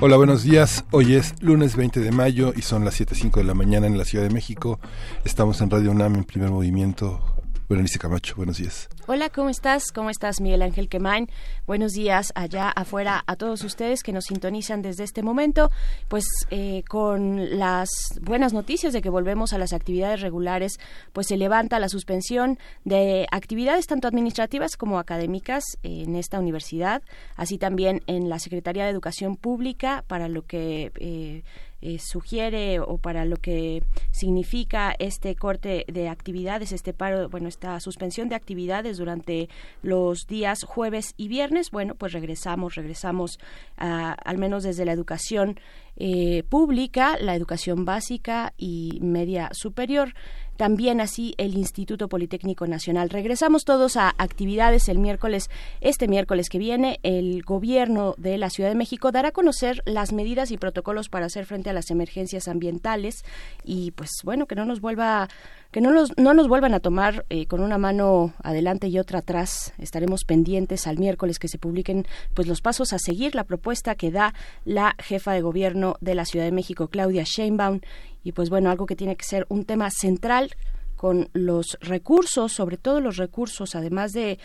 Hola, buenos días. Hoy es lunes 20 de mayo y son las 7.05 de la mañana en la Ciudad de México. Estamos en Radio UNAM en primer movimiento. Berenice Camacho, buenos días. Hola, ¿cómo estás? ¿Cómo estás, Miguel Ángel Quemain? Buenos días allá afuera a todos ustedes que nos sintonizan desde este momento, pues eh, con las buenas noticias de que volvemos a las actividades regulares, pues se levanta la suspensión de actividades tanto administrativas como académicas en esta universidad, así también en la Secretaría de Educación Pública, para lo que... Eh, eh, sugiere o para lo que significa este corte de actividades, este paro, bueno, esta suspensión de actividades durante los días jueves y viernes, bueno, pues regresamos, regresamos al menos desde la educación eh, pública, la educación básica y media superior también así el Instituto Politécnico Nacional. Regresamos todos a actividades el miércoles, este miércoles que viene, el gobierno de la Ciudad de México dará a conocer las medidas y protocolos para hacer frente a las emergencias ambientales y pues bueno, que no nos vuelva que no, los, no nos vuelvan a tomar eh, con una mano adelante y otra atrás. Estaremos pendientes al miércoles que se publiquen pues los pasos a seguir, la propuesta que da la jefa de gobierno de la Ciudad de México, Claudia Sheinbaum, y pues bueno, algo que tiene que ser un tema central con los recursos, sobre todo los recursos, además de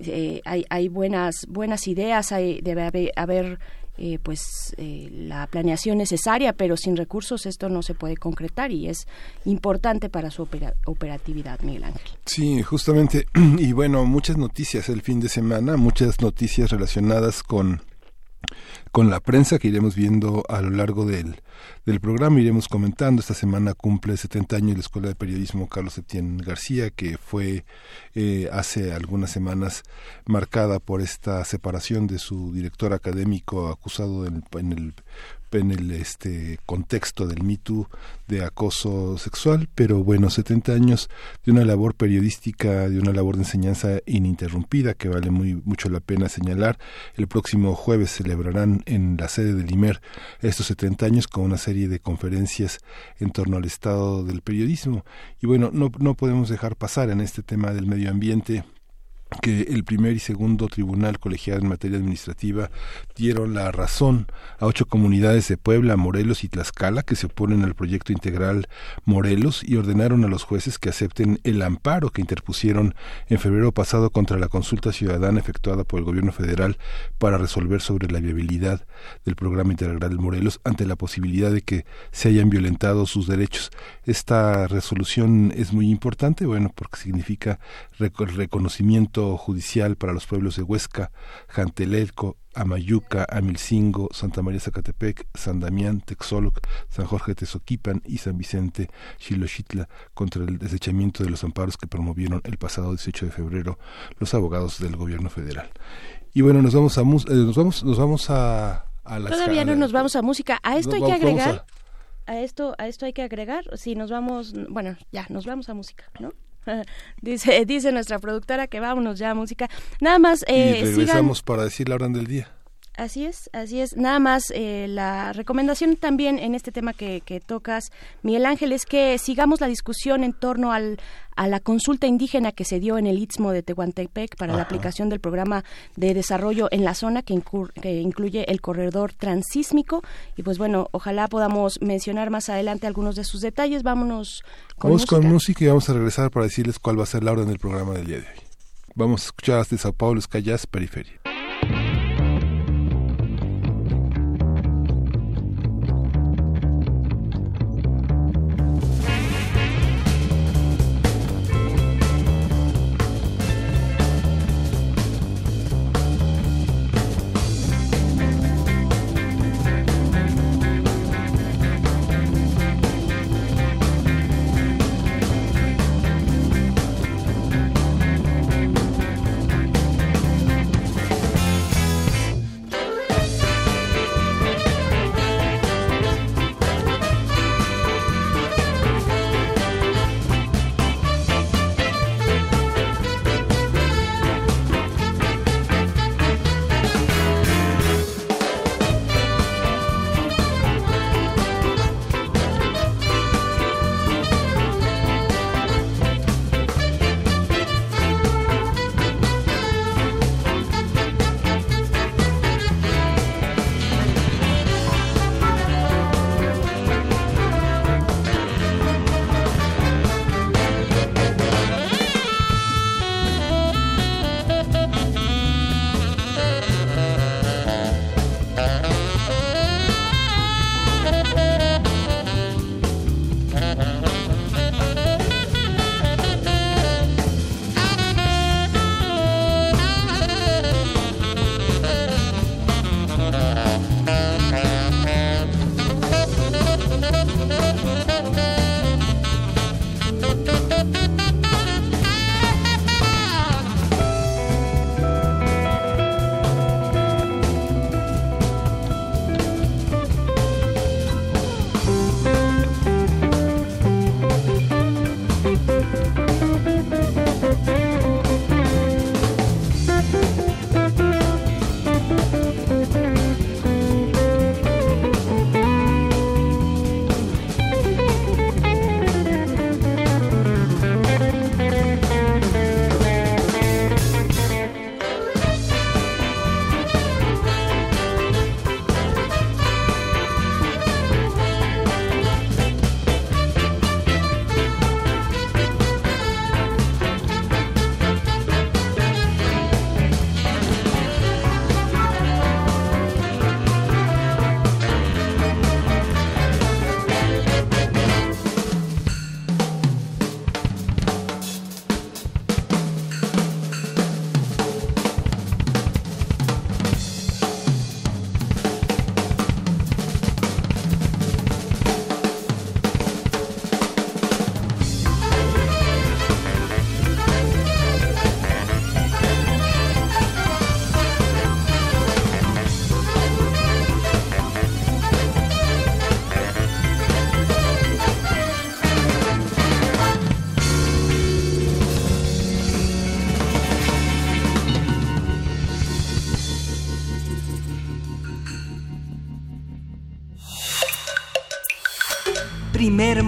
eh, hay, hay buenas buenas ideas, hay, debe haber, eh, pues eh, la planeación necesaria, pero sin recursos esto no se puede concretar y es importante para su operatividad, Miguel Ángel. Sí, justamente, y bueno, muchas noticias el fin de semana, muchas noticias relacionadas con con la prensa que iremos viendo a lo largo del, del programa. Iremos comentando. Esta semana cumple 70 años la Escuela de Periodismo Carlos Septién García, que fue eh, hace algunas semanas marcada por esta separación de su director académico acusado en el en el este contexto del Me de acoso sexual, pero bueno, 70 años de una labor periodística, de una labor de enseñanza ininterrumpida que vale muy mucho la pena señalar. El próximo jueves celebrarán en la sede del IMER estos 70 años con una serie de conferencias en torno al estado del periodismo. Y bueno, no, no podemos dejar pasar en este tema del medio ambiente que el primer y segundo tribunal colegiado en materia administrativa dieron la razón a ocho comunidades de Puebla, Morelos y Tlaxcala que se oponen al proyecto integral Morelos y ordenaron a los jueces que acepten el amparo que interpusieron en febrero pasado contra la consulta ciudadana efectuada por el gobierno federal para resolver sobre la viabilidad del programa integral Morelos ante la posibilidad de que se hayan violentado sus derechos. Esta resolución es muy importante, bueno, porque significa reconocimiento judicial para los pueblos de Huesca, Jantelelco, Amayuca, Amilcingo, Santa María Zacatepec, San Damián, Texoloc, San Jorge Tezoquipan y San Vicente Xiloxitla contra el desechamiento de los amparos que promovieron el pasado 18 de febrero los abogados del gobierno federal. Y bueno, nos vamos a eh, nos vamos nos vamos a, a Todavía no nos vamos a música. A esto hay que agregar a... a esto a esto hay que agregar si nos vamos, bueno, ya nos vamos a música, ¿no? dice, dice nuestra productora que vámonos ya a música. Nada más. Eh, y regresamos para decir la orden del día. Así es, así es. Nada más eh, la recomendación también en este tema que, que, tocas, Miguel Ángel, es que sigamos la discusión en torno al, a la consulta indígena que se dio en el Istmo de Tehuantepec para la aplicación del programa de desarrollo en la zona que, que, incluye el corredor transísmico. Y pues bueno, ojalá podamos mencionar más adelante algunos de sus detalles. Vámonos con vamos con música y vamos a regresar para decirles cuál va a ser la orden del programa del día de hoy. Vamos a escuchar hasta Sao Paulo, Escallas, Periferia.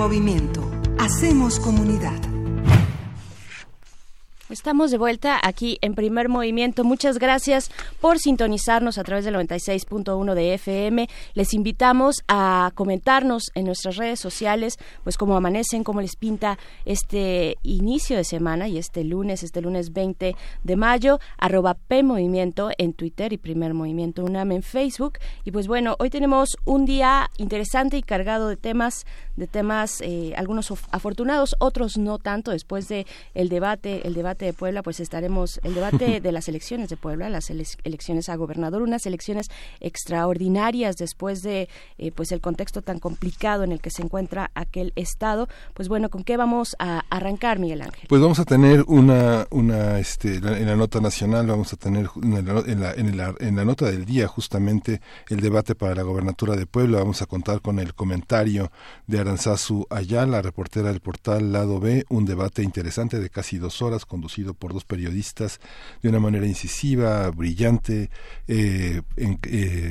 Movimiento. Hacemos comunidad. Estamos de vuelta aquí en primer movimiento. Muchas gracias por sintonizarnos a través del 96.1 de FM. Les invitamos a comentarnos en nuestras redes sociales, pues cómo amanecen, cómo les pinta este inicio de semana y este lunes, este lunes 20 de mayo, arroba P Movimiento en Twitter y Primer Movimiento UNAM en Facebook. Y pues bueno, hoy tenemos un día interesante y cargado de temas, de temas, eh, algunos afortunados, otros no tanto, después de el debate, el debate de Puebla, pues estaremos el debate de las elecciones de Puebla, las elecciones a gobernador, unas elecciones extraordinarias después de eh, pues el contexto tan complicado en el que se encuentra aquel estado. Pues bueno, ¿con qué vamos a arrancar, Miguel Ángel? Pues vamos a tener una una este en la nota nacional vamos a tener en la, en la, en la nota del día justamente el debate para la gobernatura de Puebla. Vamos a contar con el comentario de Aranzazu Ayala, reportera del portal Lado B, un debate interesante de casi dos horas conducido por dos periodistas de una manera incisiva, brillante, eh, eh,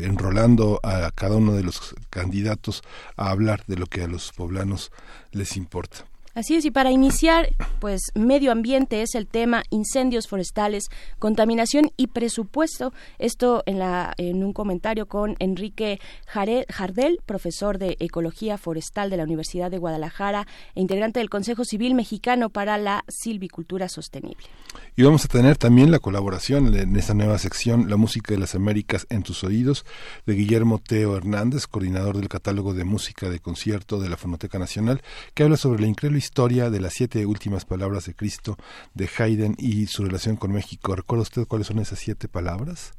enrolando a cada uno de los candidatos a hablar de lo que a los poblanos les importa. Así es, y para iniciar, pues medio ambiente es el tema, incendios forestales, contaminación y presupuesto. Esto en, la, en un comentario con Enrique Jardel, profesor de Ecología Forestal de la Universidad de Guadalajara e integrante del Consejo Civil Mexicano para la Silvicultura Sostenible. Y vamos a tener también la colaboración en esta nueva sección, La Música de las Américas en tus oídos, de Guillermo Teo Hernández, coordinador del catálogo de música de concierto de la Fonoteca Nacional, que habla sobre la increíble historia de las siete últimas palabras de Cristo de Haydn y su relación con México. ¿Recuerda usted cuáles son esas siete palabras?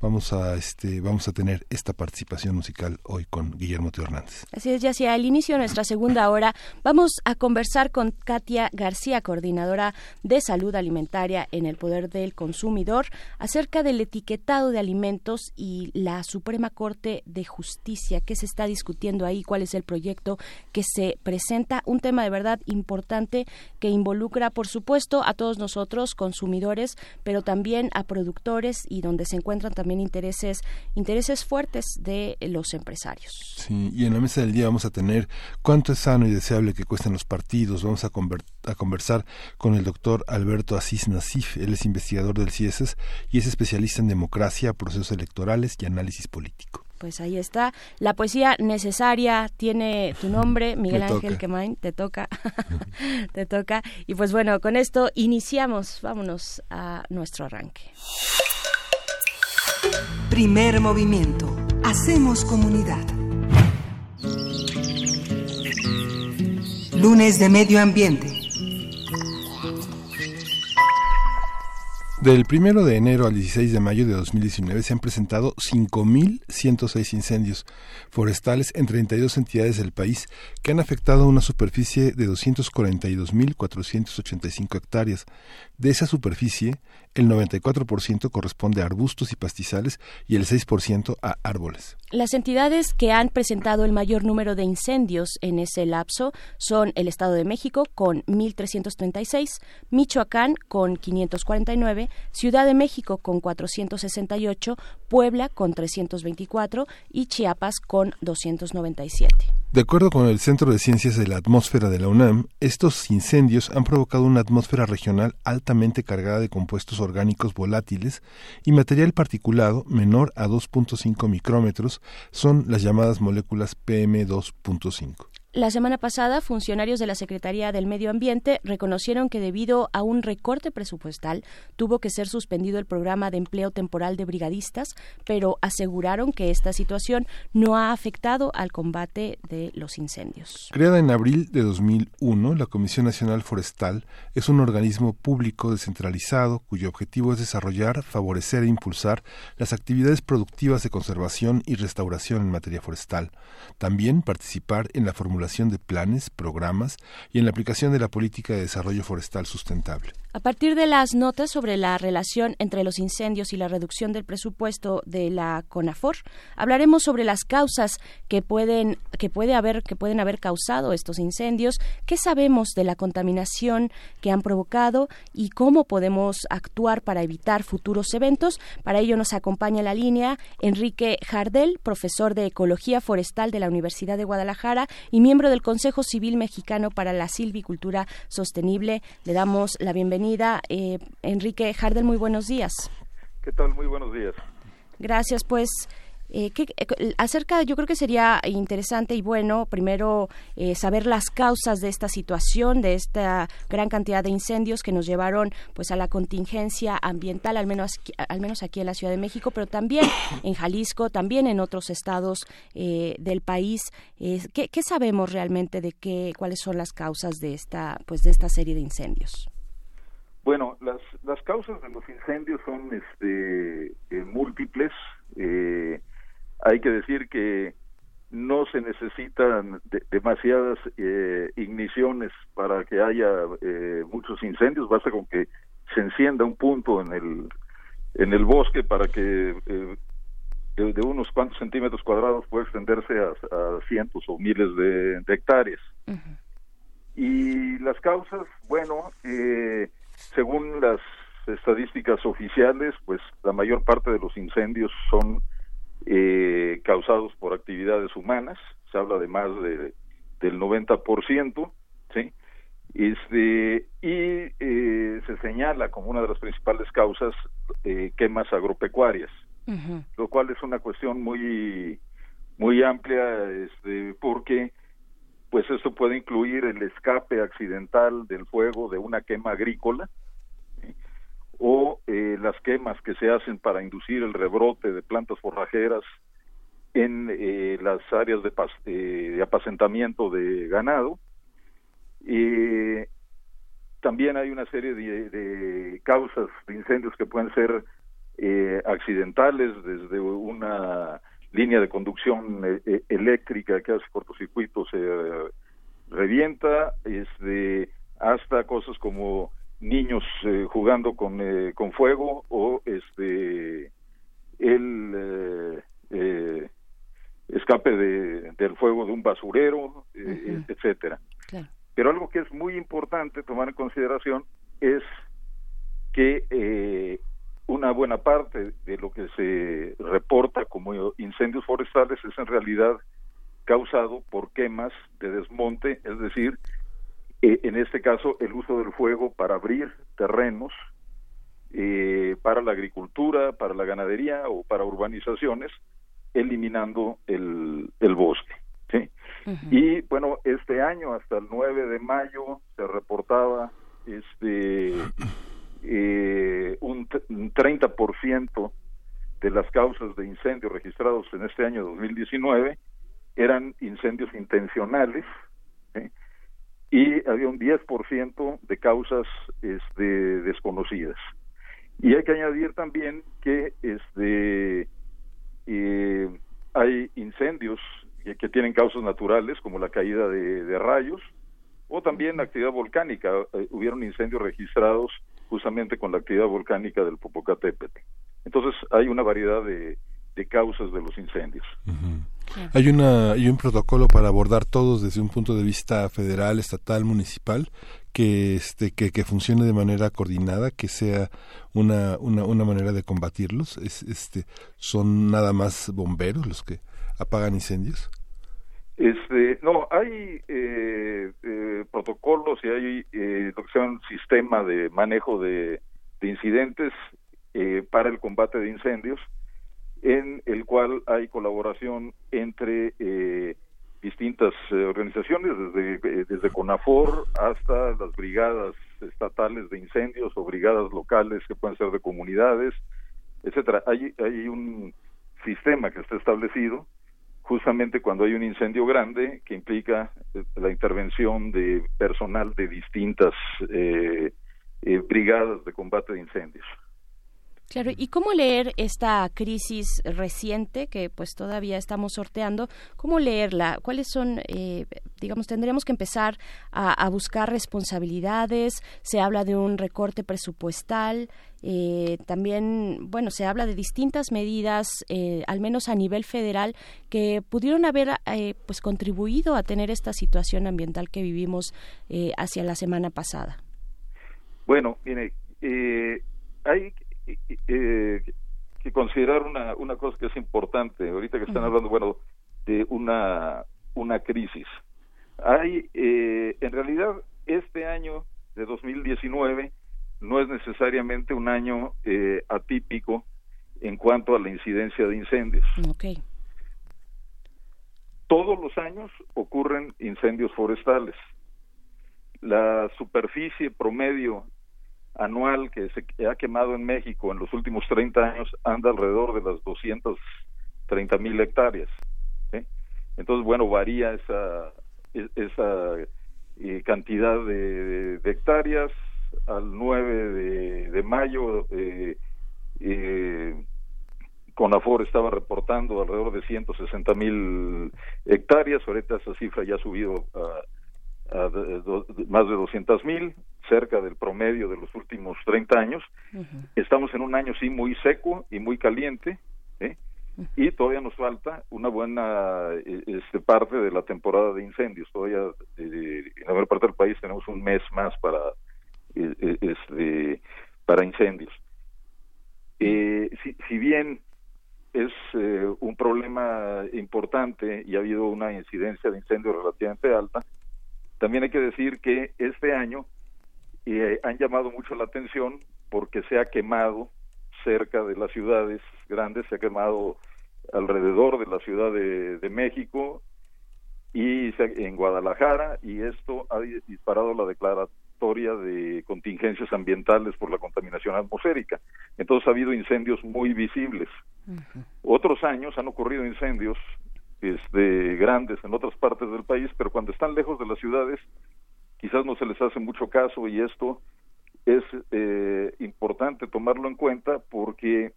Vamos a este vamos a tener esta participación musical hoy con Guillermo Teo Hernández. Así es, ya hacia el inicio de nuestra segunda hora vamos a conversar con Katia García, coordinadora de salud alimentaria en el Poder del Consumidor, acerca del etiquetado de alimentos y la Suprema Corte de Justicia, qué se está discutiendo ahí, cuál es el proyecto que se presenta, un tema de verdad importante que involucra, por supuesto, a todos nosotros consumidores, pero también a productores y donde se encuentran también intereses, intereses fuertes de los empresarios. Sí, y en la mesa del día vamos a tener cuánto es sano y deseable que cuesten los partidos. Vamos a, a conversar con el doctor Alberto Asís Nasif. Él es investigador del CIESES y es especialista en democracia, procesos electorales y análisis político pues ahí está. La poesía necesaria tiene tu nombre, Miguel Ángel Quemain, te toca, te toca. Y pues bueno, con esto iniciamos, vámonos a nuestro arranque. Primer movimiento. Hacemos comunidad. Lunes de Medio Ambiente. Del 1 de enero al 16 de mayo de 2019 se han presentado 5.106 incendios forestales en 32 entidades del país que han afectado una superficie de 242.485 hectáreas. De esa superficie, el 94% corresponde a arbustos y pastizales y el 6% a árboles. Las entidades que han presentado el mayor número de incendios en ese lapso son el Estado de México con 1.336, Michoacán con 549, Ciudad de México con 468, Puebla con 324 y Chiapas con 297. De acuerdo con el Centro de Ciencias de la Atmósfera de la UNAM, estos incendios han provocado una atmósfera regional altamente cargada de compuestos orgánicos volátiles y material particulado menor a 2.5 micrómetros, son las llamadas moléculas PM2.5. La semana pasada, funcionarios de la Secretaría del Medio Ambiente reconocieron que debido a un recorte presupuestal tuvo que ser suspendido el programa de empleo temporal de brigadistas, pero aseguraron que esta situación no ha afectado al combate de los incendios. Creada en abril de 2001, la Comisión Nacional Forestal es un organismo público descentralizado cuyo objetivo es desarrollar, favorecer e impulsar las actividades productivas de conservación y restauración en materia forestal. También participar en la formulación de planes, programas y en la aplicación de la política de desarrollo forestal sustentable. A partir de las notas sobre la relación entre los incendios y la reducción del presupuesto de la CONAFOR, hablaremos sobre las causas que pueden que puede haber que pueden haber causado estos incendios, qué sabemos de la contaminación que han provocado y cómo podemos actuar para evitar futuros eventos. Para ello nos acompaña en la línea Enrique Jardel, profesor de Ecología Forestal de la Universidad de Guadalajara y miembro del Consejo Civil Mexicano para la Silvicultura Sostenible. Le damos la bienvenida bienvenida. Eh, Enrique Jardel, muy buenos días. ¿Qué tal? Muy buenos días. Gracias, pues. Eh, eh, acerca, yo creo que sería interesante y bueno, primero saber las causas de esta situación, de esta gran cantidad de incendios que nos llevaron, pues, a la contingencia ambiental, al menos, al menos aquí en la Ciudad de México, pero también en Jalisco, también en otros estados del país. ¿qué, ¿qué, sabemos realmente de qué, cuáles son las causas de esta, pues, de esta serie de incendios? Bueno, las, las causas de los incendios son este, eh, múltiples. Eh, hay que decir que no se necesitan demasiadas eh, igniciones para que haya muchos incendios. Basta con que se encienda un punto en el en el bosque para que de, unos cuantos centímetros cuadrados pueda extenderse a, cientos o miles de, hectáreas. Y las causas, bueno, eh, según las estadísticas oficiales, pues la mayor parte de los incendios son eh, causados por actividades humanas, se habla de más de, del 90%, ¿sí? Este, y eh, se señala como una de las principales causas eh, quemas agropecuarias, lo cual es una cuestión muy muy amplia este, porque pues esto puede incluir el escape accidental del fuego de una quema agrícola o eh, las quemas que se hacen para inducir el rebrote de plantas forrajeras en eh, las áreas de, eh, apacentamiento de ganado. también hay una serie de, de, causas de incendios que pueden ser accidentales, desde una línea de conducción eh, eh, eléctrica que hace cortocircuito se revienta, este, hasta cosas como niños eh, jugando con, con fuego o este el escape de, del fuego de un basurero, etcétera. Pero algo que es muy importante tomar en consideración es que una buena parte de lo que se reporta como incendios forestales es en realidad causado por quemas de desmonte, es decir, eh, en este caso el uso del fuego para abrir terrenos eh, para la agricultura, para la ganadería o para urbanizaciones, eliminando el, el bosque. ¿sí? Y bueno, este año hasta el 9 de mayo se reportaba este eh, un, 30% de las causas de incendios registrados en este año 2019 eran incendios intencionales y había un 10% de causas este, desconocidas. Y hay que añadir también que este, eh, hay incendios que, tienen causas naturales como la caída de, rayos o también actividad volcánica. Eh, hubieron incendios registrados justamente con la actividad volcánica del Popocatépetl. Entonces hay una variedad de, causas de los incendios. Hay una hay un protocolo para abordar todos desde un punto de vista federal, estatal, municipal que este que, que funcione de manera coordinada, que sea una, una, una manera de combatirlos. Es, este son nada más bomberos los que apagan incendios. Este, no, hay eh, eh, protocolos y hay eh, lo que se llama un sistema de manejo de, incidentes para el combate de incendios, en el cual hay colaboración entre distintas organizaciones, desde, desde CONAFOR hasta las brigadas estatales de incendios o brigadas locales que pueden ser de comunidades, etcétera. Hay, hay un sistema que está establecido justamente cuando hay un incendio grande que implica eh, la intervención de personal de distintas eh, eh, brigadas de combate de incendios. Claro, ¿y cómo leer esta crisis reciente que pues todavía estamos sorteando? ¿Cómo leerla? ¿Cuáles son, digamos, tendremos que empezar a, buscar responsabilidades. Se habla de un recorte presupuestal. Eh, también, bueno, se habla de distintas medidas, eh, al menos a nivel federal, que pudieron haber eh, pues contribuido a tener esta situación ambiental que vivimos hacia la semana pasada. Bueno, mire, hay que considerar una, una cosa que es importante. Ahorita que están hablando, bueno, de una, una crisis. Hay, eh, en realidad, este año de 2019 no es necesariamente un año eh, atípico en cuanto a la incidencia de incendios. Okay. Todos los años ocurren incendios forestales. La superficie promedio anual que se ha quemado en México en los últimos 30 años anda alrededor de las 230 mil hectáreas. Entonces, bueno, varía esa, e, esa eh, cantidad de, hectáreas. Al 9 de, mayo, eh, eh, Conafor estaba reportando alrededor de 160 mil hectáreas. Ahorita esa cifra ya ha subido a más de 200 mil, cerca del promedio de los últimos 30 años. Estamos en un año sí muy seco y muy caliente, ¿eh? y todavía nos falta una buena e, este, parte de la temporada de incendios. Todavía eh, en la mayor parte del país tenemos un mes más para, e, e, este, para incendios. Eh, si, si bien es eh, un problema importante y ha habido una incidencia de incendios relativamente alta, también hay que decir que este año eh, han llamado mucho la atención porque se ha quemado cerca de las ciudades grandes, se ha quemado alrededor de la Ciudad de, México y en Guadalajara y esto ha disparado la declaratoria de contingencias ambientales por la contaminación atmosférica. Entonces ha habido incendios muy visibles. Otros años han ocurrido incendios este, grandes en otras partes del país, pero cuando están lejos de las ciudades, quizás no se les hace mucho caso y esto es eh, importante tomarlo en cuenta porque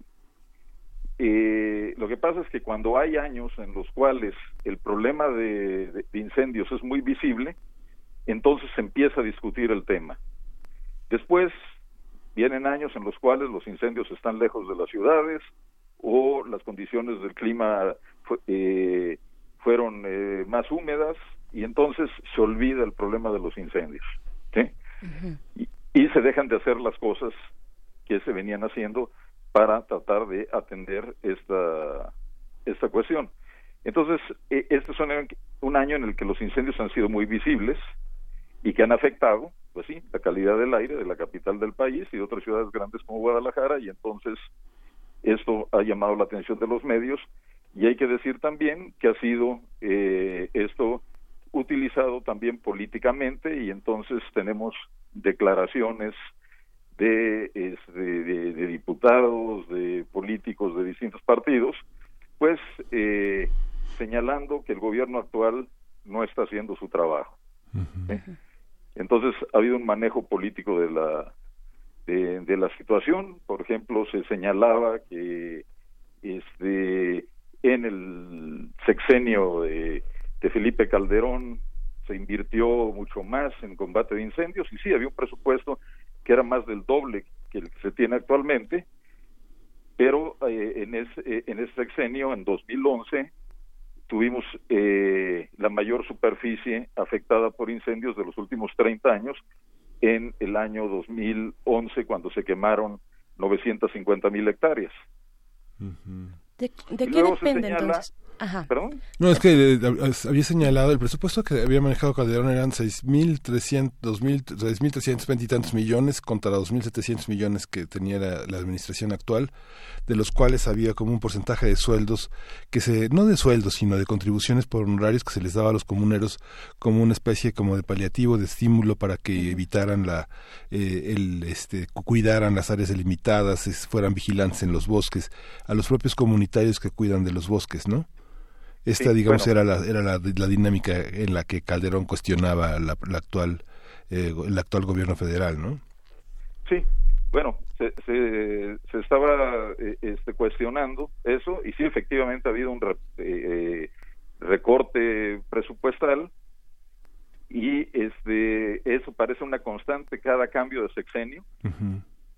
eh, lo que pasa es que cuando hay años en los cuales el problema de, incendios es muy visible, entonces se empieza a discutir el tema. Después vienen años en los cuales los incendios están lejos de las ciudades o las condiciones del clima eh, fueron eh, más húmedas y entonces se olvida el problema de los incendios y, se dejan de hacer las cosas que se venían haciendo para tratar de atender esta esta cuestión. Entonces e, este es un año en el que los incendios han sido muy visibles y que han afectado pues sí la calidad del aire de la capital del país y de otras ciudades grandes como Guadalajara y entonces esto ha llamado la atención de los medios. Y hay que decir también que ha sido eh, esto utilizado también políticamente y entonces tenemos declaraciones de, de, diputados, de políticos de distintos partidos, pues eh, señalando que el gobierno actual no está haciendo su trabajo. Entonces ha habido un manejo político de la de, la situación. Por ejemplo, se señalaba que este en el sexenio de, Felipe Calderón se invirtió mucho más en combate de incendios y sí había un presupuesto que era más del doble que el que se tiene actualmente, pero eh, en, ese, eh, en ese sexenio, en 2011, tuvimos eh, la mayor superficie afectada por incendios de los últimos 30 años en el año 2011 cuando se quemaron 950 mil hectáreas. ¿De, qué depende entonces? No, es que eh, había señalado, el presupuesto que había manejado Calderón eran 6.300, 6.320 y tantos millones contra los 2.700 millones que tenía la, administración actual, de los cuales había como un porcentaje de sueldos que se, no de sueldos, sino de contribuciones por honorarios que se les daba a los comuneros como una especie como de paliativo, de estímulo para que evitaran la, eh, el, este, cuidaran las áreas delimitadas, fueran vigilantes en los bosques, a los propios comunitarios que cuidan de los bosques, ¿no? Esta, digamos, era, la, era la, dinámica en la que Calderón cuestionaba la, actual, eh, el actual gobierno federal, ¿no? Sí, bueno, se, se, estaba eh, este, cuestionando eso y sí, efectivamente ha habido un eh, recorte presupuestal y este eso parece una constante cada cambio de sexenio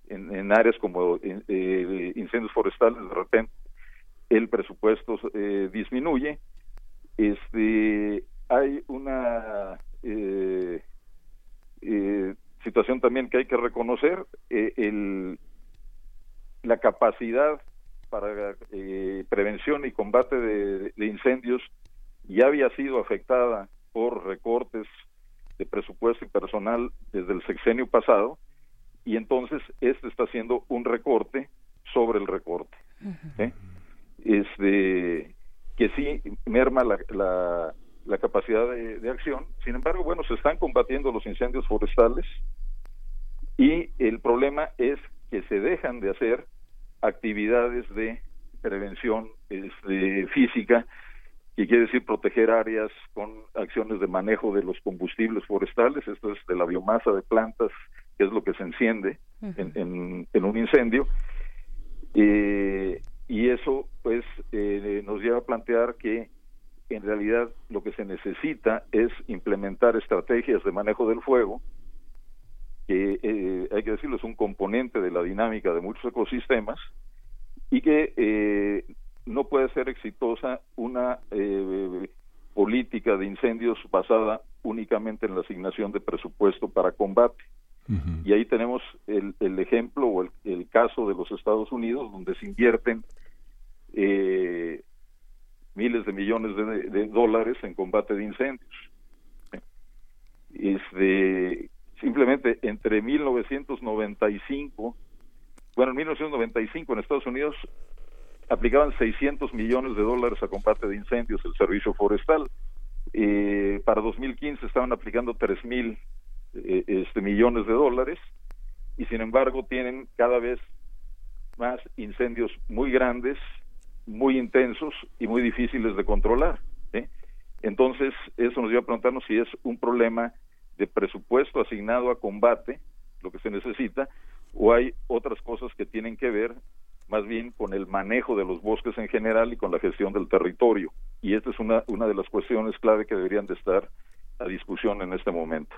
en, áreas como eh, incendios forestales de repente el presupuesto eh, disminuye este hay una eh, situación también que hay que reconocer el, la capacidad para prevención y combate de incendios ya había sido afectada por recortes de presupuesto y personal desde el sexenio pasado y entonces este está haciendo un recorte sobre el recorte ¿eh? Este que sí merma la, la, capacidad de, acción. Sin embargo bueno se están combatiendo los incendios forestales y el problema es que se dejan de hacer actividades de prevención este, física que quiere decir proteger áreas con acciones de manejo de los combustibles forestales, esto es de la biomasa de plantas, que es lo que se enciende en, en, un incendio, eh, y eso pues eh, nos lleva a plantear que en realidad lo que se necesita es implementar estrategias de manejo del fuego, que eh, hay que decirlo es un componente de la dinámica de muchos ecosistemas, y que no puede ser exitosa una eh, política de incendios basada únicamente en la asignación de presupuesto para combate. Y ahí tenemos el, el ejemplo o el, caso de los Estados Unidos, donde se invierten eh, miles de millones de, dólares en combate de incendios. Este, simplemente entre 1995, bueno, en 1995 en Estados Unidos aplicaban 600 millones de dólares a combate de incendios el servicio forestal. Eh, para 2015 estaban aplicando 3 mil eh, este, millones de dólares y sin embargo tienen cada vez más incendios muy grandes, muy intensos y muy difíciles de controlar. Entonces, eso nos lleva a preguntarnos si es un problema de presupuesto asignado a combate, lo que se necesita, o hay otras cosas que tienen que ver más bien con el manejo de los bosques en general y con la gestión del territorio. Y esta es una, una de las cuestiones clave que deberían de estar a discusión en este momento.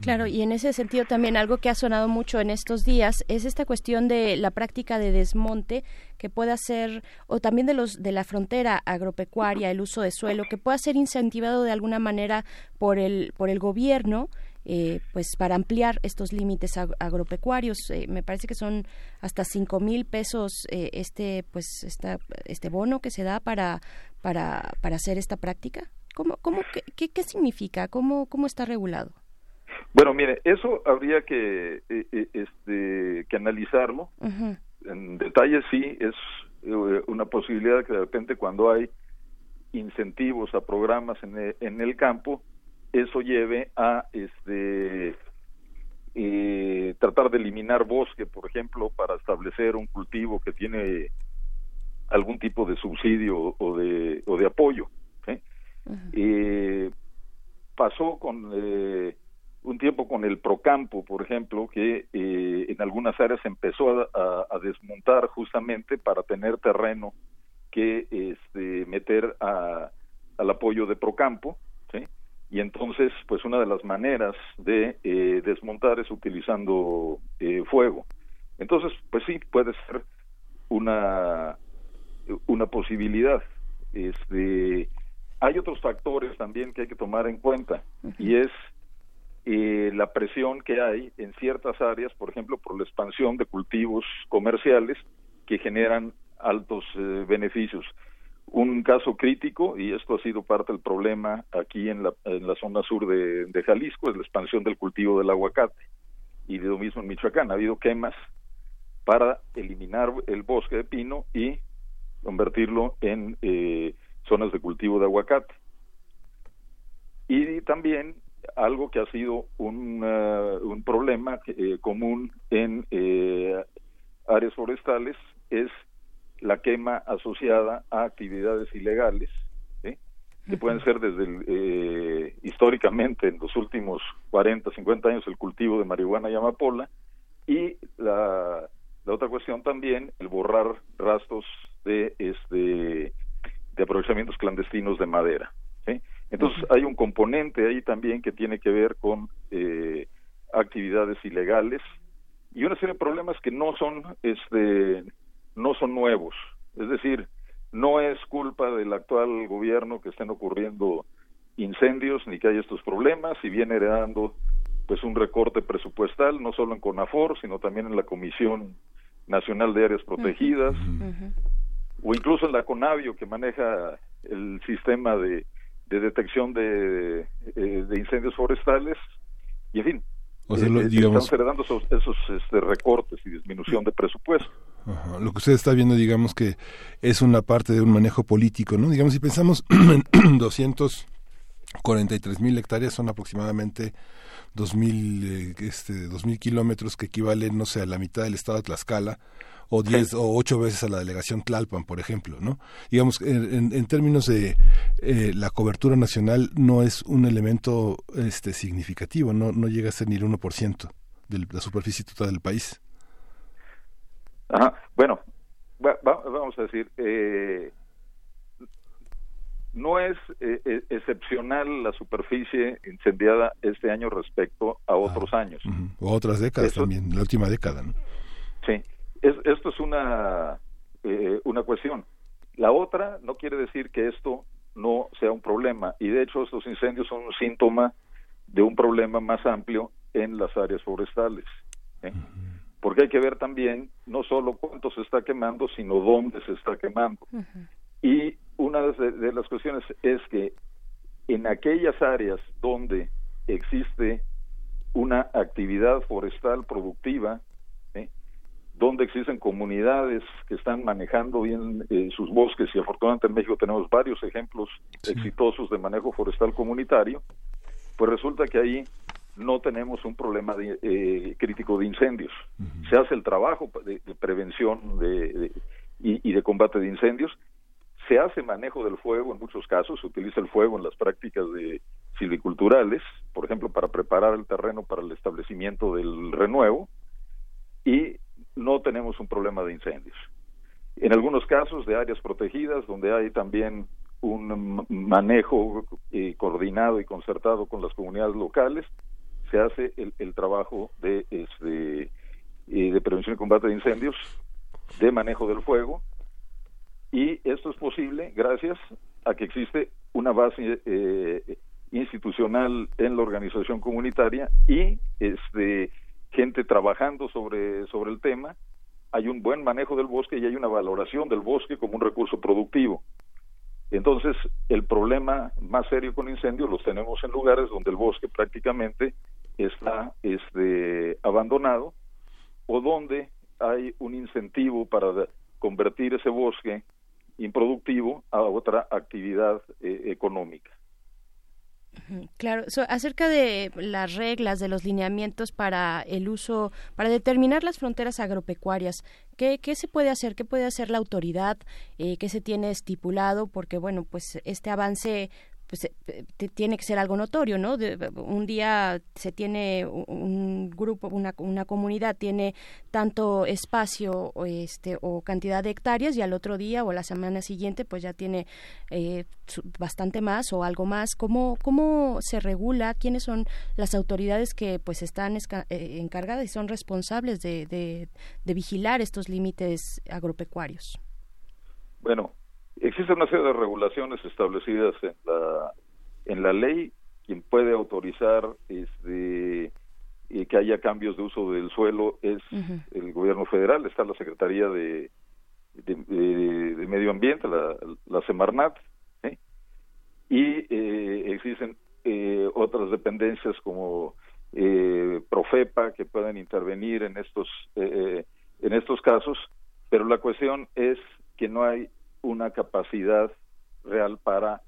Claro, y en ese sentido también algo que ha sonado mucho en estos días es esta cuestión de la práctica de desmonte que pueda ser o también de los de la frontera agropecuaria, el uso de suelo que pueda ser incentivado de alguna manera por el por el gobierno eh, pues para ampliar estos límites agropecuarios. Eh, me parece que son hasta cinco mil pesos eh, este pues esta, este bono que se da para para para hacer esta práctica. ¿Cómo, cómo qué, qué, significa? ¿Cómo cómo está regulado? Bueno, mire, eso habría que este que analizarlo en detalle. Sí, es una posibilidad que de repente cuando hay incentivos a programas en en el campo eso lleve a este eh, tratar de eliminar bosque, por ejemplo, para establecer un cultivo que tiene algún tipo de subsidio o de, o de apoyo. eh, pasó con eh, un tiempo con el Procampo, por ejemplo, que eh, en algunas áreas empezó a, a, desmontar justamente para tener terreno que este, meter a, al apoyo de Procampo, ¿sí? y entonces pues una de las maneras de eh, desmontar es utilizando eh, fuego. Entonces pues sí puede ser una una posibilidad. Este hay otros factores también que hay que tomar en cuenta y es eh, la presión que hay en ciertas áreas por ejemplo por la expansión de cultivos comerciales que generan altos beneficios un caso crítico, y esto ha sido parte del problema aquí en la, en la zona sur de, Jalisco, es la expansión del cultivo del aguacate. Y de lo mismo en Michoacán, ha habido quemas para eliminar el bosque de pino y convertirlo en eh, zonas de cultivo de aguacate. Y también algo que ha sido un, un problema eh, común en eh, áreas forestales es la quema asociada a actividades ilegales, que pueden ser desde eh, históricamente en los últimos 40, 50 años el cultivo de marihuana y amapola, y la, otra cuestión también, el borrar rastros de este de aprovechamientos clandestinos de madera. Entonces hay un componente ahí también que tiene que ver con eh, actividades ilegales y una serie de problemas que no son este no son nuevos. Es decir no es culpa del actual gobierno que estén ocurriendo incendios ni que haya estos problemas y viene heredando pues un recorte presupuestal no solo en CONAFOR sino también en la Comisión Nacional de Áreas Protegidas o incluso en la CONAVIO que maneja el sistema de, de detección de, eh, de incendios forestales y en fin o sea, eh, digamos, están heredando esos, esos este, recortes y disminución de presupuesto. Lo que usted está viendo, digamos que es una parte de un manejo político, ¿no? Digamos, si pensamos en 243 mil hectáreas, son aproximadamente 2.000 eh, este, 2000 kilómetros que equivalen, no sé, a la mitad del estado de Tlaxcala o 10 o 8 veces a la delegación Tlalpan, por ejemplo, ¿no? Digamos, en, en términos de eh, la cobertura nacional no es un elemento este, significativo, no, no llega a ser ni el 1% de la superficie total del país. Ajá. Bueno, vamos a decir, eh, no es eh, excepcional la superficie incendiada este año respecto a otros ah, años. O otras décadas también, la última década. ¿no? Sí, esto es una, eh, una cuestión. La otra no quiere decir que esto no sea un problema y de hecho estos incendios son un síntoma de un problema más amplio en las áreas forestales. ¿eh? Porque hay que ver también no solo cuánto se está quemando, sino dónde se está quemando. Y una de, las cuestiones es que en aquellas áreas donde existe una actividad forestal productiva, donde existen comunidades que están manejando bien eh, sus bosques y afortunadamente en México tenemos varios ejemplos exitosos de manejo forestal comunitario, pues resulta que ahí no tenemos un problema de, eh, crítico de incendios. Se hace el trabajo de, prevención de, y, de combate de incendios, se hace manejo del fuego en muchos casos, se utiliza el fuego en las prácticas de silviculturales, por ejemplo, para preparar el terreno para el establecimiento del renuevo, y no tenemos un problema de incendios. En algunos casos de áreas protegidas, donde hay también un manejo eh, coordinado y concertado con las comunidades locales, se hace el, trabajo de, este, eh, de prevención y combate de incendios, de manejo del fuego, y esto es posible gracias a que existe una base eh, institucional en la organización comunitaria y este gente trabajando sobre, sobre el tema, hay un buen manejo del bosque y hay una valoración del bosque como un recurso productivo. Entonces, el problema más serio con incendios los tenemos en lugares donde el bosque prácticamente está este, abandonado o donde hay un incentivo para convertir ese bosque improductivo a otra actividad eh, económica. Claro, acerca de las reglas, de los lineamientos para el uso, para determinar las fronteras agropecuarias, ¿qué, qué se puede hacer? ¿Qué puede hacer la autoridad? Eh, ¿Qué se tiene estipulado? Porque, bueno, pues este avance pues eh, tiene que ser algo notorio, ¿no? un día se tiene un grupo, una, una comunidad tiene tanto espacio o, este, o cantidad de hectáreas y al otro día o la semana siguiente pues ya tiene eh, bastante más o algo más. ¿Cómo, ¿Cómo se regula? ¿Quiénes son las autoridades que pues están eh, encargadas y son responsables de, de, de vigilar estos límites agropecuarios? Bueno, Existe una serie de regulaciones establecidas en la, en la ley. Quien puede autorizar este, que haya cambios de uso del suelo es el gobierno federal. Está la Secretaría de, de, Medio Ambiente, la, la Semarnat. Y eh, existen eh, otras dependencias como eh, Profepa que pueden intervenir en estos en estos casos, pero la cuestión es que no hay una capacidad real para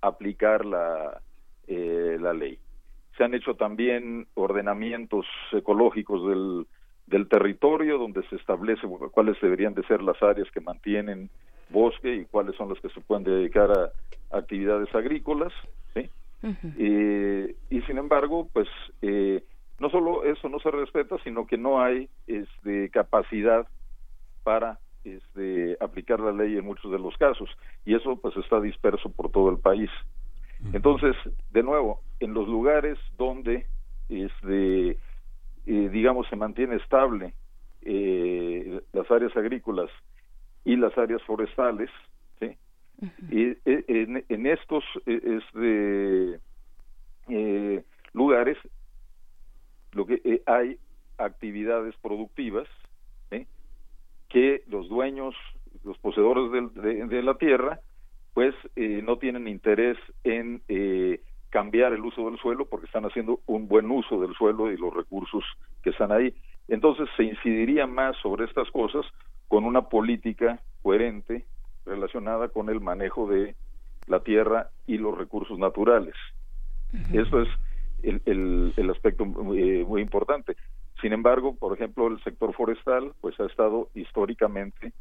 aplicar la, eh, la ley. Se han hecho también ordenamientos ecológicos del, del territorio donde se establece cuáles deberían de ser las áreas que mantienen bosque y cuáles son las que se pueden dedicar a, actividades agrícolas. ¿sí? Eh, y sin embargo, pues eh, no solo eso no se respeta, sino que no hay este, capacidad para este, aplicar la ley en muchos de los casos y eso pues está disperso por todo el país. Entonces, de nuevo, en los lugares donde este, eh, digamos se mantiene estable eh, las áreas agrícolas y las áreas forestales, ¿sí? y, eh, en, en, estos este, lugares lo que hay actividades productivas que los dueños, los poseedores de, la tierra, pues no tienen interés en cambiar el uso del suelo porque están haciendo un buen uso del suelo y los recursos que están ahí. Entonces se incidiría más sobre estas cosas con una política coherente relacionada con el manejo de la tierra y los recursos naturales. Eso es el, el, aspecto eh, muy, importante. Sin embargo, por ejemplo, el sector forestal pues ha estado históricamente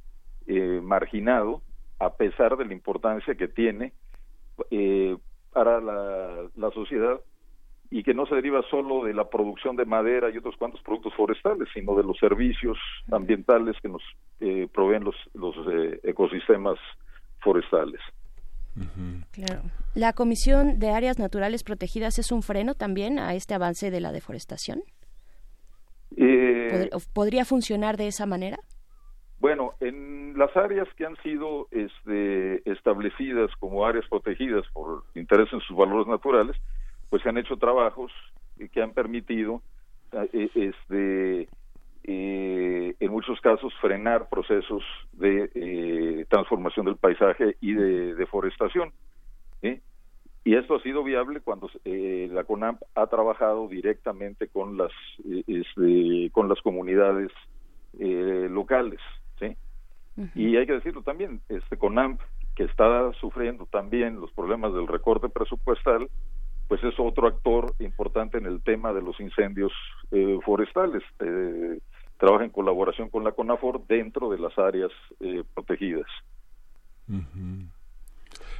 eh, marginado a pesar de la importancia que tiene eh, para la, sociedad y que no se deriva solo de la producción de madera y otros cuantos productos forestales, sino de los servicios ambientales que nos eh, proveen los, los eh, ecosistemas forestales. ¿La Comisión de Áreas Naturales Protegidas es un freno también a este avance de la deforestación? Eh, ¿Podría funcionar de esa manera? Bueno, en las áreas que han sido este, establecidas como áreas protegidas por interés en sus valores naturales, pues se han hecho trabajos que han permitido, eh, este, eh, en muchos casos, frenar procesos de eh, transformación del paisaje y de deforestación. Y esto ha sido viable cuando la CONAMP ha trabajado directamente con las, este, con las comunidades locales. Y hay que decirlo también, este CONAMP, que está sufriendo también los problemas del recorte presupuestal, pues es otro actor importante en el tema de los incendios eh, forestales. Eh, trabaja en colaboración con la CONAFOR dentro de las áreas eh, protegidas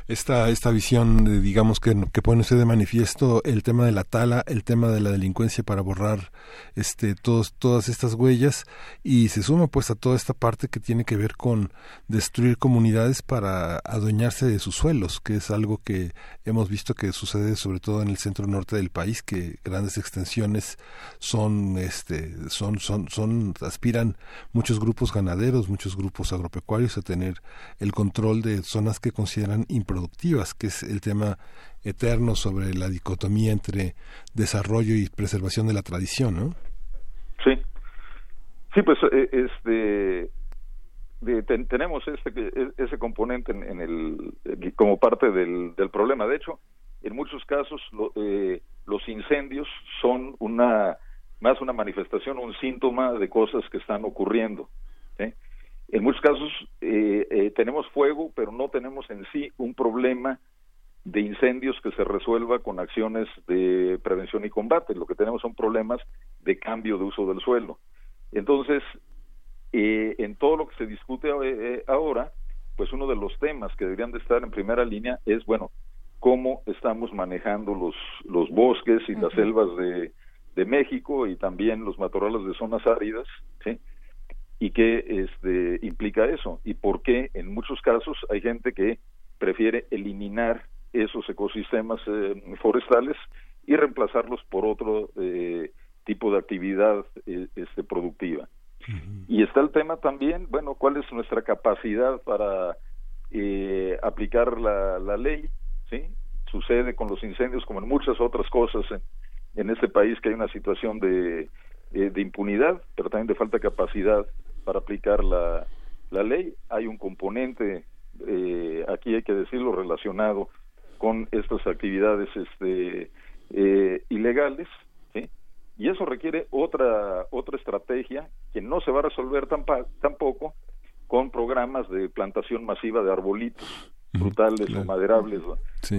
esta, esta visión, digamos, que, que pone usted de manifiesto el tema de la tala, el tema de la delincuencia para borrar este, todos, todas estas huellas y se suma pues a toda esta parte que tiene que ver con destruir comunidades para adueñarse de sus suelos, que es algo que hemos visto que sucede sobre todo en el centro norte del país, que grandes extensiones son, este, son, son, son, aspiran muchos grupos ganaderos, muchos grupos agropecuarios a tener el control de zonas que consideran importantes productivas, que es el tema eterno sobre la dicotomía entre desarrollo y preservación de la tradición, ¿no? Sí, sí, pues eh, este, tenemos este, e, ese componente en, el eh, como parte del, problema. De hecho, en muchos casos eh, los incendios son una más una manifestación, un síntoma de cosas que están ocurriendo. En muchos casos eh, eh, tenemos fuego, pero no tenemos en sí un problema de incendios que se resuelva con acciones de prevención y combate. Lo que tenemos son problemas de cambio de uso del suelo. Entonces, eh, en todo lo que se discute ahora, pues uno de los temas que deberían de estar en primera línea es, bueno, cómo estamos manejando los, los bosques y las selvas de, de México y también los matorrales de zonas áridas, ¿sí? Y qué este, implica eso y por qué en muchos casos hay gente que prefiere eliminar esos ecosistemas eh, forestales y reemplazarlos por otro eh, tipo de actividad eh, este, productiva. Y está el tema también, bueno, cuál es nuestra capacidad para aplicar la, la, ley, ¿sí? Sucede con los incendios como en muchas otras cosas en, en este país que hay una situación de, de impunidad, pero también de falta de capacidad para aplicar la, la ley. Hay un componente, eh, aquí hay que decirlo, relacionado con estas actividades este, eh, ilegales, y eso requiere otra, otra estrategia que no se va a resolver tampoco con programas de plantación masiva de arbolitos frutales o maderables,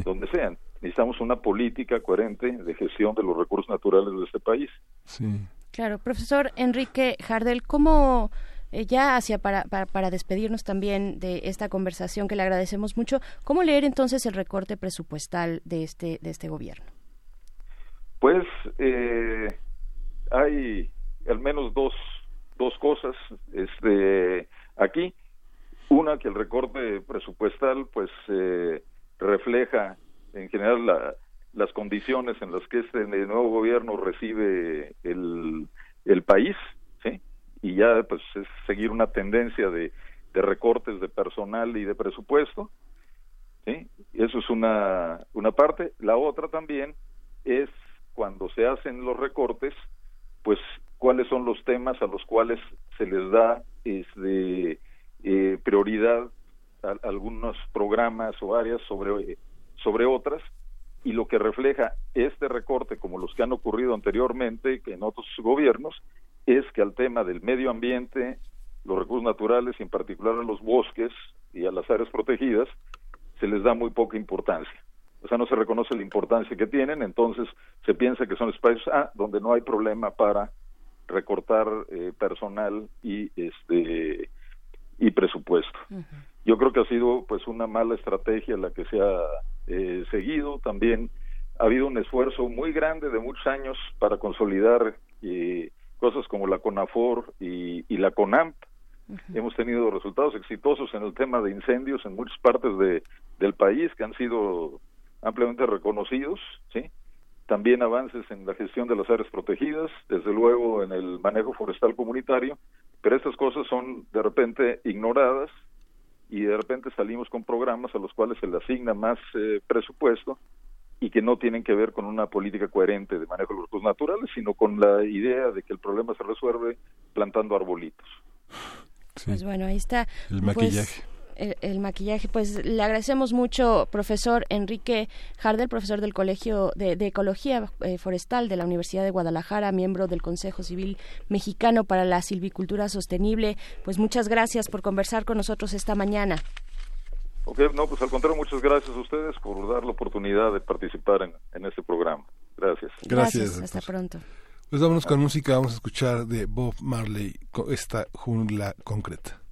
donde sean. Necesitamos una política coherente de gestión de los recursos naturales de este país. Sí. Claro, profesor Enrique Jardel, ¿cómo eh, ya hacia para, para, despedirnos también de esta conversación que le agradecemos mucho, ¿cómo leer entonces el recorte presupuestal de este, de este gobierno? Pues eh, hay al menos dos, dos cosas este, aquí. Una, que el recorte presupuestal pues eh, refleja en general las condiciones en las que este nuevo gobierno recibe el, el país. Y ya pues es seguir una tendencia de, recortes de personal y de presupuesto, ¿sí? Eso es una, una parte. La otra también es cuando se hacen los recortes, pues cuáles son los temas a los cuales se les da este, eh, prioridad algunos programas o áreas sobre, sobre otras y lo que refleja este recorte como los que han ocurrido anteriormente en otros gobiernos es que al tema del medio ambiente, los recursos naturales y en particular a los bosques y a las áreas protegidas se les da muy poca importancia. O sea, no se reconoce la importancia que tienen, entonces se piensa que son espacios ah, donde no hay problema para recortar eh, personal y este y presupuesto. Yo creo que ha sido pues una mala estrategia la que se ha eh, seguido. También ha habido un esfuerzo muy grande de muchos años para consolidar eh, cosas como la CONAFOR y, y la CONAMP. Hemos tenido resultados exitosos en el tema de incendios en muchas partes de, del país que han sido ampliamente reconocidos, ¿sí? También avances en la gestión de las áreas protegidas, desde luego en el manejo forestal comunitario, pero estas cosas son de repente ignoradas y de repente salimos con programas a los cuales se le asigna más eh, presupuesto y que no tienen que ver con una política coherente de manejo de los recursos naturales, sino con la idea de que el problema se resuelve plantando arbolitos. Pues bueno, ahí está. El pues, maquillaje el, maquillaje. Pues le agradecemos mucho, profesor Enrique Jardel, profesor del Colegio de, Ecología eh, Forestal de la Universidad de Guadalajara, miembro del Consejo Civil Mexicano para la Silvicultura Sostenible. Pues muchas gracias por conversar con nosotros esta mañana. Ok, no, pues al contrario, muchas gracias a ustedes por dar la oportunidad de participar en, en este programa. Gracias. Gracias. hasta pronto. Pues vámonos con música, vamos a escuchar de Bob Marley esta jungla concreta.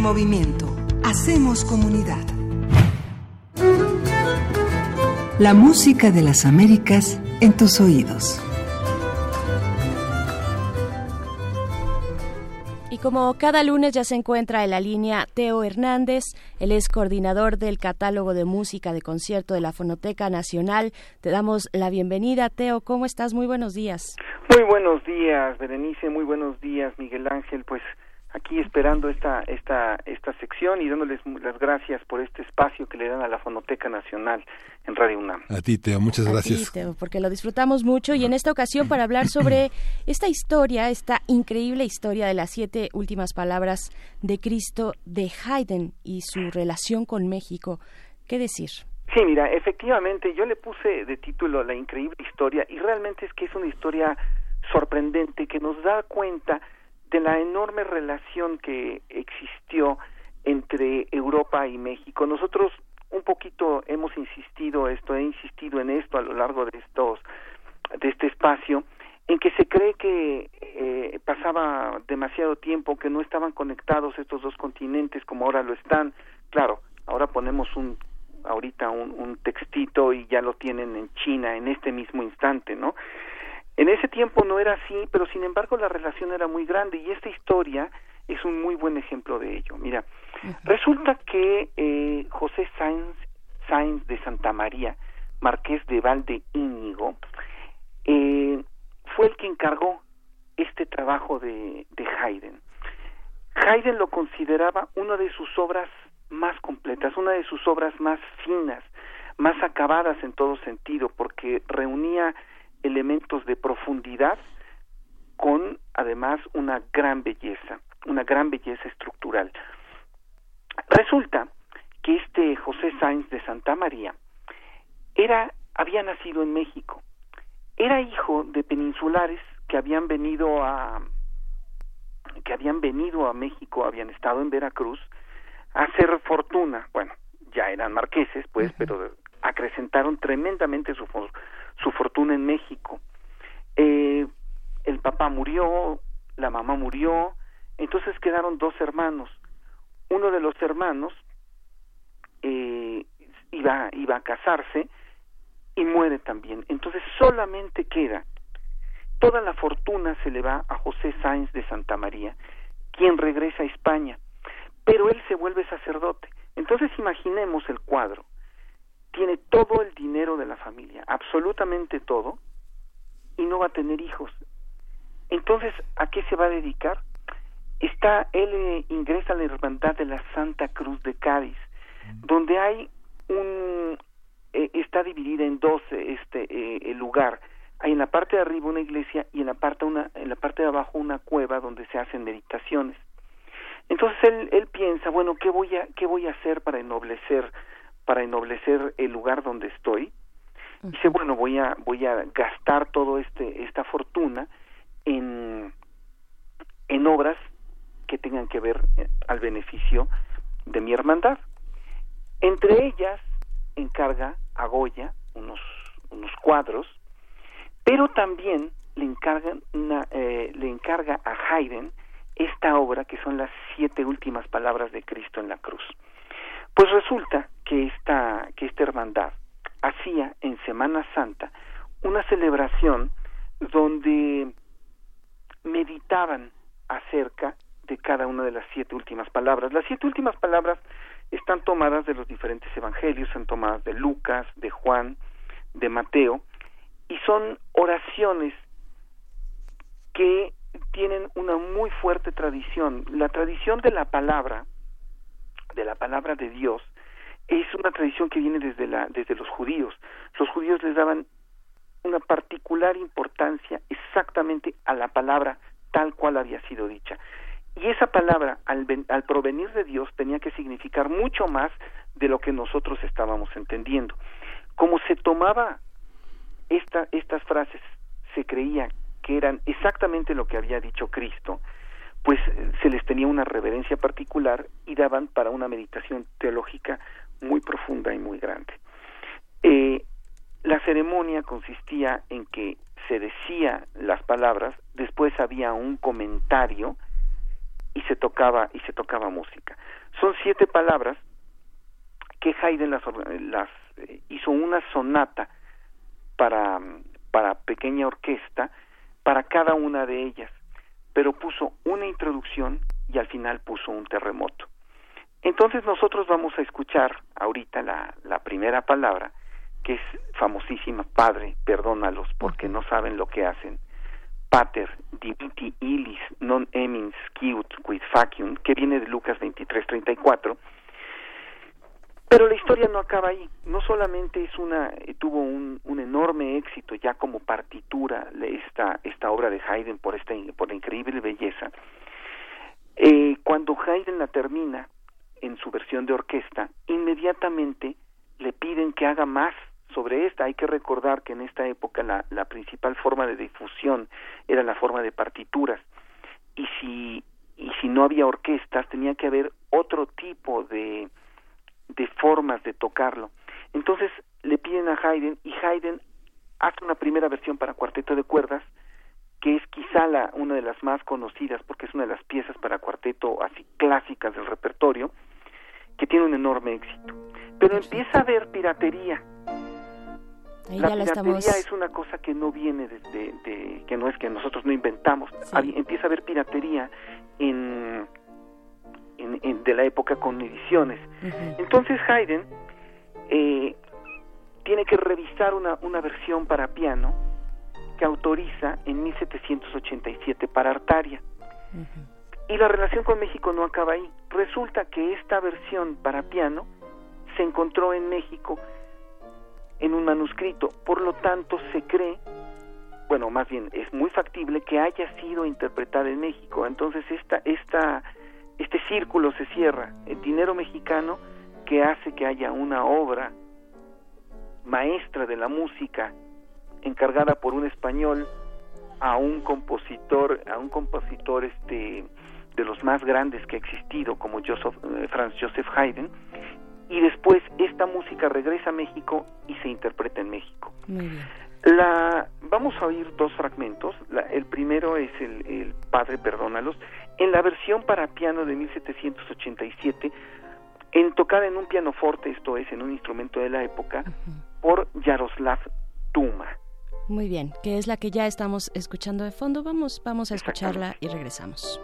Movimiento. Hacemos comunidad. La música de las Américas en tus oídos. Y como cada lunes ya se encuentra en la línea Teo Hernández, él es coordinador del catálogo de música de concierto de la Fonoteca Nacional. Te damos la bienvenida, Teo. ¿Cómo estás? Muy buenos días. Muy buenos días, Berenice. Muy buenos días, Miguel Ángel. Pues aquí esperando esta esta esta sección y dándoles las gracias por este espacio que le dan a la Fonoteca Nacional en Radio UNAM. A ti, Teo, muchas gracias. A ti, Teo, porque lo disfrutamos mucho y en esta ocasión para hablar sobre esta historia, esta increíble historia de las siete últimas palabras de Cristo de Haydn y su relación con México. ¿Qué decir? Sí, mira, efectivamente yo le puse de título La increíble historia y realmente es que es una historia sorprendente que nos da cuenta de la enorme relación que existió entre Europa y México. Nosotros un poquito hemos insistido esto, he insistido en esto a lo largo de estos de este espacio en que se cree que eh, pasaba demasiado tiempo que no estaban conectados estos dos continentes como ahora lo están. Claro, ahora ponemos un ahorita un, un textito y ya lo tienen en China en este mismo instante, ¿no? En ese tiempo no era así, pero sin embargo la relación era muy grande y esta historia es un muy buen ejemplo de ello. Mira, resulta que eh, José Sáenz, Sáenz de Santa María, marqués de Valde Íñigo, eh, fue el que encargó este trabajo de, de Haydn. Haydn lo consideraba una de sus obras más completas, una de sus obras más finas, más acabadas en todo sentido, porque reunía elementos de profundidad con además una gran belleza, una gran belleza estructural. Resulta que este José Sáenz de Santa María era había nacido en México. Era hijo de peninsulares que habían venido a que habían venido a México, habían estado en Veracruz a hacer fortuna. Bueno, ya eran marqueses, pues, pero acrecentaron tremendamente su, su fortuna en México. Eh, el papá murió, la mamá murió, entonces quedaron dos hermanos. Uno de los hermanos eh, iba, iba a casarse y muere también. Entonces solamente queda, toda la fortuna se le va a José Sáenz de Santa María, quien regresa a España, pero él se vuelve sacerdote. Entonces imaginemos el cuadro tiene todo el dinero de la familia, absolutamente todo, y no va a tener hijos. Entonces, ¿a qué se va a dedicar? Está, él eh, ingresa a la hermandad de la Santa Cruz de Cádiz, donde hay un, eh, está dividida en dos este eh, el lugar. Hay en la parte de arriba una iglesia y en la parte una, en la parte de abajo una cueva donde se hacen meditaciones. Entonces él, él piensa, bueno, ¿qué voy a qué voy a hacer para ennoblecer para ennoblecer el lugar donde estoy. Dice, bueno, voy a voy a gastar todo este esta fortuna en en obras que tengan que ver eh, al beneficio de mi hermandad. Entre ellas encarga a Goya unos unos cuadros, pero también le encarga una, eh, le encarga a Haydn esta obra que son las siete últimas palabras de Cristo en la cruz. Pues resulta que esta, que hermandad hacía en Semana Santa una celebración donde meditaban acerca de cada una de las siete últimas palabras. Las siete últimas palabras están tomadas de los diferentes evangelios, son tomadas de Lucas, de Juan, de Mateo, y son oraciones que tienen una muy fuerte tradición. La tradición de la palabra, de la palabra de Dios, es una tradición que viene desde, la, desde los judíos. Los judíos les daban una particular importancia exactamente a la palabra tal cual había sido dicha. Y esa palabra, al, al provenir de Dios, tenía que significar mucho más de lo que nosotros estábamos entendiendo. Como se tomaba esta, estas frases, se creía que eran exactamente lo que había dicho Cristo, pues eh, se les tenía una reverencia particular y daban para una meditación teológica muy profunda y muy grande. Eh, la ceremonia consistía en que se decía las palabras, después había un comentario y se tocaba y se tocaba música. Son siete palabras que Haydn las, las eh, hizo una sonata para para pequeña orquesta para cada una de ellas, pero puso una introducción y al final puso un terremoto. Entonces nosotros vamos a escuchar ahorita la, la primera palabra, que es famosísima, Padre, perdónalos porque no saben lo que hacen. Pater, diviti illis non emins quiut quid facium, que viene de Lucas 23:34, pero la historia no acaba ahí. No solamente es una eh, tuvo un, un, enorme éxito ya como partitura esta esta obra de Haydn por esta por la increíble belleza. Eh, cuando Haydn la termina en su versión de orquesta, inmediatamente le piden que haga más sobre esta. Hay que recordar que en esta época la, la principal forma de difusión era la forma de partituras y si y si no había orquestas tenía que haber otro tipo de de formas de tocarlo. Entonces le piden a Haydn y Haydn hace una primera versión para cuarteto de cuerdas que es quizá la, una de las más conocidas porque es una de las piezas para cuarteto así clásicas del repertorio que tiene un enorme éxito. Pero empieza a haber piratería. la piratería es una cosa que no viene de, de, que no es que nosotros no inventamos. Empieza a haber piratería en de la época con ediciones. Entonces Haydn eh, tiene que revisar una, una versión para piano que autoriza en 1787 para Artaria. Y la relación con México no acaba ahí. Resulta que esta versión para piano se encontró en México en un manuscrito, por lo tanto se cree, bueno, más bien es muy factible que haya sido interpretada en México. Entonces esta esta este círculo se cierra, el dinero mexicano que hace que haya una obra maestra de la música encargada por un español a un compositor, a un compositor este de los más grandes que ha existido como Joseph, eh, Franz Joseph Haydn y después esta música regresa a México y se interpreta en México. La, vamos a oír dos fragmentos. el primero es el, el Padre Perdónalos en la versión para piano de 1787, en tocada en un pianoforte, esto es, en un instrumento de la época, por Yaroslav Tuma. Muy bien, que es la que ya estamos escuchando de fondo. Vamos, vamos a escucharla y regresamos.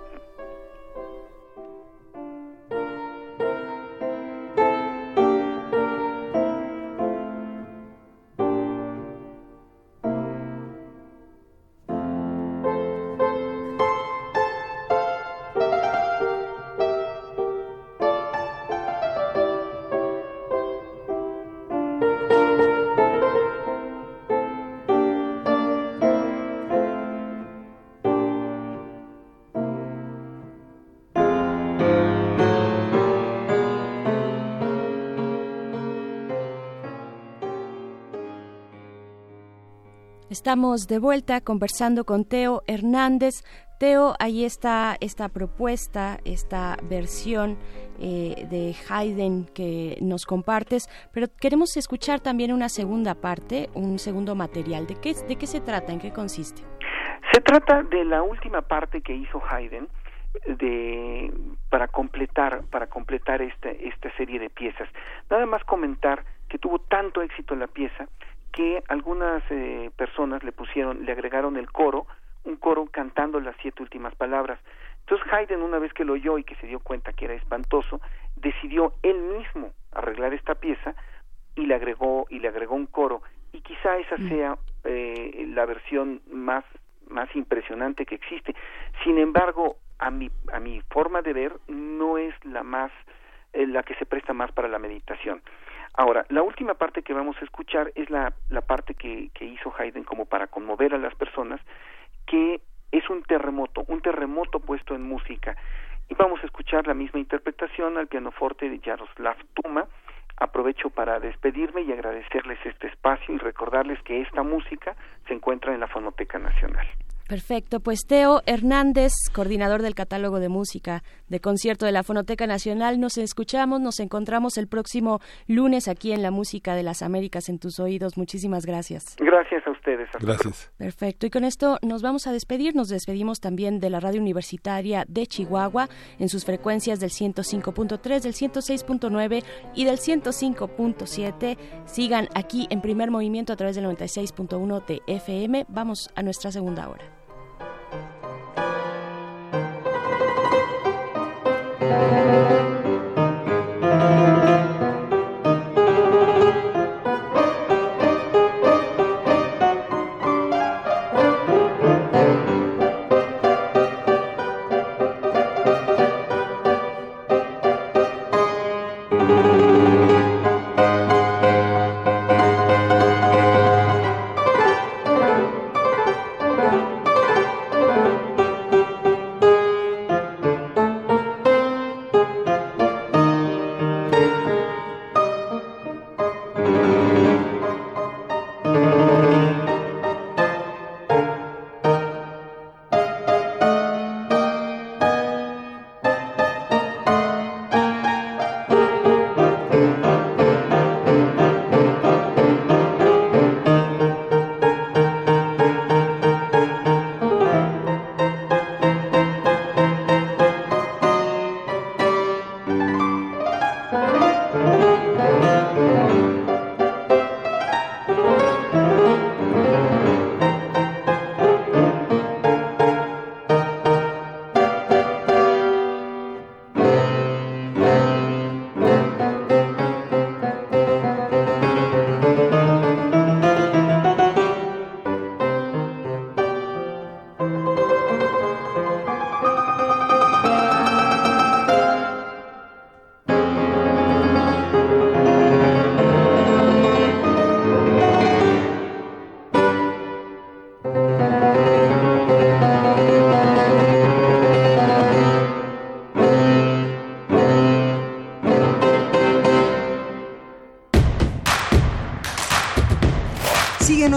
Estamos de vuelta conversando con Teo Hernández. Teo, ahí está esta propuesta, esta versión eh, de Haydn que nos compartes, pero queremos escuchar también una segunda parte, un segundo material. ¿De qué, de qué se trata? ¿En qué consiste? Se trata de la última parte que hizo Haydn de para completar para completar esta esta serie de piezas. Nada más comentar que tuvo tanto éxito la pieza que algunas eh, personas le pusieron, le agregaron el coro, un coro cantando las siete últimas palabras. Entonces Haydn, una vez que lo oyó y que se dio cuenta que era espantoso, decidió él mismo arreglar esta pieza y le agregó y le agregó un coro y quizá esa mm. sea eh, la versión más más impresionante que existe. Sin embargo, a mi, a mi forma de ver, no es la más, eh, la que se presta más para la meditación. Ahora, la última parte que vamos a escuchar es la, la parte que, que hizo Haydn como para conmover a las personas, que es un terremoto, un terremoto puesto en música. Y vamos a escuchar la misma interpretación al pianoforte de Jaroslav Tuma. Aprovecho para despedirme y agradecerles este espacio y recordarles que esta música se encuentra en la Fonoteca Nacional. Perfecto, pues Teo Hernández, coordinador del catálogo de música de concierto de la Fonoteca Nacional, nos escuchamos, nos encontramos el próximo lunes aquí en la Música de las Américas en tus oídos. Muchísimas gracias. Gracias a ustedes. Gracias. Perfecto, y con esto nos vamos a despedir, nos despedimos también de la radio universitaria de Chihuahua en sus frecuencias del 105.3, del 106.9 y del 105.7. Sigan aquí en primer movimiento a través del 96.1 de FM. Vamos a nuestra segunda hora. Thank you.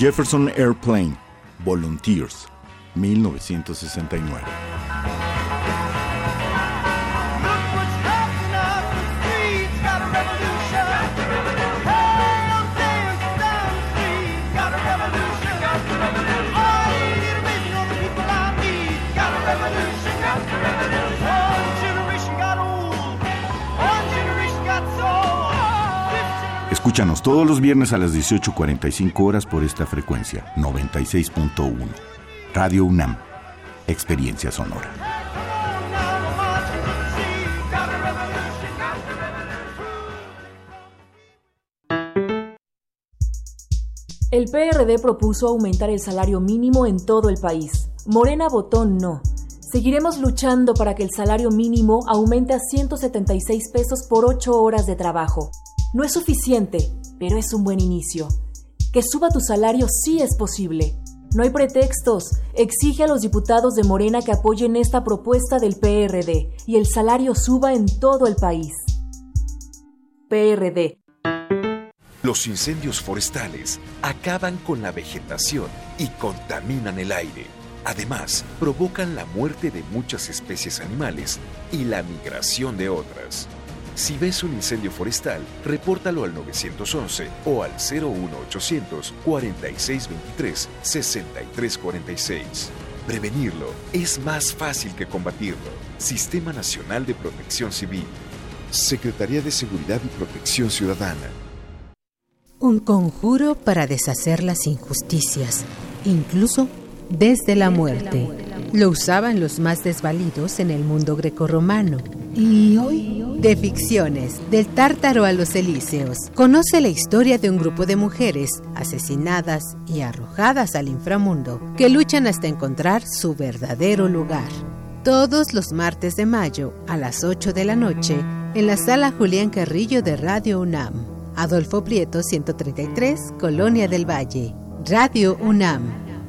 Jefferson Airplane, Volunteers, 1969. Escúchanos todos los viernes a las 18.45 horas por esta frecuencia, 96.1. Radio UNAM, Experiencia Sonora. El PRD propuso aumentar el salario mínimo en todo el país. Morena votó no. Seguiremos luchando para que el salario mínimo aumente a 176 pesos por 8 horas de trabajo. No es suficiente, pero es un buen inicio. Que suba tu salario sí es posible. No hay pretextos. Exige a los diputados de Morena que apoyen esta propuesta del PRD y el salario suba en todo el país. PRD. Los incendios forestales acaban con la vegetación y contaminan el aire. Además, provocan la muerte de muchas especies animales y la migración de otras. Si ves un incendio forestal, repórtalo al 911 o al 01800 4623 6346. Prevenirlo es más fácil que combatirlo. Sistema Nacional de Protección Civil. Secretaría de Seguridad y Protección Ciudadana. Un conjuro para deshacer las injusticias, incluso desde la muerte. Lo usaban los más desvalidos en el mundo grecorromano. Y hoy, de ficciones, del tártaro a los elíseos, conoce la historia de un grupo de mujeres asesinadas y arrojadas al inframundo que luchan hasta encontrar su verdadero lugar. Todos los martes de mayo a las 8 de la noche en la sala Julián Carrillo de Radio UNAM. Adolfo Prieto 133, Colonia del Valle. Radio UNAM.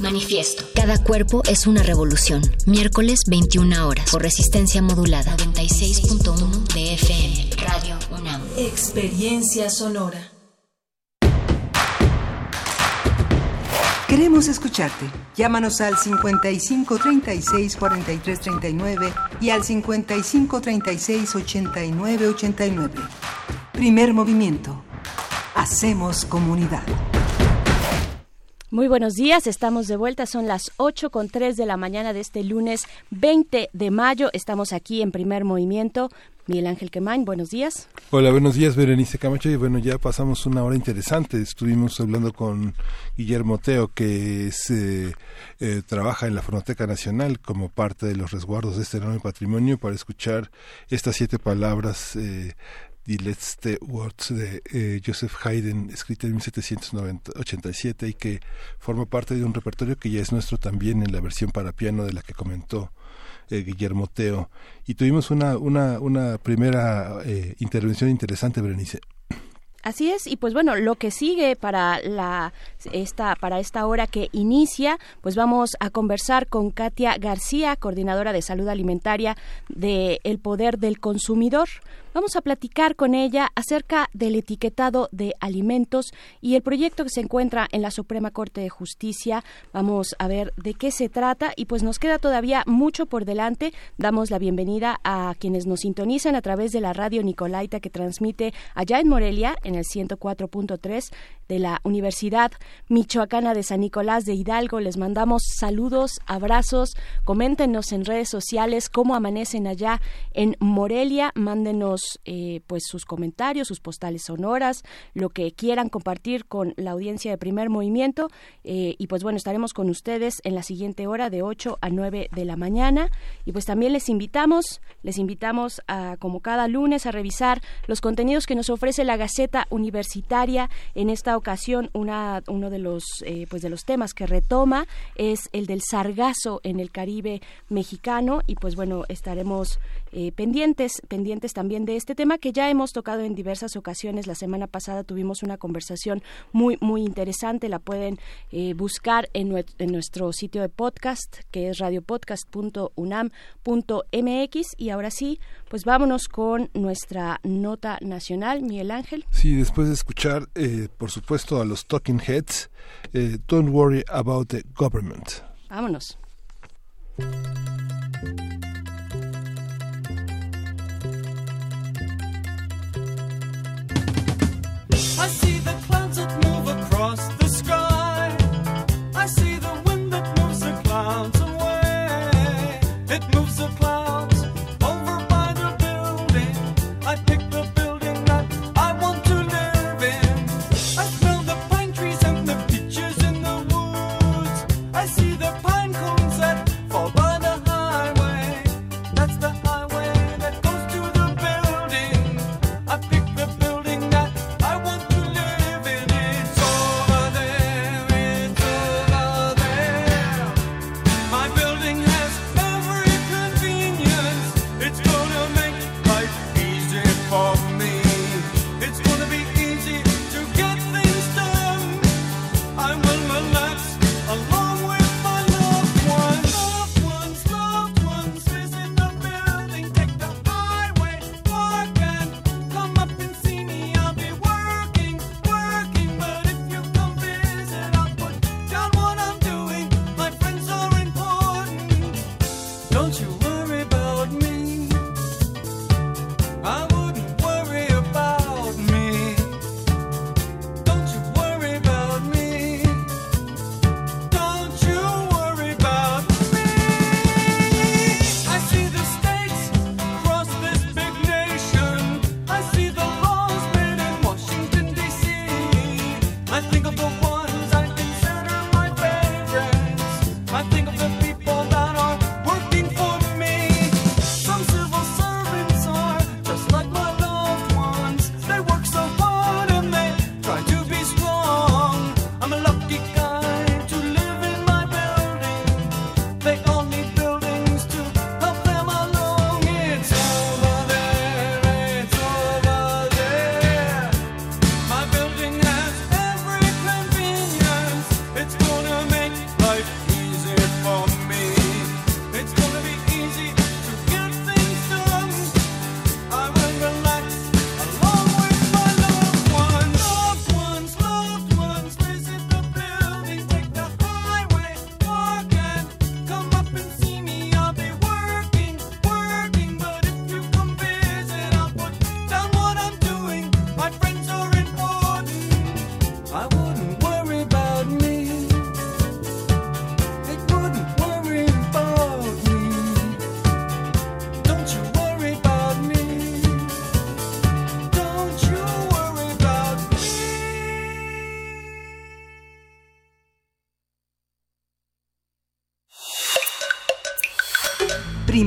Manifiesto. Cada cuerpo es una revolución. Miércoles 21 horas por resistencia modulada 96.1 de FM. Radio UNAM. Experiencia sonora. Queremos escucharte. Llámanos al 55 36 43 39 y al 55 36 89 89. Primer movimiento. Hacemos comunidad. Muy buenos días, estamos de vuelta, son las 8 con 3 de la mañana de este lunes 20 de mayo. Estamos aquí en primer movimiento. Miguel Ángel Quemain, buenos días. Hola, buenos días, Berenice Camacho. Y bueno, ya pasamos una hora interesante. Estuvimos hablando con Guillermo Teo, que es, eh, eh, trabaja en la Fonoteca Nacional como parte de los resguardos de este enorme patrimonio para escuchar estas siete palabras eh, Die letzte Words de eh, Joseph Haydn, escrita en 1787 y que forma parte de un repertorio que ya es nuestro también en la versión para piano de la que comentó eh, Guillermo Teo. Y tuvimos una, una, una primera eh, intervención interesante, Berenice. Así es, y pues bueno, lo que sigue para la esta para esta hora que inicia, pues vamos a conversar con Katia García, coordinadora de salud alimentaria de El Poder del Consumidor. Vamos a platicar con ella acerca del etiquetado de alimentos y el proyecto que se encuentra en la Suprema Corte de Justicia. Vamos a ver de qué se trata y pues nos queda todavía mucho por delante. Damos la bienvenida a quienes nos sintonizan a través de la radio Nicolaita que transmite allá en Morelia en el 104.3 de la Universidad Michoacana de San Nicolás de Hidalgo. Les mandamos saludos, abrazos, coméntenos en redes sociales cómo amanecen allá en Morelia, mándenos eh, pues sus comentarios, sus postales sonoras, lo que quieran compartir con la audiencia de primer movimiento eh, y pues bueno, estaremos con ustedes en la siguiente hora de 8 a 9 de la mañana. Y pues también les invitamos, les invitamos a como cada lunes a revisar los contenidos que nos ofrece la Gaceta Universitaria. En esta ocasión una, uno de los, eh, pues de los temas que retoma es el del sargazo en el Caribe mexicano. Y pues bueno, estaremos eh, pendientes, pendientes también de este tema que ya hemos tocado en diversas ocasiones. La semana pasada tuvimos una conversación muy, muy interesante. La pueden eh, buscar en, en, nuestro sitio de podcast, que es radiopodcast.unam.mx. Y ahora sí, pues vámonos con nuestra nota nacional, Miguel Ángel. Sí, después de escuchar, eh, por supuesto, a los Talking Heads, Don't Worry About the Government. Vámonos. Clouds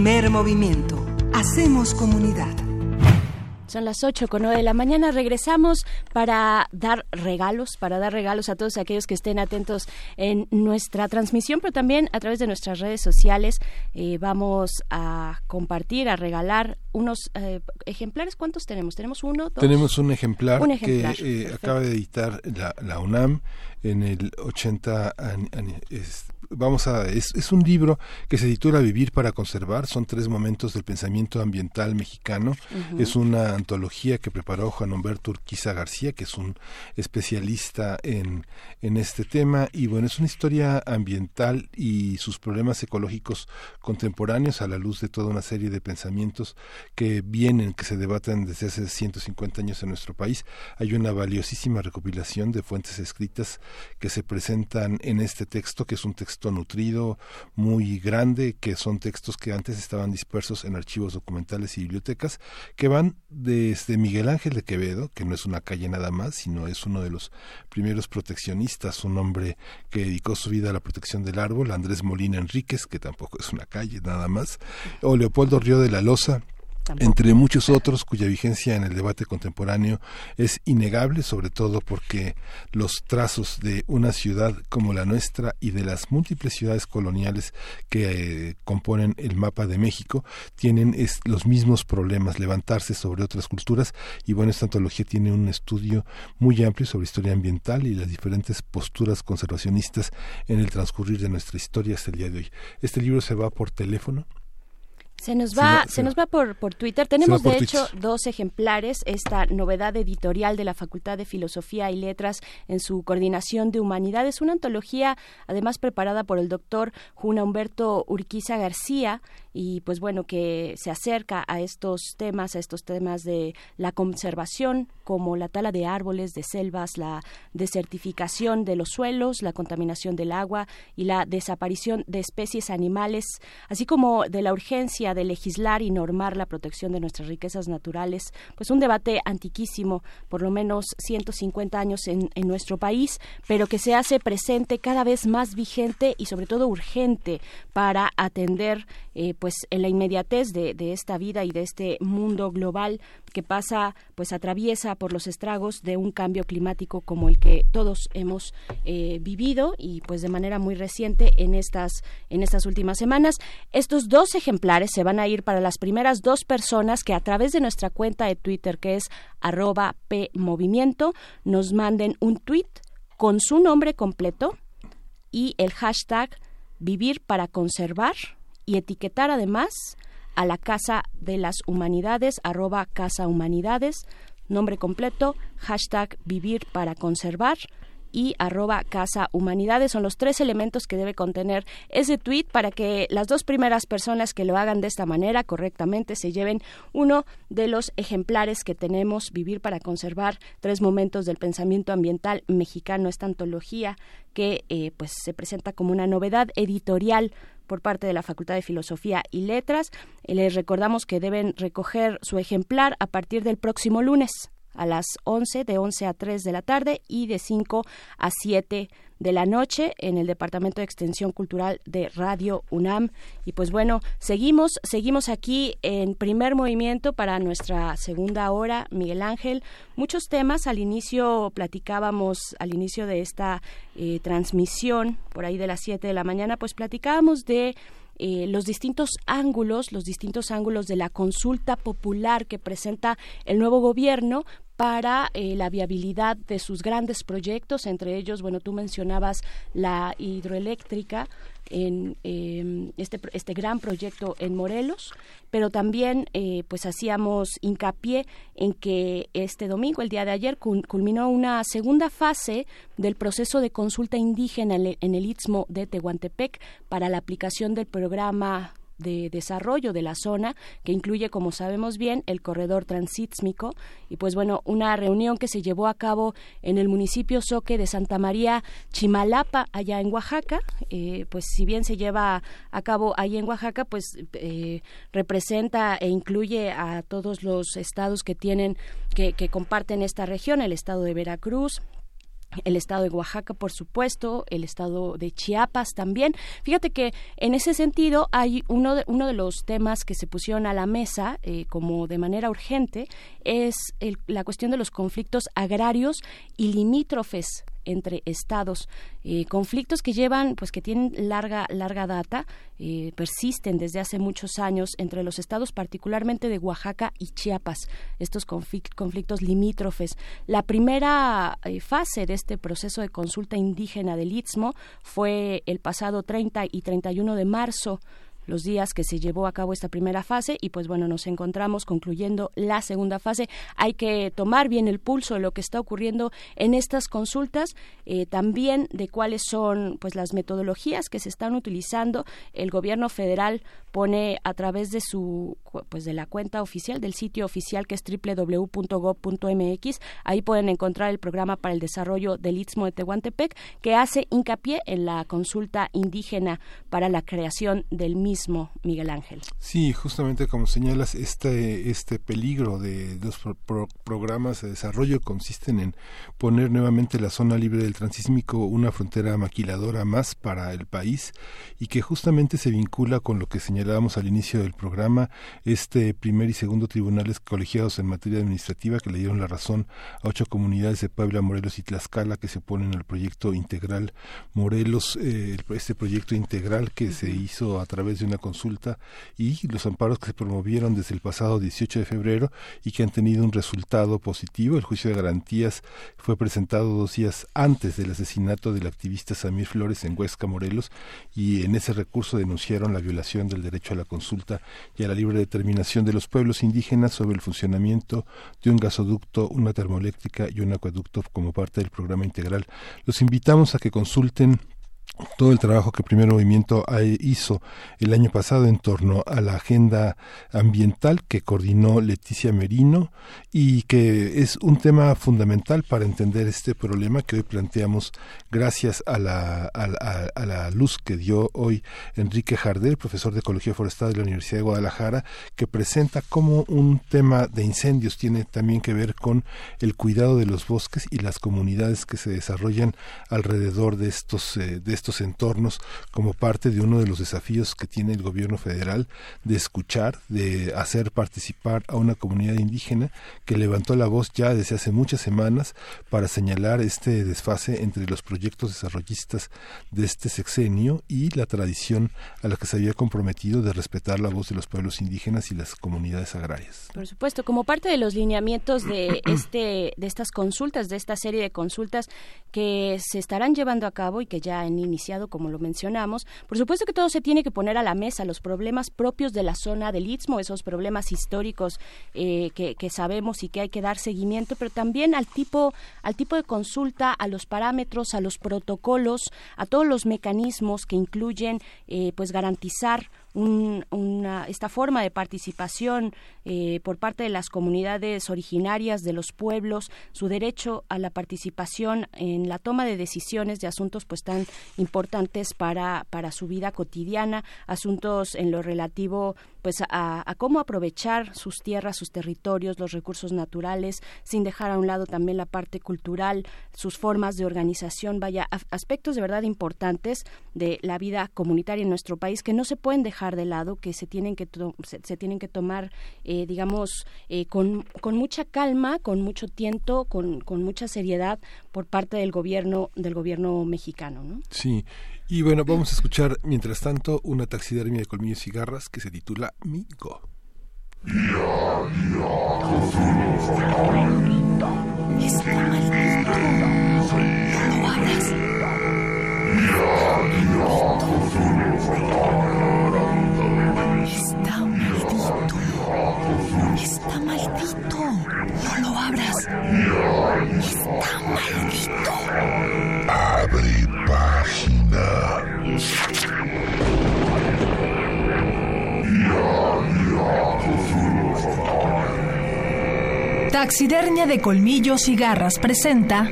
Primer movimiento. Hacemos comunidad. Son las 8 con 9 de la mañana. Regresamos para dar regalos, para dar regalos a todos aquellos que estén atentos en nuestra transmisión, pero también a través de nuestras redes sociales. Eh, vamos a compartir, a regalar unos eh, ejemplares. ¿Cuántos tenemos? ¿Tenemos uno? Dos? Tenemos un ejemplar, Un ejemplar, que eh, acaba de editar la, la UNAM en el 80 ani- ani- es- vamos a es, es un libro que se titula Vivir para conservar. Son tres momentos del pensamiento ambiental mexicano. Es una antología que preparó Juan Humberto Urquiza García que es un especialista en en este tema. Y bueno es una historia ambiental y sus problemas ecológicos contemporáneos a la luz de toda una serie de pensamientos que vienen, que se debaten desde hace 150 años en nuestro país. Hay una valiosísima recopilación de fuentes escritas que se presentan en este texto, que es un texto nutrido, muy grande, que son textos que antes estaban dispersos en archivos documentales y bibliotecas, que van desde Miguel Ángel de Quevedo, que no es una calle nada más, sino es uno de los primeros proteccionistas, un hombre que dedicó su vida a la protección del árbol, Andrés Molina Enríquez, que tampoco es una calle nada más, o Leopoldo Río de la Loza, entre muchos otros cuya vigencia en el debate contemporáneo es innegable, sobre todo porque los trazos de una ciudad como la nuestra y de las múltiples ciudades coloniales que eh, componen el mapa de México tienen es- los mismos problemas, levantarse sobre otras culturas. Y bueno, esta antología tiene un estudio muy amplio sobre historia ambiental y las diferentes posturas conservacionistas en el transcurrir de nuestra historia hasta el día de hoy. Este libro se va por teléfono, Se nos va, se, se- nos va por, por Twitter. Tenemos por de hecho dos ejemplares. Esta novedad editorial de la Facultad de Filosofía y Letras en su coordinación de humanidades, una antología además preparada por el doctor Juna Humberto Urquiza García y pues bueno que se acerca a estos temas, a estos temas de la conservación como la tala de árboles, de selvas, la desertificación de los suelos, la contaminación del agua y la desaparición de especies animales, así como de la urgencia de legislar y normar la protección de nuestras riquezas naturales, pues un debate antiquísimo, por lo menos 150 años en, nuestro país, pero que se hace presente cada vez más vigente y sobre todo urgente para atender eh, pues en la inmediatez de, de esta vida y de este mundo global que pasa pues atraviesa por los estragos de un cambio climático como el que todos hemos eh, vivido y pues de manera muy reciente en estas en estas últimas semanas. Estos dos ejemplares se van a ir para las primeras dos personas que a través de nuestra cuenta de Twitter que es arroba pmovimiento nos manden un tweet con su nombre completo y el hashtag vivir para conservar y etiquetar además a la Casa de las Humanidades, arroba Casa Humanidades, nombre completo, hashtag vivir para conservar y arroba Casa Humanidades. Son los tres elementos que debe contener ese tweet para que las dos primeras personas que lo hagan de esta manera correctamente se lleven uno de los ejemplares que tenemos Vivir para conservar tres momentos del pensamiento ambiental mexicano, esta antología que eh, pues se presenta como una novedad editorial por parte de la Facultad de Filosofía y Letras. Eh, Les recordamos que deben recoger su ejemplar a partir del próximo lunes a las 11, de 11 a 3 de la tarde y de 5 a 7 de la noche en el Departamento de Extensión Cultural de Radio UNAM. Y pues bueno, seguimos, seguimos aquí en primer movimiento para nuestra segunda hora, Miguel Ángel. Muchos temas, al inicio platicábamos, al inicio de esta eh, transmisión, por ahí de las 7 de la mañana, pues platicábamos de eh, los distintos ángulos, los distintos ángulos de la consulta popular que presenta el nuevo gobierno para eh, la viabilidad de sus grandes proyectos, entre ellos, bueno, tú mencionabas la hidroeléctrica en eh, este, este gran proyecto en Morelos, pero también eh, pues hacíamos hincapié en que este domingo, el día de ayer, cul- culminó una segunda fase del proceso de consulta indígena en el, en el Istmo de Tehuantepec para la aplicación del programa de desarrollo de la zona, que incluye, como sabemos bien, el corredor transísmico. Y pues bueno, una reunión que se llevó a cabo en el municipio Soque de Santa María Chimalapa, allá en Oaxaca, eh, pues si bien se lleva a cabo ahí en Oaxaca, pues eh, representa e incluye a todos los estados que tienen, que, que comparten esta región, el estado de Veracruz, el estado de Oaxaca, por supuesto, el estado de Chiapas también. Fíjate que en ese sentido hay uno de, uno de los temas que se pusieron a la mesa eh, como de manera urgente es el- la cuestión de los conflictos agrarios y limítrofes entre estados. Eh, conflictos que llevan pues que tienen larga larga data eh, persisten desde hace muchos años entre los estados particularmente de Oaxaca y Chiapas estos conflic- conflictos limítrofes. La primera eh, fase de este proceso de consulta indígena del Istmo fue el pasado 30 y 31 de marzo los días que se llevó a cabo esta primera fase y pues bueno nos encontramos concluyendo la segunda fase. Hay que tomar bien el pulso de lo que está ocurriendo en estas consultas eh, también de cuáles son pues las metodologías que se están utilizando. El gobierno federal pone a través de su pues de la cuenta oficial del sitio oficial que es www.gov.mx ahí pueden encontrar el programa para el desarrollo del Istmo de Tehuantepec que hace hincapié en la consulta indígena para la creación del mismo Miguel Ángel. Sí, justamente como señalas, este, este peligro de los pro- pro- programas de desarrollo consisten en poner nuevamente la zona libre del transísmico una frontera maquiladora más para el país y que justamente se vincula con lo que señalábamos al inicio del programa, este primer y segundo tribunales colegiados en materia administrativa que le dieron la razón a ocho comunidades de Puebla, Morelos y Tlaxcala que se oponen al proyecto integral Morelos, eh, este proyecto integral que se hizo a través de una consulta y los amparos que se promovieron desde el pasado 18 de febrero y que han tenido un resultado positivo. El juicio de garantías fue presentado dos días antes del asesinato del activista Samir Flores en Huesca, Morelos, y en ese recurso denunciaron la violación del derecho a la consulta y a la libre determinación de los pueblos indígenas sobre el funcionamiento de un gasoducto, una termoeléctrica y un acueducto como parte del programa integral. Los invitamos a que consulten todo el trabajo que Primer Movimiento hizo el año pasado en torno a la agenda ambiental que coordinó Leticia Merino y que es un tema fundamental para entender este problema que hoy planteamos gracias a la, a, a la luz que dio hoy Enrique Jardel, profesor de Ecología Forestal de la Universidad de Guadalajara, que presenta cómo un tema de incendios tiene también que ver con el cuidado de los bosques y las comunidades que se desarrollan alrededor de estos, eh, de estos entornos como parte de uno de los desafíos que tiene el gobierno federal de escuchar, de hacer participar a una comunidad indígena que levantó la voz ya desde hace muchas semanas para señalar este desfase entre los proyectos desarrollistas de este sexenio y la tradición a la que se había comprometido de respetar la voz de los pueblos indígenas y las comunidades agrarias. Por supuesto, como parte de los lineamientos de este de estas consultas, de esta serie de consultas que se estarán llevando a cabo y que ya en iniciado, como lo mencionamos. Por supuesto que todo se tiene que poner a la mesa, los problemas propios de la zona del Istmo, esos problemas históricos eh, que, sabemos y que hay que dar seguimiento, pero también al tipo, al tipo de consulta, a los parámetros, a los protocolos, a todos los mecanismos que incluyen eh, pues garantizar un- una, esta forma de participación eh, por parte de las comunidades originarias de los pueblos, su derecho a la participación en la toma de decisiones de asuntos pues tan importantes para, para su vida cotidiana, asuntos en lo relativo pues a, a cómo aprovechar sus tierras, sus territorios, los recursos naturales, sin dejar a un lado también la parte cultural, sus formas de organización, vaya, aspectos de verdad importantes de la vida comunitaria en nuestro país que no se pueden dejar de lado, que se tienen que, se tienen que tomar, eh, digamos, eh, con, con mucha calma, con mucho tiento, con, con mucha seriedad por parte del gobierno, del gobierno mexicano, ¿no? Sí, y bueno, vamos a escuchar mientras tanto una taxidermia de colmillos y garras que se titula Migo. Está maldito. No lo abras. Está maldito. Está maldito. No lo abras. Está maldito. Abre. Taxidermia de colmillos y garras presenta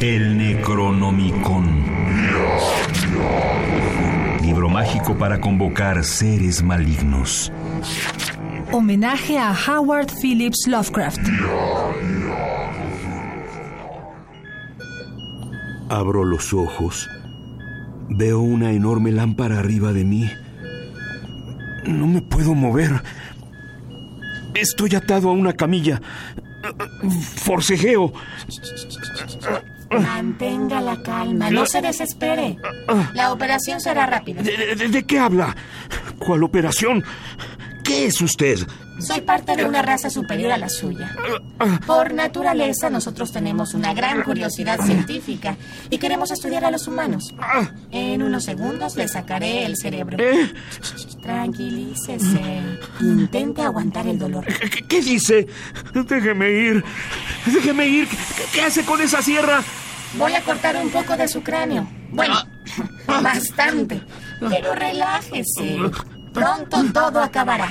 El Necronomicon. Libro mágico para convocar seres malignos. homenaje a Howard Phillips Lovecraft. Abro los ojos. Veo una enorme lámpara arriba de mí. No me puedo mover. Estoy atado a una camilla. Forcejeo. Mantenga la calma, no se desespere. La operación será rápida. ¿De, de- de qué habla? ¿Cuál operación? ¿Qué es usted? Soy parte de una raza superior a la suya. Por naturaleza, nosotros tenemos una gran curiosidad científica y queremos estudiar a los humanos. En unos segundos le sacaré el cerebro. Tranquilícese. Intente aguantar el dolor. ¿Qué, qué dice? Déjeme ir. Déjeme ir. ¿Qué, qué hace con esa sierra? Voy a cortar un poco de su cráneo. Bueno, bastante. Pero relájese. Pronto todo acabará.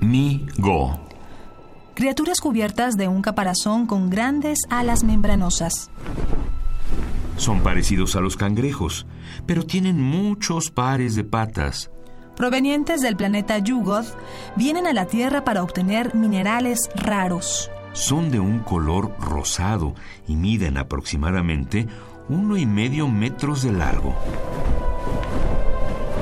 Mi Go. Criaturas cubiertas de un caparazón con grandes alas membranosas. Son parecidos a los cangrejos, pero tienen muchos pares de patas. Provenientes del planeta Yugoth, vienen a la Tierra para obtener minerales raros. Son de un color rosado y miden aproximadamente uno y medio metros de largo.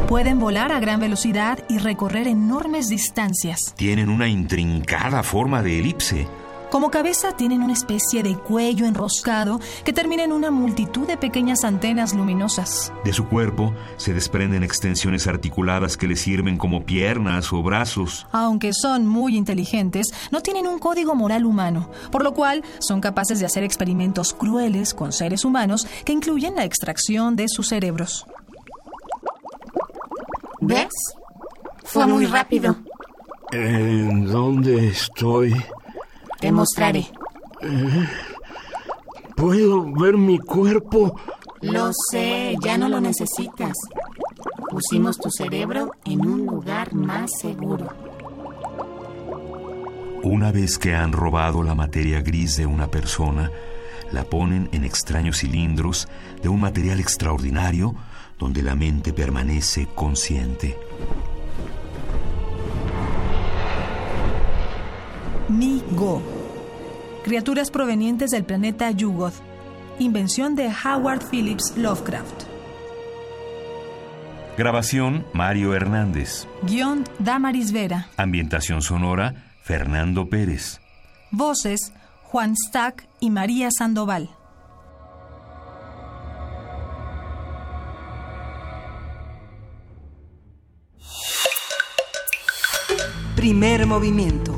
Pueden volar a gran velocidad y recorrer enormes distancias. Tienen una intrincada forma de elipse. Como cabeza tienen una especie de cuello enroscado que termina en una multitud de pequeñas antenas luminosas. De su cuerpo se desprenden extensiones articuladas que les sirven como piernas o brazos. Aunque son muy inteligentes, no tienen un código moral humano, por lo cual son capaces de hacer experimentos crueles con seres humanos que incluyen la extracción de sus cerebros. ¿Ves? Fue muy rápido. ¿En dónde estoy? Te mostraré. Eh, ¿Puedo ver mi cuerpo? Lo sé, ya no lo necesitas. Pusimos tu cerebro en un lugar más seguro. Una vez que han robado la materia gris de una persona, la ponen en extraños cilindros de un material extraordinario donde la mente permanece consciente. Nigo, criaturas provenientes del planeta Yugoth, invención de Howard Phillips Lovecraft. Grabación Mario Hernández. Guión Damaris Vera. Ambientación sonora Fernando Pérez. Voces Juan Stack y María Sandoval. Primer movimiento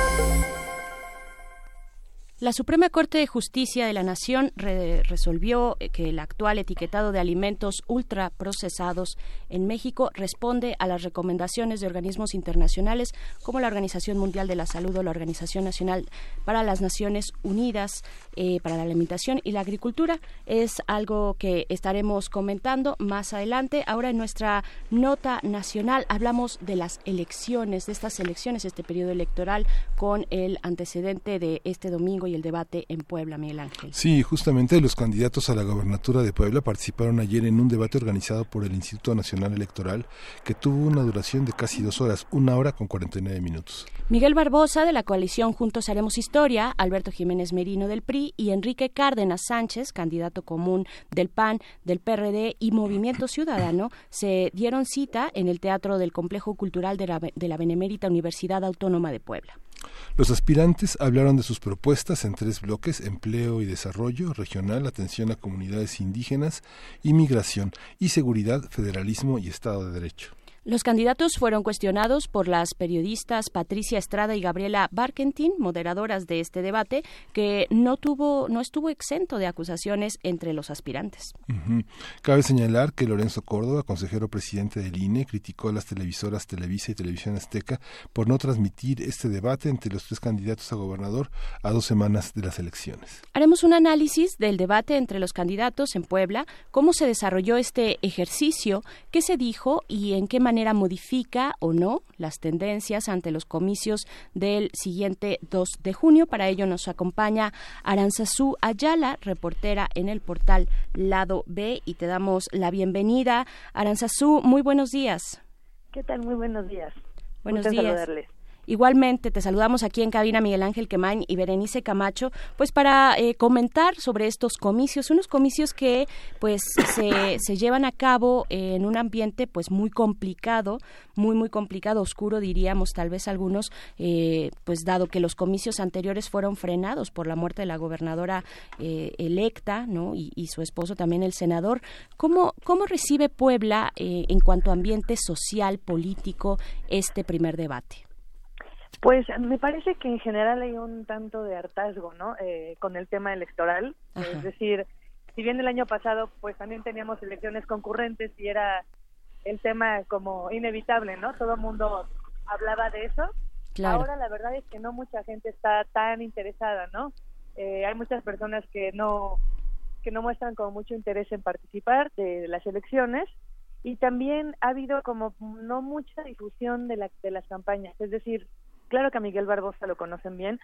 La Suprema Corte de Justicia de la Nación re- resolvió eh, que el actual etiquetado de alimentos ultraprocesados en México responde a las recomendaciones de organismos internacionales como la Organización Mundial de la Salud o la Organización Nacional para las Naciones Unidas eh, para la Alimentación y la Agricultura. Es algo que estaremos comentando más adelante. Ahora en nuestra nota nacional hablamos de las elecciones, de estas elecciones, este periodo electoral con el antecedente de este domingo el debate en Puebla, Miguel Ángel. Sí, justamente los candidatos a la gobernatura de Puebla participaron ayer en un debate organizado por el Instituto Nacional Electoral que tuvo una duración de casi dos horas, una hora con 49 minutos. Miguel Barbosa de la coalición Juntos Haremos Historia, Alberto Jiménez Merino del PRI y Enrique Cárdenas Sánchez, candidato común del PAN, del PRD y Movimiento Ciudadano, se dieron cita en el Teatro del Complejo Cultural de la, de la Benemérita Universidad Autónoma de Puebla. Los aspirantes hablaron de sus propuestas en tres bloques, empleo y desarrollo regional, atención a comunidades indígenas, inmigración y seguridad, federalismo y Estado de Derecho. Los candidatos fueron cuestionados por las periodistas Patricia Estrada y Gabriela Barkentin, moderadoras de este debate, que no tuvo, no estuvo exento de acusaciones entre los aspirantes. Cabe señalar que Lorenzo Córdoba, consejero presidente del INE, criticó a las televisoras Televisa y Televisión Azteca por no transmitir este debate entre los tres candidatos a gobernador a dos semanas de las elecciones. Haremos un análisis del debate entre los candidatos en Puebla, cómo se desarrolló este ejercicio, qué se dijo y en qué manera modifica o no las tendencias ante los comicios del siguiente 2 de junio. Para ello nos acompaña Aranzazú Ayala, reportera en el portal Lado B, y te damos la bienvenida. Aranzazú, muy buenos días. ¿Qué tal? Muy buenos días. Buenos Gusto días. saludarles. Igualmente, te saludamos aquí en cabina Miguel Ángel Quemain y Berenice Camacho, pues para eh, comentar sobre estos comicios, unos comicios que pues se, se llevan a cabo en un ambiente pues muy complicado, muy muy complicado, oscuro diríamos tal vez algunos, eh, pues dado que los comicios anteriores fueron frenados por la muerte de la gobernadora eh, electa, ¿no? Y, y su esposo también el senador. ¿Cómo, cómo recibe Puebla eh, en cuanto a ambiente social, político, este primer debate? Pues me parece que en general hay un tanto de hartazgo, ¿no? Eh, con el tema electoral. Ajá. Es decir, si bien el año pasado pues también teníamos elecciones concurrentes y era el tema como inevitable, ¿no? Todo el mundo hablaba de eso. Claro. Ahora la verdad es que no mucha gente está tan interesada, ¿no? Eh, hay muchas personas que no que no muestran como mucho interés en participar de las elecciones y también ha habido como no mucha difusión de, la, de las campañas. Es decir, claro que a Miguel Barbosa lo conocen bien,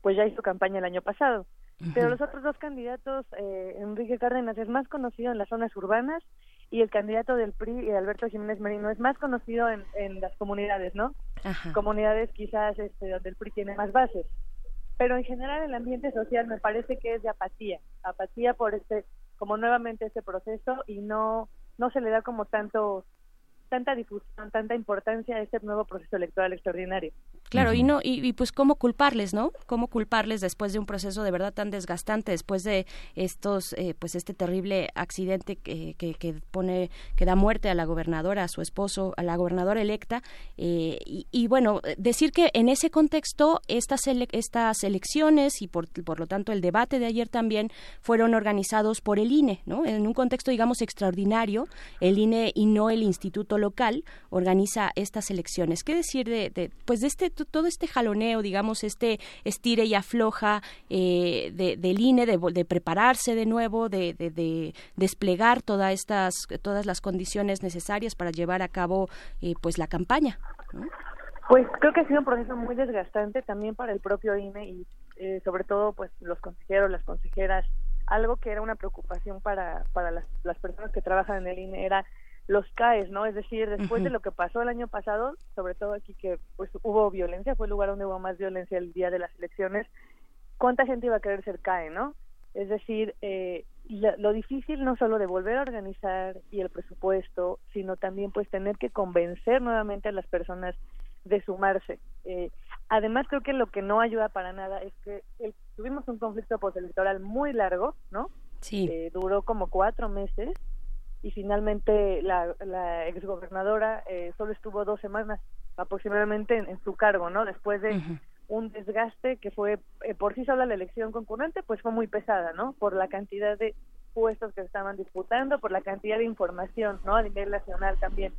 pues ya hizo campaña el año pasado. Pero los otros dos candidatos, eh, Enrique Cárdenas es más conocido en las zonas urbanas y el candidato del PRI, Alberto Jiménez Merino, es más conocido en, en las comunidades, ¿no? Ajá. Comunidades quizás este, donde el PRI tiene más bases. Pero en general el ambiente social me parece que es de apatía, apatía por este, como nuevamente este proceso y no, no se le da como tanto tanta difusión, tanta importancia a este nuevo proceso electoral extraordinario. Claro, y no y, y, pues cómo culparles, ¿no? Cómo culparles después de un proceso de verdad tan desgastante, después de estos, eh, pues este terrible accidente que, que, que, pone, que da muerte a la gobernadora, a su esposo, a la gobernadora electa, eh, y, y, bueno, decir que en ese contexto estas ele estas elecciones y por, por lo tanto el debate de ayer también fueron organizados por el INE, ¿no? En un contexto digamos extraordinario, el INE y no el Instituto local organiza estas elecciones. ¿Qué decir de, pues de este todo este jaloneo, digamos, este estire y afloja eh, de, del INE, de, prepararse de nuevo, de, de, desplegar todas estas, todas las condiciones necesarias para llevar a cabo eh, pues la campaña? Pues creo que ha sido un proceso muy desgastante también para el propio INE y eh, sobre todo pues los consejeros, las consejeras, algo que era una preocupación para, para las personas que trabajan en el INE era los CAES, ¿no? Es decir, después uh -huh. de lo que pasó el año pasado, sobre todo aquí que pues hubo violencia, fue el lugar donde hubo más violencia el día de las elecciones, ¿cuánta gente iba a querer ser CAE, no? Es decir, eh, lo, lo, difícil no solo de volver a organizar y el presupuesto, sino también pues tener que convencer nuevamente a las personas de sumarse. Eh, además creo que lo que no ayuda para nada es que el, tuvimos un conflicto postelectoral muy largo, ¿no? Sí. Eh, duró como cuatro meses y finalmente la, la exgobernadora eh, solo estuvo dos semanas aproximadamente en, en su cargo, ¿no? Después de un desgaste que fue, eh, por sí sola la elección concurrente, pues fue muy pesada, ¿no? Por la cantidad de puestos que se estaban disputando, por la cantidad de información, ¿no? A nivel nacional también.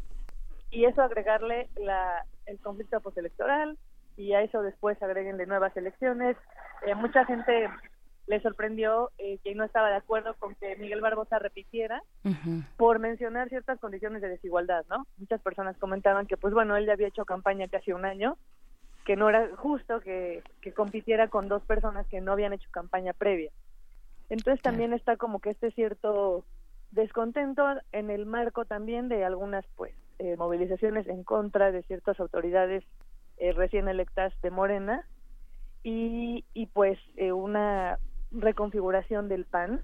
Y eso agregarle la, el conflicto postelectoral y a eso después agreguenle nuevas elecciones. Eh, mucha gente le sorprendió eh, que no estaba de acuerdo con que Miguel Barbosa repitiera por mencionar ciertas condiciones de desigualdad, ¿no? Muchas personas comentaban que, pues bueno, él ya había hecho campaña casi un año, que no era justo que, que compitiera con dos personas que no habían hecho campaña previa. Entonces también está como que este cierto descontento en el marco también de algunas pues eh, movilizaciones en contra de ciertas autoridades eh, recién electas de Morena y, y pues eh, una reconfiguración del PAN,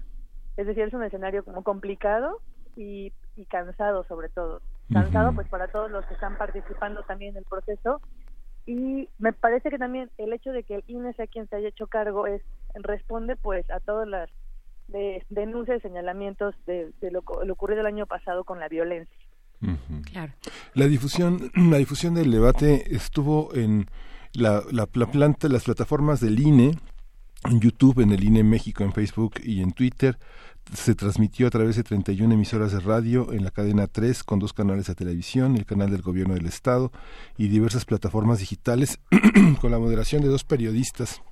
es decir, es un escenario como complicado y, y cansado sobre todo, cansado pues para todos los que están participando también en el proceso. Y me parece que también el hecho de que el INE sea quien se haya hecho cargo es responde pues a todas las de, denuncias y señalamientos de, de lo, lo ocurrido el año pasado con la violencia. Claro. La difusión, la difusión del debate estuvo en la, la, la planta, las plataformas del INE, en YouTube, en el INE México, en Facebook y en Twitter. Se transmitió a través de 31 emisoras de radio en la cadena 3 con dos canales de televisión, el canal del gobierno del estado y diversas plataformas digitales con la moderación de dos periodistas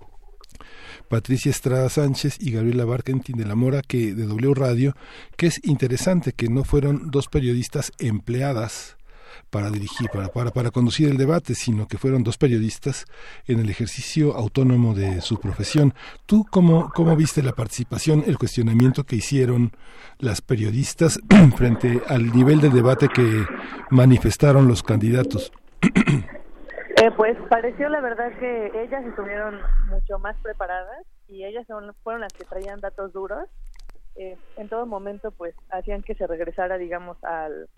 Patricia Estrada Sánchez y Gabriela Barkentin de la Mora que de W Radio, que es interesante que no fueron dos periodistas empleadas para dirigir, para, para, para conducir el debate, sino que fueron dos periodistas en el ejercicio autónomo de su profesión. ¿Tú cómo, cómo viste la participación, el cuestionamiento que hicieron las periodistas frente al nivel de debate que manifestaron los candidatos? Eh, pues pareció la verdad que ellas estuvieron mucho más preparadas y ellas fueron las que traían datos duros. Eh, en todo momento pues hacían que se regresara digamos al,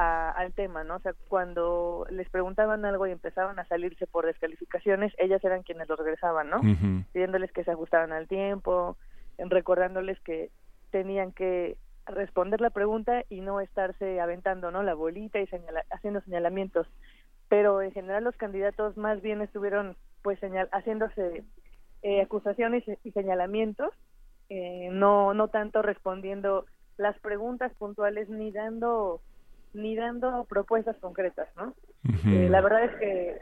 a- al tema, ¿no? O sea, cuando les preguntaban algo y empezaban a salirse por descalificaciones, ellas eran quienes lo regresaban, ¿no? Pidiéndoles que se ajustaran al tiempo, recordándoles que tenían que responder la pregunta y no estarse aventando, ¿no? La bolita y señala- haciendo señalamientos. Pero en general los candidatos más bien estuvieron pues señal haciéndose eh, acusaciones y señalamientos, eh, no no tanto respondiendo las preguntas puntuales ni dando ni dando propuestas concretas, ¿no? Eh, la verdad es que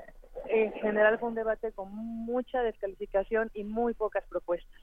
en general fue un debate con mucha descalificación y muy pocas propuestas.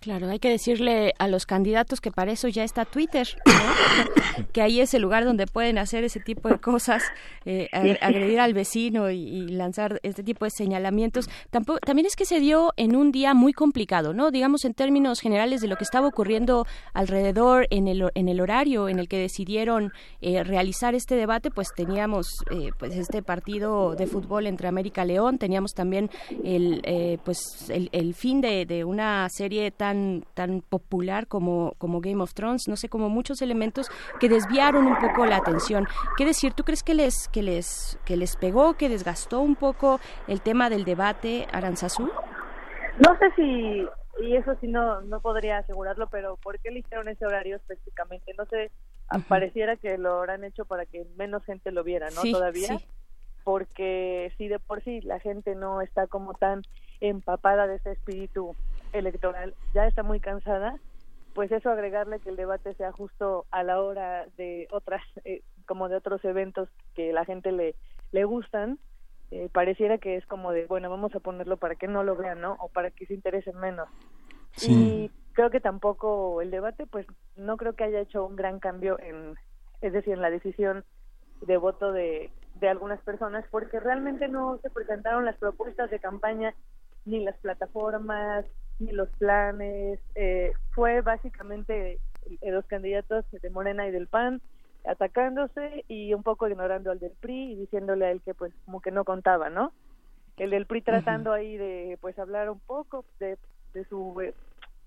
Claro, hay que decirle a los candidatos que para eso ya está Twitter, ¿no? que ahí es el lugar donde pueden hacer ese tipo de cosas, eh, ag- agredir al vecino y, y lanzar este tipo de señalamientos. Tampoco, también es que se dio en un día muy complicado, ¿no? Digamos en términos generales de lo que estaba ocurriendo alrededor en el, en el horario en el que decidieron eh, realizar este debate, pues teníamos eh, pues este partido de fútbol entre América León, teníamos también el eh, pues el, fin de, de una tan tan popular como como Game of Thrones, no sé, como muchos elementos que desviaron un poco la atención. ¿Qué decir? ¿Tú crees que les que les que les pegó, que desgastó un poco el tema del debate Aranzazú? No sé si, y eso sí no, no podría asegurarlo, pero ¿por qué eligieron ese horario específicamente? No sé, ah, pareciera que lo habrán hecho para que menos gente lo viera, ¿no? Sí, Todavía. sí. Porque si de por sí la gente no está como tan empapada de ese espíritu electoral, ya está muy cansada, pues eso agregarle que el debate sea justo a la hora de otras, eh, como de otros eventos que la gente le, le gustan, eh, pareciera que es como de, bueno, vamos a ponerlo para que no lo vean, ¿no? O para que se interesen menos. Y creo que tampoco el debate, pues no creo que haya hecho un gran cambio en, es decir, en la decisión de voto de, de algunas personas, porque realmente no se presentaron las propuestas de campaña, ni las plataformas, ni los planes. Eh, fue básicamente eh, los candidatos de Morena y del PAN atacándose y un poco ignorando al del PRI y diciéndole a él que pues como que no contaba, ¿no? El del PRI tratando ahí de pues hablar un poco de, de su eh,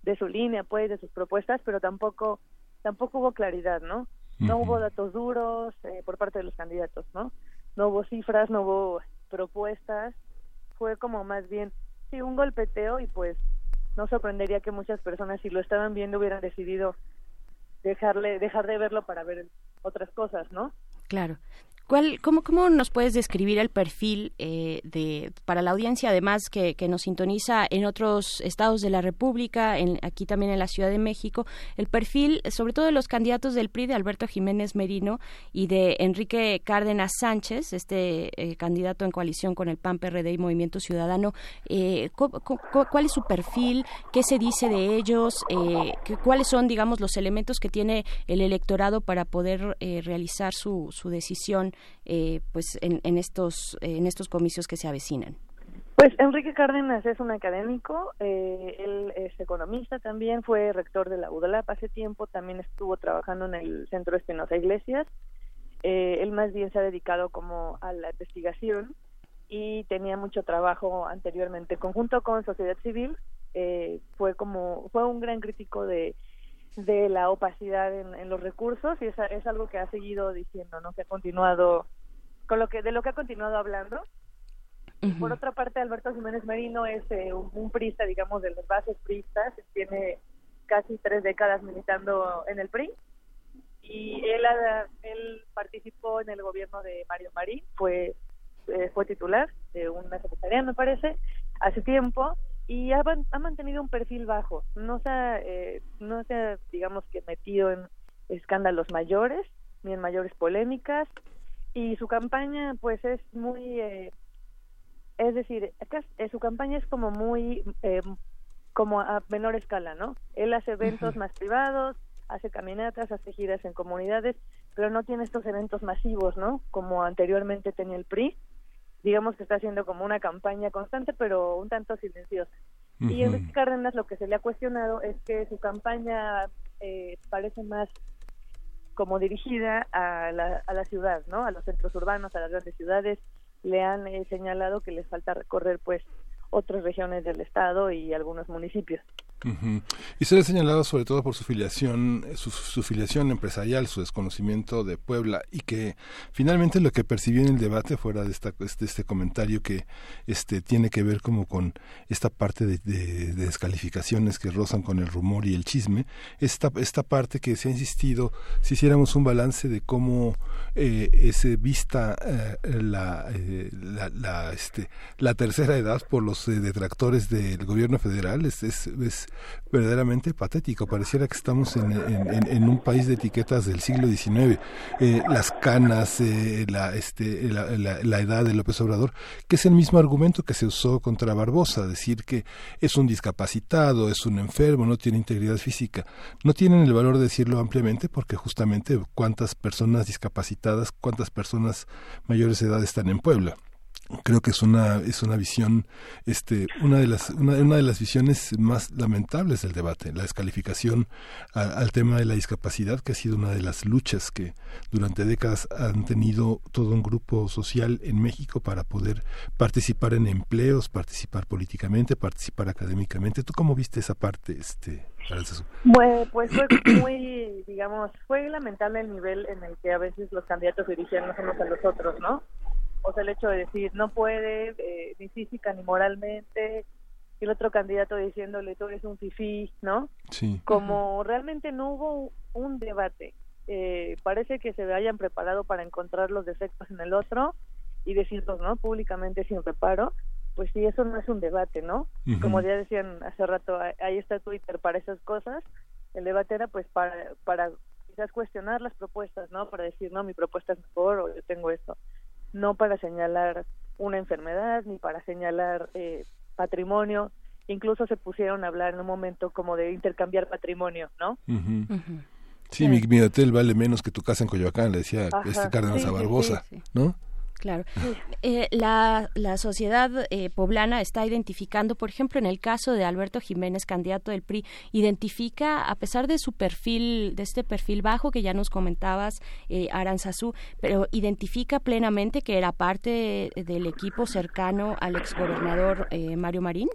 de su línea pues de sus propuestas, pero tampoco tampoco hubo claridad, ¿no? No hubo datos duros eh, por parte de los candidatos, ¿no? No hubo cifras, no hubo propuestas, fue como más bien sí un golpeteo y pues no sorprendería que muchas personas si lo estaban viendo hubieran decidido dejarle dejar de verlo para ver otras cosas, ¿no? Claro. ¿Cuál, cómo, ¿Cómo nos puedes describir el perfil eh, de, para la audiencia, además que, que, nos sintoniza en otros estados de la República, en, aquí también en la Ciudad de México, el perfil sobre todo de los candidatos del PRI, de Alberto Jiménez Merino y de Enrique Cárdenas Sánchez, este eh, candidato en coalición con el PAN, PRD y Movimiento Ciudadano? Eh, ¿Cuál es su perfil? ¿Qué se dice de ellos? Eh, ¿Cuáles son, digamos, los elementos que tiene el electorado para poder eh, realizar su, su decisión? Eh, pues en, en, estos en estos comicios que se avecinan pues Enrique Cárdenas es un académico eh, él es economista también fue rector de la UDLAP hace tiempo también estuvo trabajando en el centro Espinosa Iglesias. Eh, él más bien se ha dedicado como a la investigación y tenía mucho trabajo anteriormente. Conjunto con sociedad civil eh, fue como fue un gran crítico de de la opacidad en, en los recursos y es, es, algo que ha seguido diciendo, ¿no? Que ha continuado con lo que de lo que ha continuado hablando. Uh -huh. Por otra parte, Alberto Jiménez Merino es eh, un, un prista, digamos, de las bases pristas, tiene casi tres décadas militando en el PRI y él él participó en el gobierno de Mario Marín, fue eh, fue titular de una secretaría, me parece, hace tiempo y ha, ha, mantenido un perfil bajo. No se, ha, eh, no se ha, digamos que, metido en escándalos mayores ni en mayores polémicas. Y su campaña, pues, es muy. Eh, es decir, acá, eh, su campaña es como muy. como a menor escala, ¿no? Él hace eventos más privados, hace caminatas, hace giras en comunidades, pero no tiene estos eventos masivos, ¿no? Como anteriormente tenía el PRI digamos que está haciendo como una campaña constante, pero un tanto silenciosa. Uh -huh. Y Enrique Cárdenas lo que se le ha cuestionado es que su campaña eh, parece más como dirigida a la, a la ciudad, ¿no? A los centros urbanos, a las grandes ciudades. Le han eh, señalado que les falta recorrer, pues, otras regiones del estado y algunos municipios. Y se le ha señalado sobre todo por su filiación, su, filiación empresarial, su desconocimiento de Puebla y que finalmente lo que percibí en el debate fuera de, esta, este, este comentario que este tiene que ver como con esta parte de, descalificaciones que rozan con el rumor y el chisme, esta, esta parte que se ha insistido, si hiciéramos un balance de cómo eh, es vista eh, la, eh, la, la, este, la tercera edad por los eh, detractores del gobierno federal, es, es, es verdaderamente patético. Pareciera que estamos en, un país de etiquetas del siglo XIX. Eh, las canas, eh, la, este, la, la, edad de López Obrador, que es el mismo argumento que se usó contra Barbosa, decir que es un discapacitado, es un enfermo, no tiene integridad física. No tienen el valor de decirlo ampliamente porque justamente cuántas personas discapacitadas, cuántas personas mayores de edad están en Puebla creo que es una es una visión este una de las una, una de las visiones más lamentables del debate la descalificación a, al tema de la discapacidad que ha sido una de las luchas que durante décadas han tenido todo un grupo social en México para poder participar en empleos participar políticamente participar académicamente tú cómo viste esa parte este bueno, pues fue muy, digamos, fue lamentable el nivel en el que a veces los candidatos dirigían los unos a los otros, ¿no? O sea, el hecho de decir no puede eh, ni física ni moralmente y el otro candidato diciéndole tú eres un fifí, ¿no? Sí. Como realmente no hubo un debate, eh, parece que se hayan preparado para encontrar los defectos en el otro y decirlos, ¿no? Públicamente sin reparo, pues sí, eso no es un debate, ¿no? Uh -huh. Como ya decían hace rato, ahí está Twitter para esas cosas, el debate era pues para, para quizás cuestionar las propuestas, ¿no? Para decir, no, mi propuesta es mejor o yo tengo esto no para señalar una enfermedad ni para señalar eh, patrimonio. Incluso se pusieron a hablar en un momento como de intercambiar patrimonio, ¿no? Uh -huh. Uh -huh. Sí, sí, mi, mi, hotel vale menos que tu casa en Coyoacán, le decía Ajá, este Cárdenas sí, a Barbosa, sí, sí, ¿no? Claro. Eh, la, la sociedad eh, poblana está identificando, por ejemplo, en el caso de Alberto Jiménez, candidato del PRI, identifica, a pesar de su perfil, de este perfil bajo que ya nos comentabas, eh, Aranzazú, pero identifica plenamente que era parte del equipo cercano al exgobernador eh, Mario Marín.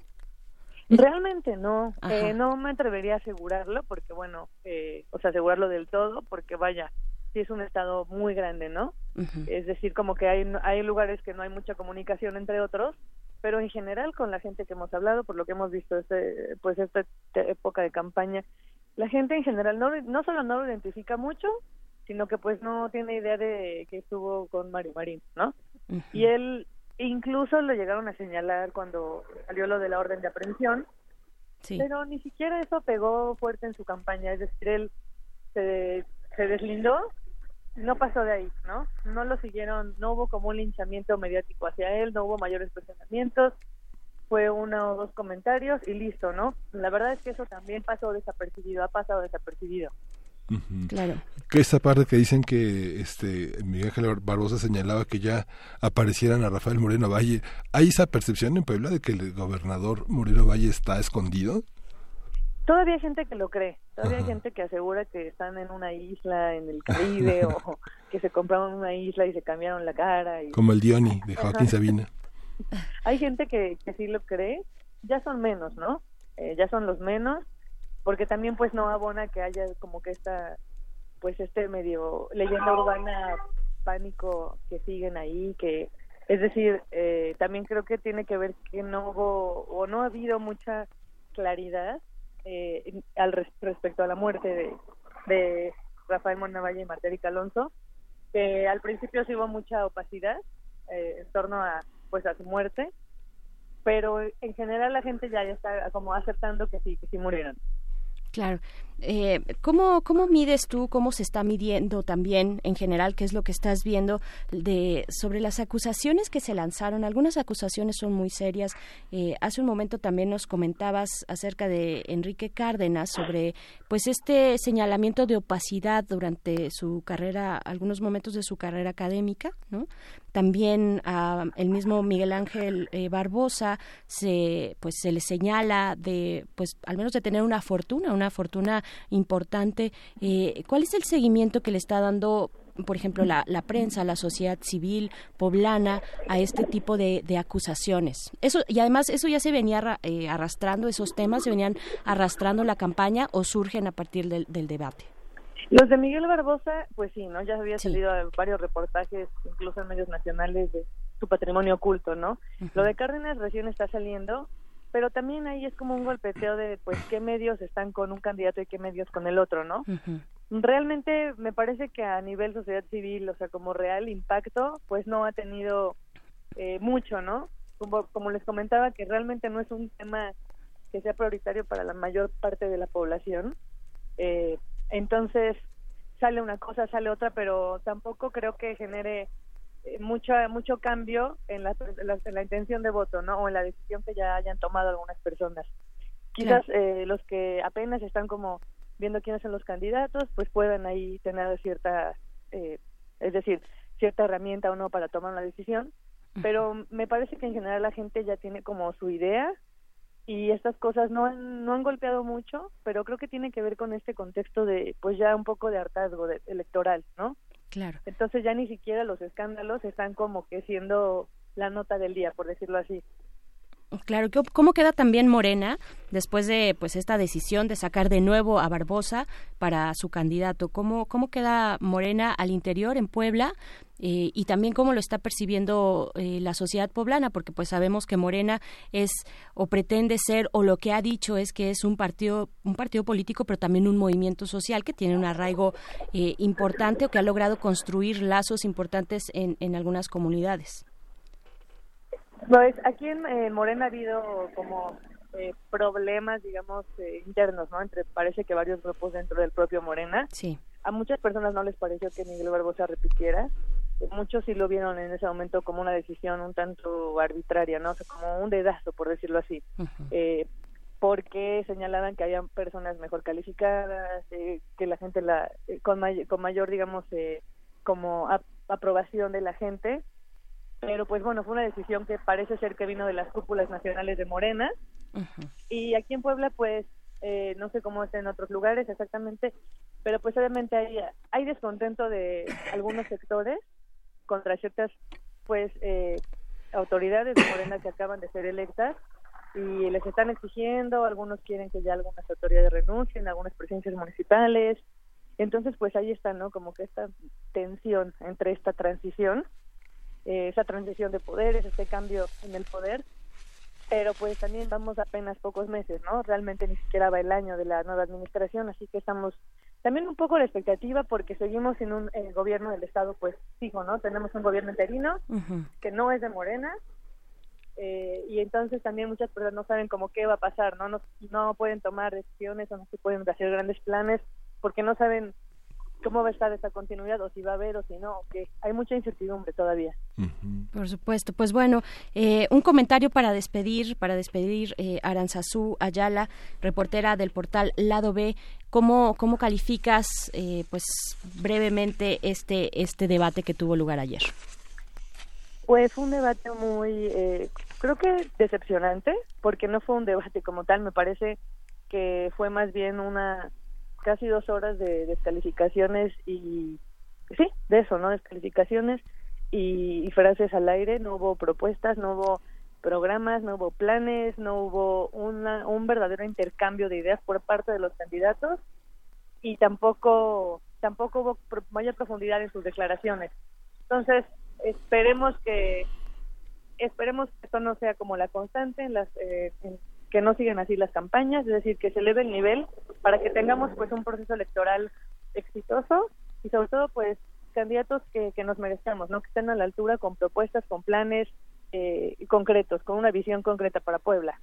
Realmente no, eh, no me atrevería a asegurarlo, porque bueno, eh, o sea, asegurarlo del todo, porque vaya, sí es un estado muy grande, ¿no? Uh -huh. Es decir, como que hay, hay lugares que no hay mucha comunicación entre otros, pero en general con la gente que hemos hablado, por lo que hemos visto este, pues esta época de campaña, la gente en general no, no solo no lo identifica mucho, sino que pues no tiene idea de que estuvo con Mario Marín, ¿no? Y él incluso lo llegaron a señalar cuando salió lo de la orden de aprehensión, pero ni siquiera eso pegó fuerte en su campaña, es decir, él se, se deslindó, no pasó de ahí, ¿no? No lo siguieron, no hubo como un linchamiento mediático hacia él, no hubo mayores presionamientos, fue uno o dos comentarios y listo, ¿no? La verdad es que eso también pasó desapercibido, ha pasado desapercibido. Claro. Que esa parte que dicen que este Miguel Ángel Barbosa señalaba que ya aparecieran a Rafael Moreno Valle, ¿hay esa percepción en Puebla de que el gobernador Moreno Valle está escondido? Todavía hay gente que lo cree, todavía hay gente que asegura que están en una isla en el Caribe o que se compraron una isla y se cambiaron la cara. Y... Como el Dioni de Joaquín Ajá. Sabina. Hay gente que, que sí lo cree, ya son menos, ¿no? Eh, ya son los menos, porque también pues no abona que haya como que esta, pues este medio leyenda urbana, pánico que siguen ahí, que es decir, eh, también creo que tiene que ver que no hubo o no ha habido mucha claridad eh, al res- respecto a la muerte de, de Rafael Monavalle y Martérica Alonso, que al principio sí hubo mucha opacidad eh, en torno a pues a su muerte, pero en general la gente ya, ya está como aceptando que sí, que sí murieron. Claro. Eh, ¿cómo, ¿Cómo mides tú, cómo se está midiendo también en general, qué es lo que estás viendo de sobre las acusaciones que se lanzaron? Algunas acusaciones son muy serias. Eh, hace un momento también nos comentabas acerca de Enrique Cárdenas sobre pues este señalamiento de opacidad durante su carrera, algunos momentos de su carrera académica, ¿no? También a el mismo Miguel Ángel eh, Barbosa se pues se le señala de pues al menos de tener una fortuna, una fortuna importante. Eh, ¿Cuál es el seguimiento que le está dando por ejemplo, la, prensa, la sociedad civil poblana a este tipo de, de acusaciones. Eso y además eso ya se venía eh, arrastrando esos temas, se venían arrastrando la campaña o surgen a partir del, del debate. Los de Miguel Barbosa, pues sí, ¿no? Ya había salido varios reportajes, incluso en medios nacionales, de su patrimonio oculto, ¿no? Lo de Cárdenas recién está saliendo, pero también ahí es como un golpeteo de, pues, qué medios están con un candidato y qué medios con el otro, ¿no? Realmente me parece que a nivel sociedad civil, o sea, como real impacto, pues no ha tenido eh, mucho, ¿no? Como, como les comentaba, que realmente no es un tema que sea prioritario para la mayor parte de la población. Eh, entonces, sale una cosa, sale otra, pero tampoco creo que genere eh, mucho, mucho cambio en la, en la, en la intención de voto, ¿no? O en la decisión que ya hayan tomado algunas personas. Quizás eh, los que apenas están como viendo quiénes son los candidatos, pues puedan ahí tener cierta, eh, es decir, cierta herramienta o no para tomar una decisión, pero me parece que en general la gente ya tiene como su idea y estas cosas no han, no han golpeado mucho, pero creo que tiene que ver con este contexto de, pues ya un poco de hartazgo de- electoral, ¿no? Claro. Entonces ya ni siquiera los escándalos están como que siendo la nota del día, por decirlo así. Claro, ¿qué- ¿cómo queda también Morena después de pues esta decisión de sacar de nuevo a Barbosa para su candidato? ¿Cómo, cómo queda Morena al interior en Puebla Eh, y también cómo lo está percibiendo eh, la sociedad poblana? Porque pues sabemos que Morena es o pretende ser o lo que ha dicho es que es un partido un partido político, pero también un movimiento social que tiene un arraigo eh, importante o que ha logrado construir lazos importantes en, en algunas comunidades. Pues aquí en eh, Morena ha habido como eh, problemas, digamos, eh, internos, ¿no? Entre parece que varios grupos dentro del propio Morena. Sí. A muchas personas no les pareció que Miguel Barbosa repitiera. Muchos sí lo vieron en ese momento como una decisión un tanto arbitraria, ¿no? O sea, como un dedazo, por decirlo así. Eh, porque señalaban que había personas mejor calificadas, eh, que la gente la eh, con, may- con mayor, digamos, eh, como ap- aprobación de la gente. Pero pues bueno, fue una decisión que parece ser que vino de las cúpulas nacionales de Morena. Y aquí en Puebla, pues, eh, no sé cómo está en otros lugares exactamente, pero pues obviamente hay, hay descontento de algunos sectores contra ciertas, pues, eh, autoridades de Morena que acaban de ser electas y les están exigiendo, algunos quieren que ya algunas autoridades renuncien, algunas presidencias municipales. Entonces, pues ahí está, ¿no? Como que esta tensión entre esta transición, eh, esa transición de poderes, este cambio en el poder, pero pues también vamos apenas pocos meses, ¿no? Realmente ni siquiera va el año de la nueva administración, así que estamos también un poco la expectativa porque seguimos en un eh, gobierno del Estado pues fijo, ¿no? Tenemos un gobierno interino que no es de Morena eh, y entonces también muchas personas no saben cómo qué va a pasar, ¿no? ¿no? No pueden tomar decisiones o no se pueden hacer grandes planes porque no saben cómo va a estar esa continuidad o si va a haber o si no, que hay mucha incertidumbre todavía. Por supuesto. Pues bueno, eh, un comentario para despedir, para despedir eh, Aranzazú Ayala, reportera del portal Lado B. ¿Cómo, cómo calificas, eh, pues brevemente, este, este debate que tuvo lugar ayer? Pues fue un debate muy, eh, creo que decepcionante, porque no fue un debate como tal, me parece que fue más bien una casi dos horas de descalificaciones y sí, de eso, ¿no? Descalificaciones y, y frases al aire, no hubo propuestas, no hubo programas, no hubo planes, no hubo una, un verdadero intercambio de ideas por parte de los candidatos y tampoco tampoco hubo mayor profundidad en sus declaraciones. Entonces, esperemos que esperemos que esto no sea como la constante en las eh, que no sigan así las campañas, es decir, que se eleve el nivel para que tengamos pues un proceso electoral exitoso y sobre todo pues candidatos que, que nos merezcamos, ¿no? Que estén a la altura con propuestas, con planes eh, concretos, con una visión concreta para Puebla.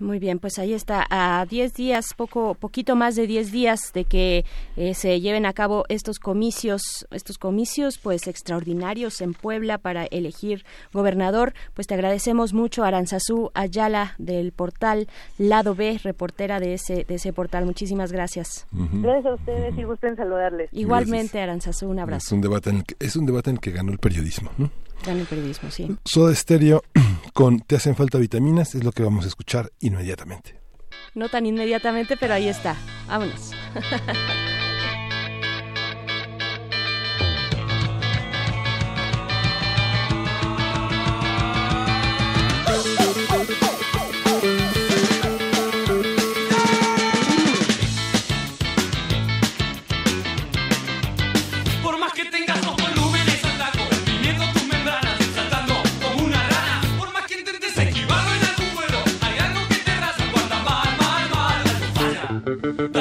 Muy bien, pues ahí está, a 10 días, poco, poquito más de 10 días de que eh, se lleven a cabo estos comicios, estos comicios pues extraordinarios en Puebla para elegir gobernador. Pues te agradecemos mucho, Aranzazú Ayala del portal Lado B, reportera de ese, de ese portal. Muchísimas gracias. Gracias a ustedes y gusten saludarles. Igualmente, Aranzazú, un Es abrazo. un debate en el que, es un debate en el que ganó el periodismo. ¿no? Gana el periodismo, sí. Soda Stereo con Te hacen falta vitaminas es lo que vamos a escuchar inmediatamente. No tan inmediatamente, pero ahí está. Vámonos. uh,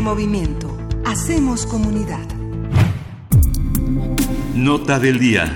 Primer movimiento. Hacemos comunidad. Nota del día.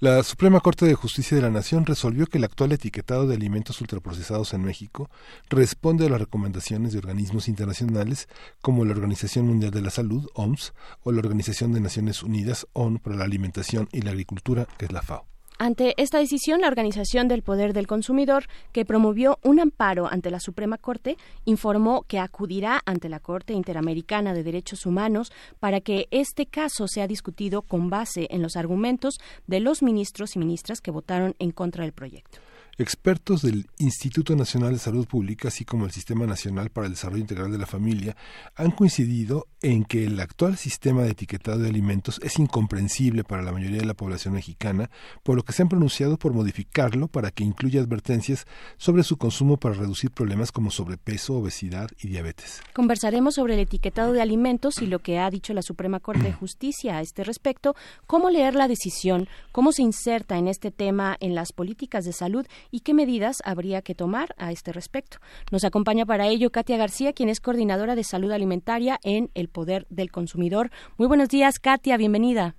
La Suprema Corte de Justicia de la Nación resolvió que el actual etiquetado de alimentos ultraprocesados en México responde a las recomendaciones de organismos internacionales como la Organización Mundial de la Salud, OMS, o la Organización de Naciones Unidas, ONU, para la Alimentación y la Agricultura, que es la FAO. Ante esta decisión, la Organización del Poder del Consumidor, que promovió un amparo ante la Suprema Corte, informó que acudirá ante la Corte Interamericana de Derechos Humanos para que este caso sea discutido con base en los argumentos de los ministros y ministras que votaron en contra del proyecto. Expertos del Instituto Nacional de Salud Pública, así como el Sistema Nacional para el Desarrollo Integral de la Familia, han coincidido en que el actual sistema de etiquetado de alimentos es incomprensible para la mayoría de la población mexicana, por lo que se han pronunciado por modificarlo para que incluya advertencias sobre su consumo para reducir problemas como sobrepeso, obesidad y diabetes. Conversaremos sobre el etiquetado de alimentos y lo que ha dicho la Suprema Corte de Justicia a este respecto, cómo leer la decisión, cómo se inserta en este tema en las políticas de salud y qué medidas habría que tomar a este respecto. Nos acompaña para ello Katia García, quien es coordinadora de salud alimentaria en El Poder del Consumidor. Muy buenos días, Katia, bienvenida.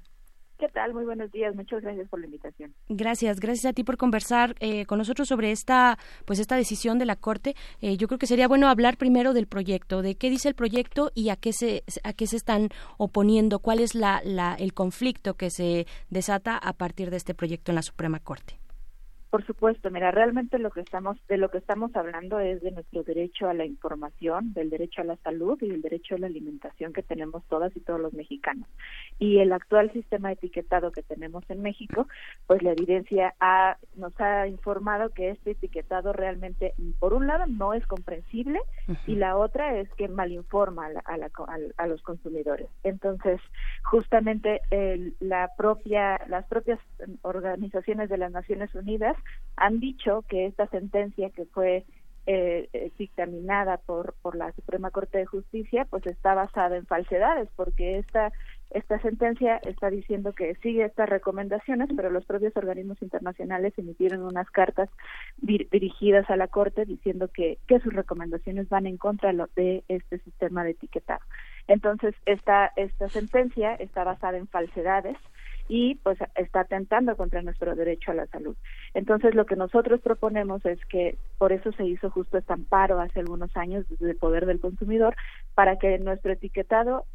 ¿Qué tal? Muy buenos días. Muchas gracias por la invitación. Gracias, gracias a ti por conversar eh, con nosotros sobre esta, pues esta decisión de la Corte. Eh, yo creo que sería bueno hablar primero del proyecto, de qué dice el proyecto y a qué se, a qué se están oponiendo, cuál es la, la, el conflicto que se desata a partir de este proyecto en la Suprema Corte. Por supuesto, mira, realmente lo que estamos de lo que estamos hablando es de nuestro derecho a la información, del derecho a la salud y del derecho a la alimentación que tenemos todas y todos los mexicanos. Y el actual sistema de etiquetado que tenemos en México, pues la evidencia ha, nos ha informado que este etiquetado realmente, por un lado, no es comprensible y la otra es que malinforma a, la, a, la, a los consumidores. Entonces, justamente el, la propia, las propias organizaciones de las Naciones Unidas han dicho que esta sentencia que fue eh, eh, dictaminada por por la Suprema Corte de Justicia pues está basada en falsedades porque esta esta sentencia está diciendo que sigue estas recomendaciones pero los propios organismos internacionales emitieron unas cartas dir dirigidas a la Corte diciendo que que sus recomendaciones van en contra de este sistema de etiquetado. Entonces esta esta sentencia está basada en falsedades y pues está atentando contra nuestro derecho a la salud. Entonces lo que nosotros proponemos es que por eso se hizo justo este amparo hace algunos años desde el poder del consumidor para que nuestro etiquetado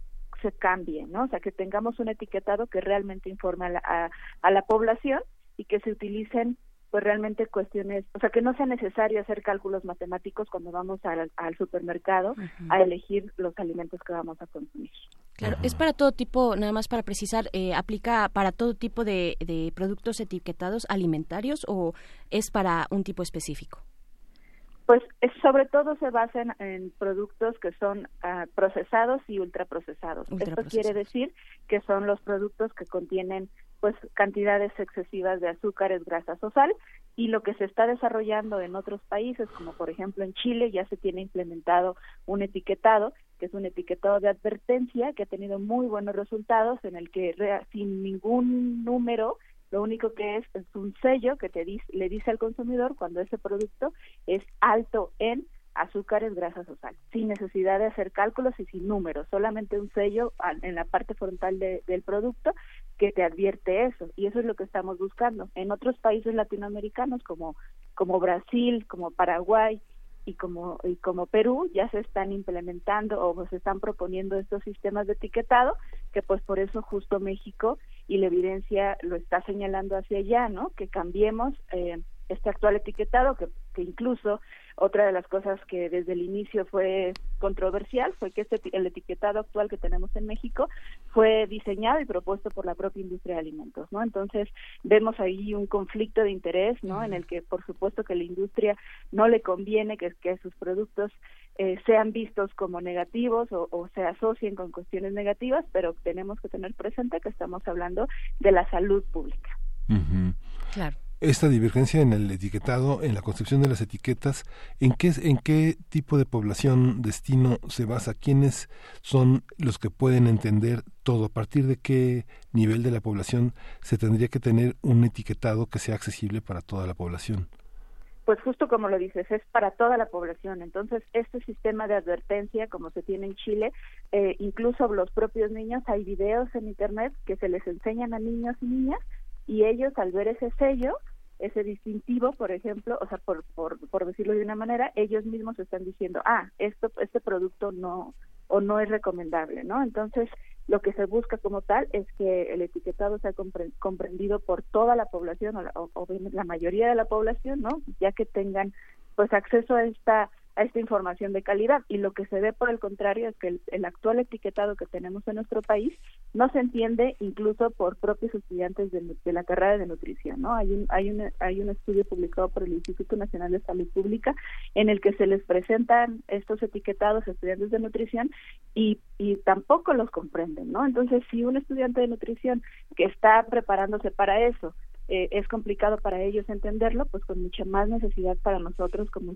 se cambie, ¿no? O sea, que tengamos un etiquetado que realmente informe a la, a, a la población y que se utilicen pues realmente cuestiones, o sea, que no sea necesario hacer cálculos matemáticos cuando vamos al, al supermercado a elegir los alimentos que vamos a consumir. Claro, es para todo tipo, nada más para precisar, eh, ¿aplica para todo tipo de, de productos etiquetados alimentarios o es para un tipo específico? Pues es, sobre todo se basa en, en productos que son uh, procesados y ultraprocesados. Ultra Esto quiere decir que son los productos que contienen pues cantidades excesivas de azúcares, grasas o sal y lo que se está desarrollando en otros países como por ejemplo en Chile ya se tiene implementado un etiquetado que es un etiquetado de advertencia que ha tenido muy buenos resultados en el que sin ningún número lo único que es es un sello que te dice, le dice al consumidor cuando ese producto es alto en azúcares, grasas o sal, sin necesidad de hacer cálculos y sin números, solamente un sello en la parte frontal de, del producto que te advierte eso y eso es lo que estamos buscando. En otros países latinoamericanos como como Brasil, como Paraguay y como y como Perú ya se están implementando o se están proponiendo estos sistemas de etiquetado que pues por eso justo México y la evidencia lo está señalando hacia allá, ¿no? Que cambiemos eh, este actual etiquetado que, que incluso otra de las cosas que desde el inicio fue controversial fue que este, el etiquetado actual que tenemos en México fue diseñado y propuesto por la propia industria de alimentos, ¿no? Entonces vemos ahí un conflicto de interés, ¿no? En el que por supuesto que la industria no le conviene que, que sus productos eh, sean vistos como negativos o, o se asocien con cuestiones negativas, pero tenemos que tener presente que estamos hablando de la salud pública. Uh -huh. Claro esta divergencia en el etiquetado, en la concepción de las etiquetas, ¿en qué, en qué tipo de población, destino se basa? ¿Quiénes son los que pueden entender todo? ¿A partir de qué nivel de la población se tendría que tener un etiquetado que sea accesible para toda la población? Pues justo como lo dices, es para toda la población. Entonces, este sistema de advertencia, como se tiene en Chile, eh, incluso los propios niños, hay videos en Internet que se les enseñan a niños y niñas y ellos al ver ese sello ese distintivo, por ejemplo, o sea, por, por, por decirlo de una manera, ellos mismos están diciendo, ah, esto, este producto no, o no es recomendable, ¿no? Entonces, lo que se busca como tal es que el etiquetado sea comprendido por toda la población o, o, la mayoría de la población, ¿no? Ya que tengan pues acceso a esta a esta información de calidad. Y lo que se ve por el contrario es que el, actual etiquetado que tenemos en nuestro país no se entiende incluso por propios estudiantes de, de, la carrera de nutrición no hay un hay un hay un estudio publicado por el Instituto Nacional de Salud Pública en el que se les presentan estos etiquetados a estudiantes de nutrición y y tampoco los comprenden no entonces si un estudiante de nutrición que está preparándose para eso eh, es complicado para ellos entenderlo, pues con mucha más necesidad para nosotros como,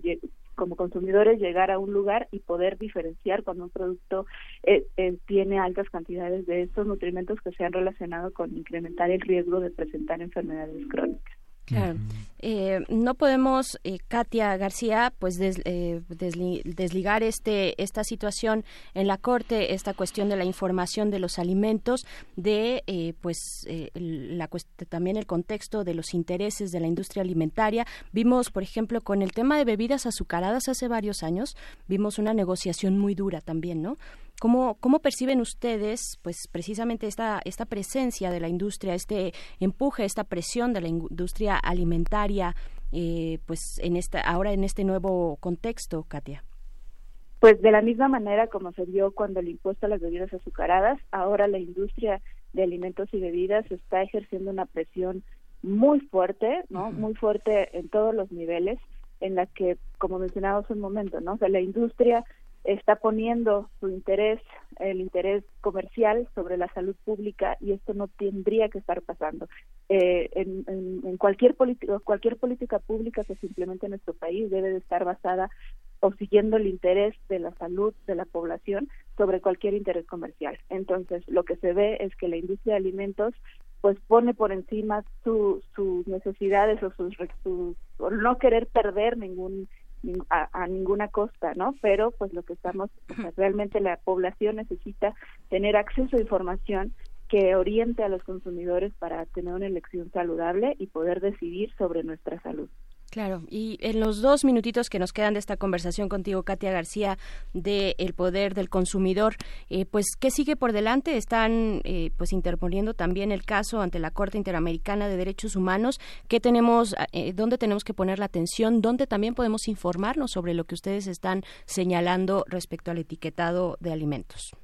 como consumidores llegar a un lugar y poder diferenciar cuando un producto eh, eh, tiene altas cantidades de estos nutrimentos que se han relacionado con incrementar el riesgo de presentar enfermedades crónicas. Claro. Eh, no podemos, eh, Katia García, pues des, eh, desli, desligar este esta situación en la corte, esta cuestión de la información de los alimentos, de eh, pues la también el contexto de los intereses de la industria alimentaria. Vimos, por ejemplo, con el tema de bebidas azucaradas hace varios años, vimos una negociación muy dura también, ¿no? ¿Cómo, ¿Cómo perciben ustedes, pues, precisamente esta, esta presencia de la industria, este empuje, esta presión de la industria alimentaria, eh, pues, en esta, ahora en este nuevo contexto, Katia? Pues de la misma manera como se vio cuando el impuesto a las bebidas azucaradas, ahora la industria de alimentos y bebidas está ejerciendo una presión muy fuerte, ¿no? Uh -huh. Muy fuerte en todos los niveles, en la que, como mencionaba hace un momento, ¿no? O sea, la industria está poniendo su interés, el interés comercial sobre la salud pública y esto no tendría que estar pasando. Eh, en, en, en, cualquier política, cualquier política pública que se implemente en nuestro país debe de estar basada o siguiendo el interés de la salud de la población sobre cualquier interés comercial. Entonces, lo que se ve es que la industria de alimentos pues pone por encima su, sus necesidades o sus, sus no querer perder ningún a, a, ninguna costa, ¿no? Pero pues lo que estamos, o sea, realmente la población necesita tener acceso a información que oriente a los consumidores para tener una elección saludable y poder decidir sobre nuestra salud. Claro, y en los dos minutitos que nos quedan de esta conversación contigo, Katia García, de el poder del consumidor, eh, pues qué sigue por delante. Están eh, pues interponiendo también el caso ante la Corte Interamericana de Derechos Humanos. ¿Qué tenemos, eh, dónde tenemos que poner la atención? ¿Dónde también podemos informarnos sobre lo que ustedes están señalando respecto al etiquetado de alimentos?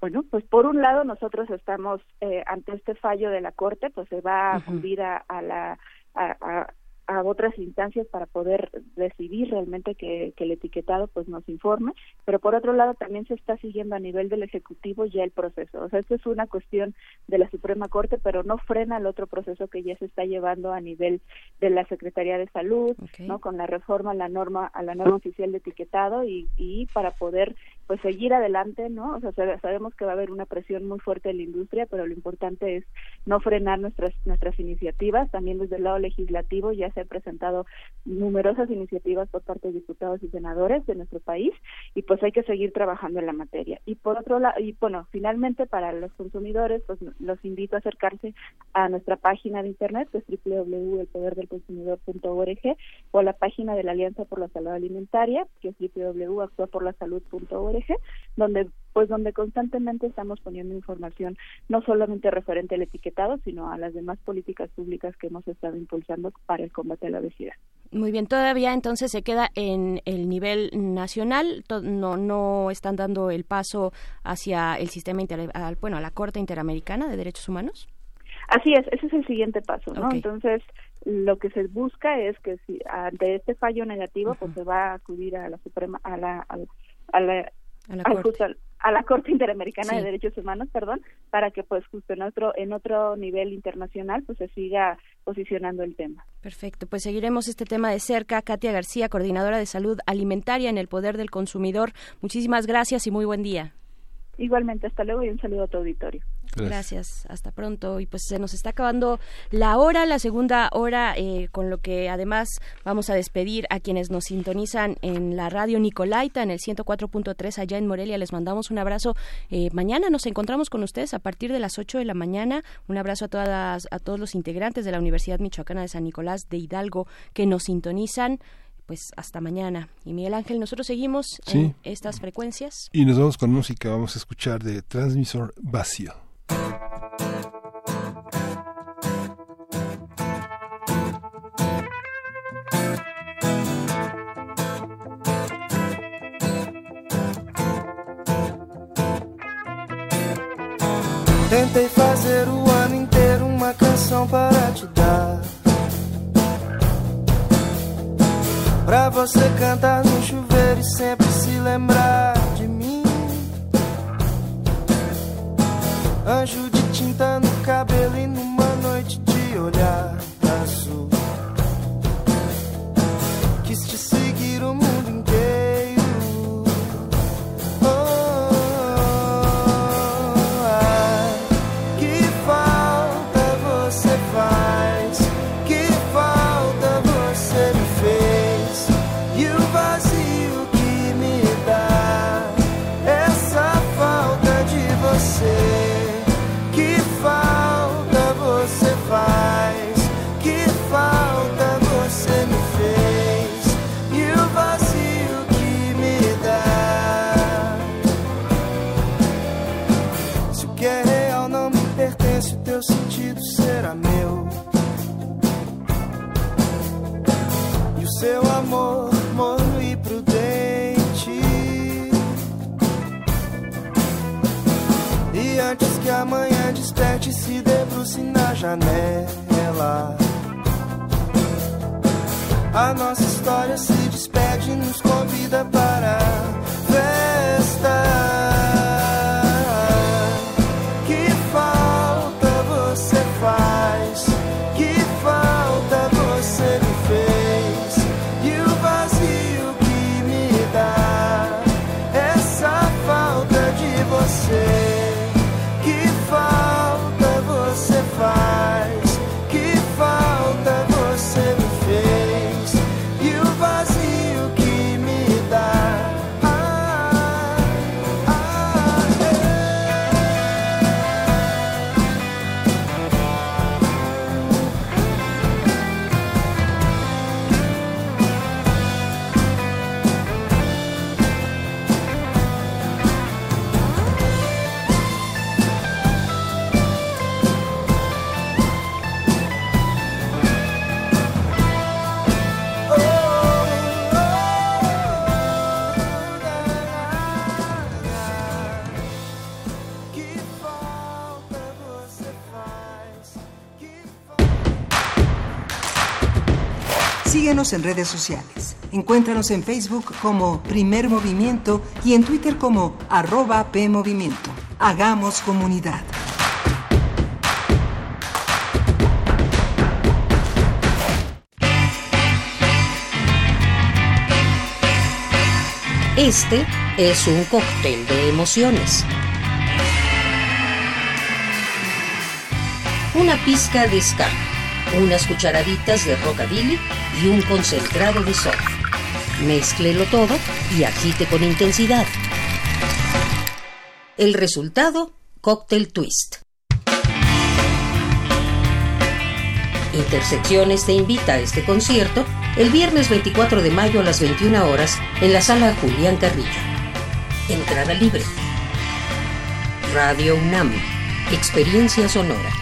Bueno, pues por un lado nosotros estamos eh, ante este fallo de la Corte, pues se va a acudir a, a, la a, a, a otras instancias para poder decidir realmente que, que, el etiquetado pues nos informe, pero por otro lado también se está siguiendo a nivel del Ejecutivo ya el proceso. O sea, esto es una cuestión de la Suprema Corte, pero no frena el otro proceso que ya se está llevando a nivel de la Secretaría de Salud, okay. ¿no? Con la reforma a la norma, a la norma oficial de etiquetado y, y para poder pues seguir adelante, ¿no? O sea, sabemos que va a haber una presión muy fuerte de la industria, pero lo importante es no frenar nuestras nuestras iniciativas. También desde el lado legislativo ya se han presentado numerosas iniciativas por parte de diputados y senadores de nuestro país y pues hay que seguir trabajando en la materia. Y por otro lado, y bueno, finalmente para los consumidores, pues los invito a acercarse a nuestra página de internet, que es www.elpoderdelconsumidor.org o a la página de la Alianza por la Salud Alimentaria, que es www.actuaporlasalud.org, donde pues donde constantemente estamos poniendo información no solamente referente al etiquetado, sino a las demás políticas públicas que hemos estado impulsando para el combate a la obesidad. Muy bien, todavía entonces se queda en el nivel nacional, no no están dando el paso hacia el sistema inter, bueno, a la Corte Interamericana de Derechos Humanos. Así es, ese es el siguiente paso, ¿no? Okay. Entonces, lo que se busca es que si ante este fallo negativo, uh -huh. pues se va a acudir a la Suprema a la a la, a la a la corte. Justo, a la Corte Interamericana sí. de Derechos Humanos, perdón, para que pues justo en otro en otro nivel internacional pues se siga posicionando el tema. Perfecto, pues seguiremos este tema de cerca. Katia García, coordinadora de salud alimentaria en el Poder del Consumidor. Muchísimas gracias y muy buen día. Igualmente, hasta luego y un saludo a tu auditorio. Gracias. hasta pronto. Y pues se nos está acabando la hora, la segunda hora, eh, con lo que además vamos a despedir a quienes nos sintonizan en la radio Nicolaita, en el 104.3 allá en Morelia. Les mandamos un abrazo. Eh, mañana nos encontramos con ustedes a partir de las 8 de la mañana. Un abrazo a, todas, a todos los integrantes de la Universidad Michoacana de San Nicolás de Hidalgo que nos sintonizan pues hasta mañana. Y Miguel Ángel, nosotros seguimos en estas frecuencias. Y nos vamos con música, vamos a escuchar de Transmisor Vacío. Tentei fazer o ano inteiro uma canção para te dar. Pra você cantar no chuveiro e sempre se lembrar de mim. Anjo de tinta no cabelo e numa noite de olhar azul. Quis te amanhã desperte, se debruce na janela. A nossa história se despede e nos convida para a festa. En redes sociales. Encuéntranos en Facebook como Primer Movimiento y en Twitter como arroba PMovimiento. Hagamos comunidad. Este es un cóctel de emociones. Una pizca de ska, unas cucharaditas de rockabilly y un concentrado de surf. Mézclelo todo y agite con intensidad. El resultado, cóctel twist. Intersecciones te invita a este concierto el viernes 24 de mayo a las 21 horas en la sala Julián Carrillo. Entrada libre. Radio UNAM. Experiencia sonora.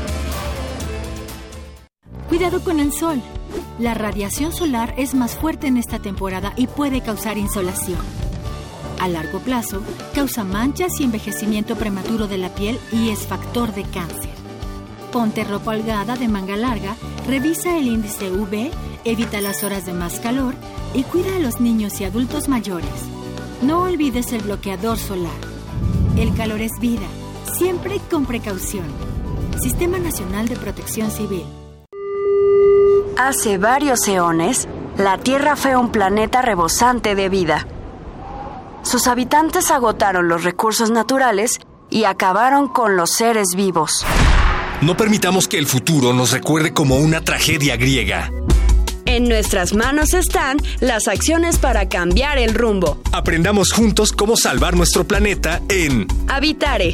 Cuidado con el sol. La radiación solar es más fuerte en esta temporada y puede causar insolación. A largo plazo, causa manchas y envejecimiento prematuro de la piel y es factor de cáncer. Ponte ropa holgada de manga larga, revisa el índice UV, evita las horas de más calor y cuida a los niños y adultos mayores. No olvides el bloqueador solar. El calor es vida, siempre con precaución. Sistema Nacional de Protección Civil. Hace varios eones, la Tierra fue un planeta rebosante de vida. Sus habitantes agotaron los recursos naturales y acabaron con los seres vivos. No permitamos que el futuro nos recuerde como una tragedia griega. En nuestras manos están las acciones para cambiar el rumbo. Aprendamos juntos cómo salvar nuestro planeta en Habitare,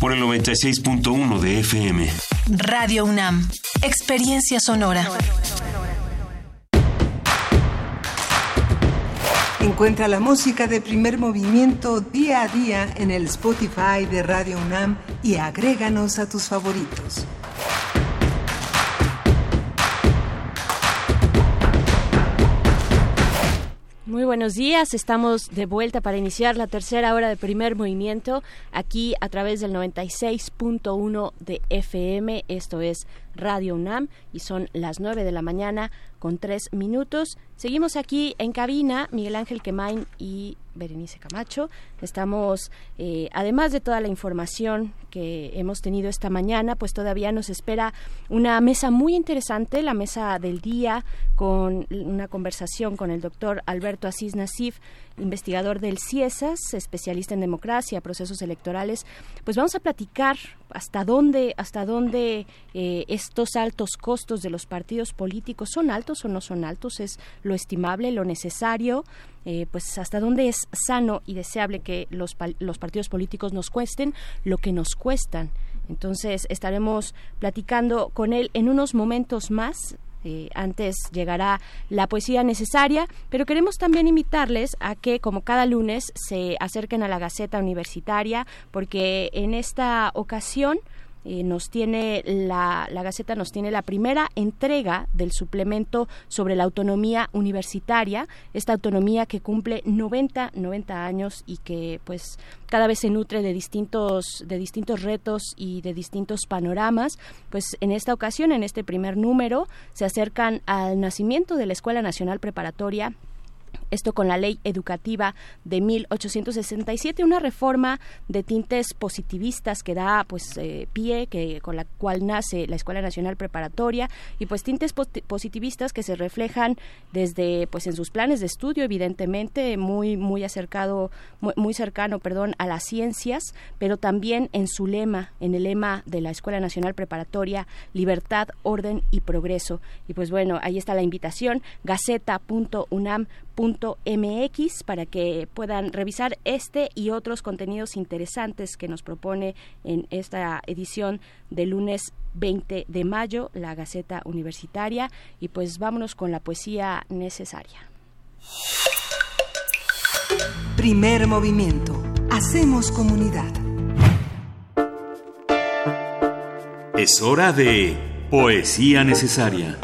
por el 96.1 de FM. Radio UNAM. Experiencia sonora. Encuentra la música de primer movimiento día a día en el Spotify de Radio UNAM y agréganos a tus favoritos. Muy buenos días, estamos de vuelta para iniciar la tercera hora de primer movimiento aquí a través del 96.1 de FM, esto es Radio UNAM y son las 9 de la mañana con tres minutos. Seguimos aquí en cabina, Miguel Ángel Quemain y Berenice Camacho. Estamos, eh, además de toda la información que hemos tenido esta mañana, pues todavía nos espera una mesa muy interesante, la mesa del día, con una conversación con el doctor Alberto Asís Nasif, investigador del CIESAS, especialista en democracia, procesos electorales. Pues vamos a platicar hasta dónde, hasta dónde eh, estos altos costos de los partidos políticos son altos o no son altos, es lo estimable, lo necesario, eh, pues hasta dónde es sano y deseable que los, los partidos políticos nos cuesten lo que nos cuestan. Entonces estaremos platicando con él en unos momentos más. Eh, antes llegará la poesía necesaria, pero queremos también invitarles a que, como cada lunes, se acerquen a la Gaceta Universitaria, porque en esta ocasión eh, nos tiene la, la Gaceta nos tiene la primera entrega del suplemento sobre la autonomía universitaria, esta autonomía que cumple 90, 90 años y que pues cada vez se nutre de distintos, de distintos retos y de distintos panoramas. Pues en esta ocasión, en este primer número, se acercan al nacimiento de la Escuela Nacional Preparatoria esto con la ley educativa de 1867, una reforma de tintes positivistas que da pues eh, pie, que con la cual nace la Escuela Nacional Preparatoria y pues tintes posi- positivistas que se reflejan desde pues en sus planes de estudio evidentemente muy muy acercado muy, muy cercano, perdón, a las ciencias, pero también en su lema, en el lema de la Escuela Nacional Preparatoria, libertad, orden y progreso. Y pues bueno, ahí está la invitación, gaceta.unam.mx para que puedan revisar este y otros contenidos interesantes que nos propone en esta edición de lunes 20 de mayo la Gaceta Universitaria y pues vámonos con la poesía necesaria. Primer movimiento. Hacemos comunidad. Es hora de poesía necesaria.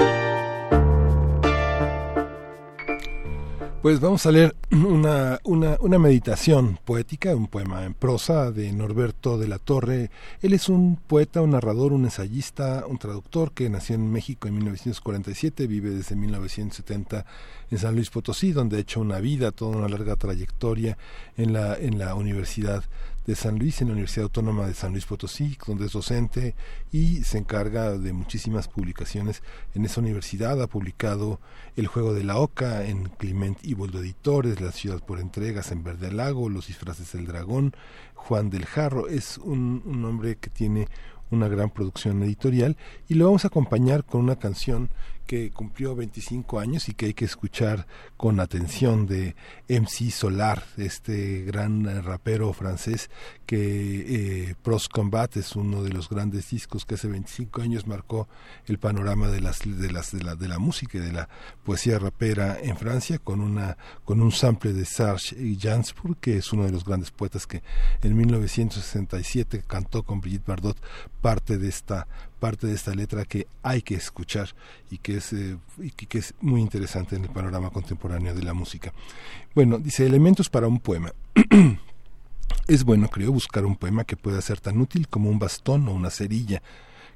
Pues vamos a leer una, una, una, meditación poética, un poema en prosa de Norberto de la Torre. Él es un poeta, un narrador, un ensayista, un traductor que nació en México en 1947, vive desde 1970 en San Luis Potosí, donde ha hecho una vida, toda una larga trayectoria en la, en la Universidad de San Luis, en la Universidad Autónoma de San Luis Potosí, donde es docente y se encarga de muchísimas publicaciones en esa universidad. Ha publicado El juego de la oca en Clement y Boldo Editores, La ciudad por entregas en Verde Lago, Los disfraces del dragón, Juan del Jarro. Es un, un hombre que tiene una gran producción editorial y lo vamos a acompañar con una canción que cumplió 25 años y que hay que escuchar con atención de MC Solar, este gran rapero francés que eh, Pros Combat es uno de los grandes discos que hace 25 años marcó el panorama de las de las de la, de la música y de la poesía rapera en Francia con una con un sample de Serge Gainsbourg que es uno de los grandes poetas que en 1967 cantó con Brigitte Bardot parte de esta parte de esta letra que hay que escuchar y que es, eh, que es muy interesante en el panorama contemporáneo de la música. Bueno, dice elementos para un poema. es bueno, creo, buscar un poema que pueda ser tan útil como un bastón o una cerilla,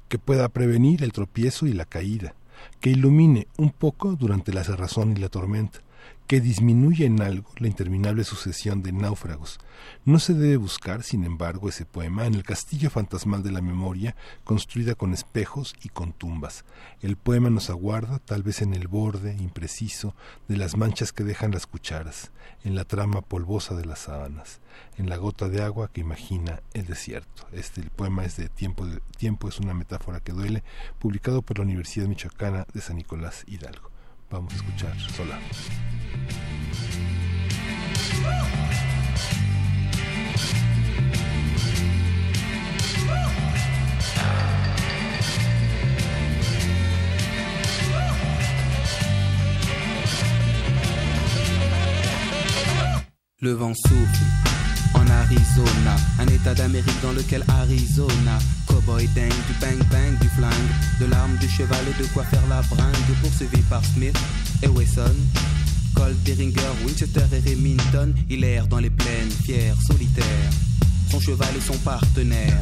que pueda prevenir el tropiezo y la caída, que ilumine un poco durante la cerrazón y la tormenta, que disminuye en algo la interminable sucesión de náufragos. No se debe buscar, sin embargo, ese poema en el castillo fantasmal de la memoria, construida con espejos y con tumbas. El poema nos aguarda, tal vez en el borde impreciso de las manchas que dejan las cucharas, en la trama polvosa de las sábanas, en la gota de agua que imagina el desierto. Este el poema es de Tiempo, de, tiempo es una metáfora que duele, publicado por la Universidad Michoacana de San Nicolás Hidalgo. Vamos a escuchar Solar. Le vent souffle Arizona, un état d'Amérique dans lequel Arizona, cowboy dingue, du bang bang, du flingue, de l'arme, du cheval et de quoi faire la bringue, poursuivi par Smith et Wesson. Colt, Beringer, Winchester et Remington, il erre dans les plaines, fier, solitaire. Son cheval est son partenaire.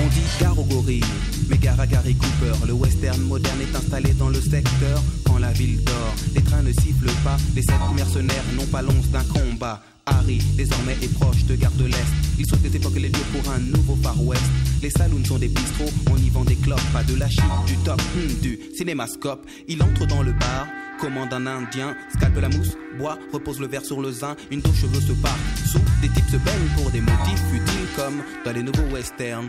On dit gare aux gorilles, mais gare à Gary Cooper. Le western moderne est installé dans le secteur quand la ville dort. Les trains ne sifflent pas, les sept mercenaires n'ont pas l'once d'un combat. Harry, désormais, est proche de Gare de l'Est. Il souhaite époquer les lieux pour un nouveau Far West. Les saloons sont des bistrots, on y vend des clopes, pas de la chip, du top, hmm, du cinémascope. Il entre dans le bar, commande un indien, scalpe la mousse, boit, repose le verre sur le zin, une dos cheveux se part. Des types se baignent pour des motifs futiles comme dans les nouveaux westerns.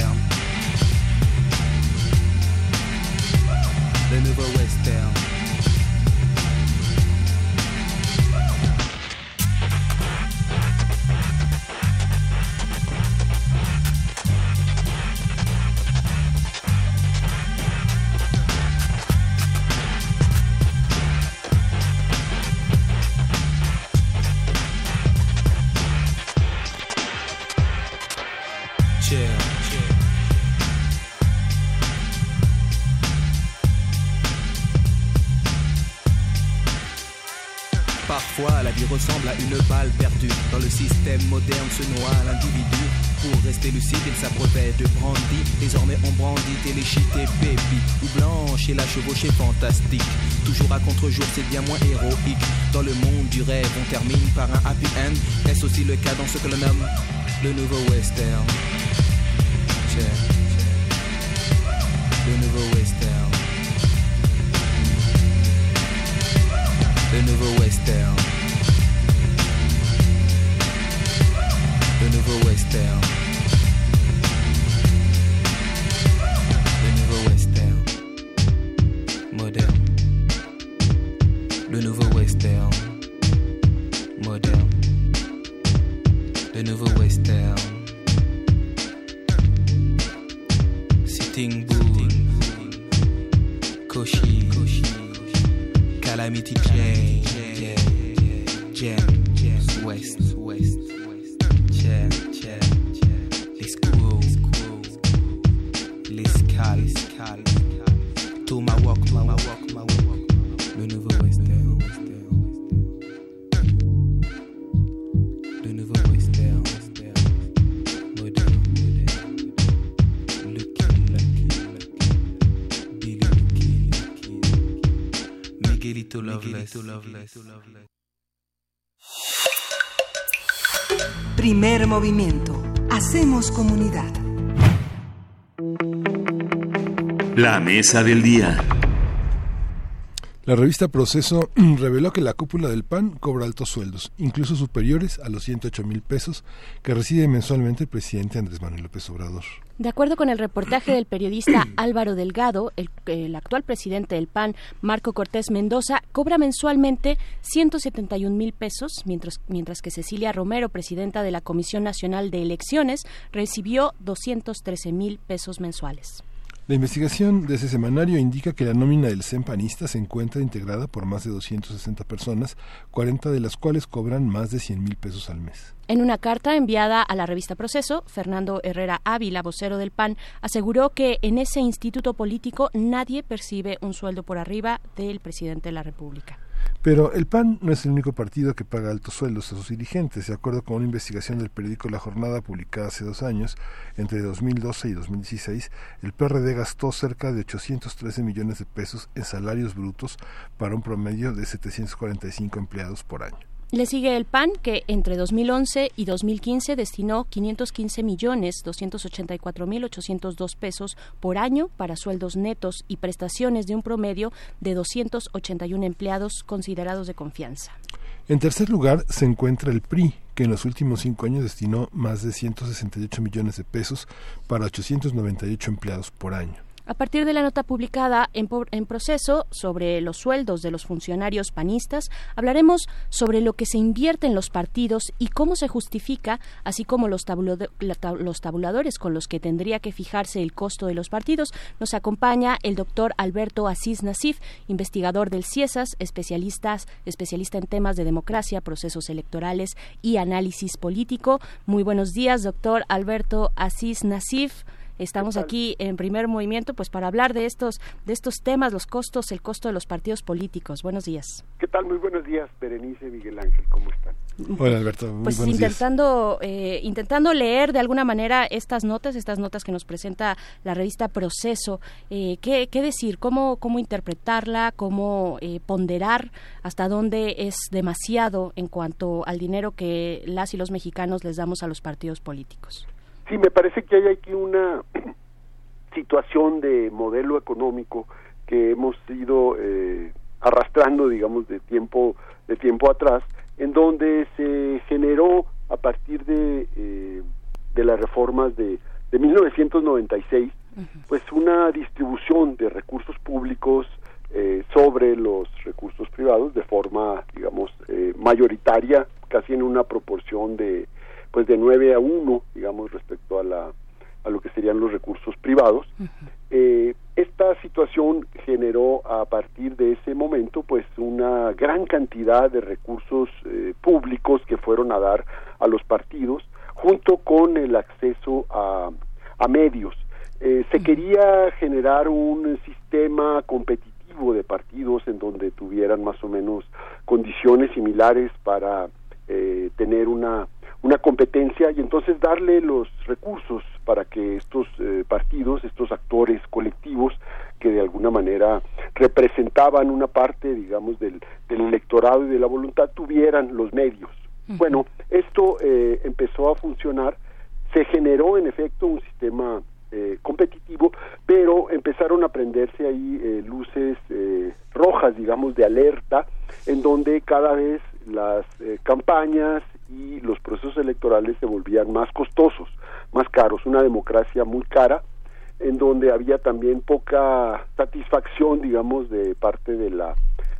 Le se noie l'individu. Pour rester lucide, il s'abreuvait de brandy. Désormais, on brandit téléchite et baby. Ou blanche et la chevauchée fantastique. Toujours à contre-jour, c'est bien moins héroïque. Dans le monde du rêve, on termine par un happy end. Est-ce aussi le cas dans ce que l'on nomme le nouveau western? Le nouveau western. Le nouveau western. La mesa del día. La revista Proceso reveló que la cúpula del PAN cobra altos sueldos, incluso superiores a los 108 mil pesos que recibe mensualmente el presidente Andrés Manuel López Obrador. De acuerdo con el reportaje del periodista Álvaro Delgado, el, el, actual presidente del PAN, Marco Cortés Mendoza, cobra mensualmente 171 mil pesos, mientras, mientras que Cecilia Romero, presidenta de la Comisión Nacional de Elecciones, recibió 213 mil pesos mensuales. La investigación de ese semanario indica que la nómina del CEN panista se encuentra integrada por más de 260 personas, 40 de las cuales cobran más de 100 mil pesos al mes. En una carta enviada a la revista Proceso, Fernando Herrera Ávila, vocero del PAN, aseguró que en ese instituto político nadie percibe un sueldo por arriba del presidente de la República. Pero el PAN no es el único partido que paga altos sueldos a sus dirigentes. De acuerdo con una investigación del periódico La Jornada publicada hace dos años, entre 2012 y 2016, el PRD gastó cerca de 813 millones de pesos en salarios brutos para un promedio de 745 empleados por año. Le sigue el PAN, que entre 2011 y 2015 destinó 515 millones 284 mil 802 pesos por año para sueldos netos y prestaciones de un promedio de 281 empleados considerados de confianza. En tercer lugar se encuentra el PRI, que en los últimos cinco años destinó más de 168 millones de pesos para 898 empleados por año. A partir de la nota publicada en, en, proceso sobre los sueldos de los funcionarios panistas, hablaremos sobre lo que se invierte en los partidos y cómo se justifica, así como los, los tabuladores con los que tendría que fijarse el costo de los partidos. Nos acompaña el doctor Alberto Asís Nasif, investigador del CIESAS, especialista, especialista en temas de democracia, procesos electorales y análisis político. Muy buenos días, doctor Alberto Asís Nasif. Estamos aquí en primer movimiento pues para hablar de estos de estos temas, los costos, el costo de los partidos políticos. Buenos días. ¿Qué tal? Muy buenos días, Berenice, Miguel Ángel, ¿cómo están? Hola Alberto, muy pues buenos intentando eh, intentando leer de alguna manera estas notas, estas notas que nos presenta la revista Proceso, eh, ¿qué, ¿qué, decir, cómo cómo interpretarla, cómo eh, ponderar hasta dónde es demasiado en cuanto al dinero que las y los mexicanos les damos a los partidos políticos. Sí, me parece que hay aquí una situación de modelo económico que hemos ido eh, arrastrando, digamos, de tiempo de tiempo atrás, en donde se generó a partir de, eh, de las reformas de, de 1996, uh -huh. pues una distribución de recursos públicos eh, sobre los recursos privados de forma, digamos, mayoritaria, casi en una proporción de pues de 9 a 1, digamos, respecto a la a lo que serían los recursos privados. Uh -huh. eh, esta situación generó a partir de ese momento pues una gran cantidad de recursos eh, públicos que fueron a dar a los partidos junto con el acceso a, a medios. Eh, se quería generar un sistema competitivo de partidos en donde tuvieran más o menos condiciones similares para eh, tener una, una competencia y entonces darle los recursos para que estos eh, partidos, estos actores colectivos que de alguna manera representaban una parte, digamos, del, del electorado y de la voluntad, tuvieran los medios. Bueno, esto eh, empezó a funcionar, se generó en efecto un sistema eh, competitivo, pero empezaron a prenderse ahí eh, luces eh, rojas, digamos, de alerta, en donde cada vez las campañas y los procesos electorales se volvían más costosos, más caros, una democracia muy cara, en donde había también poca satisfacción, digamos, de parte de la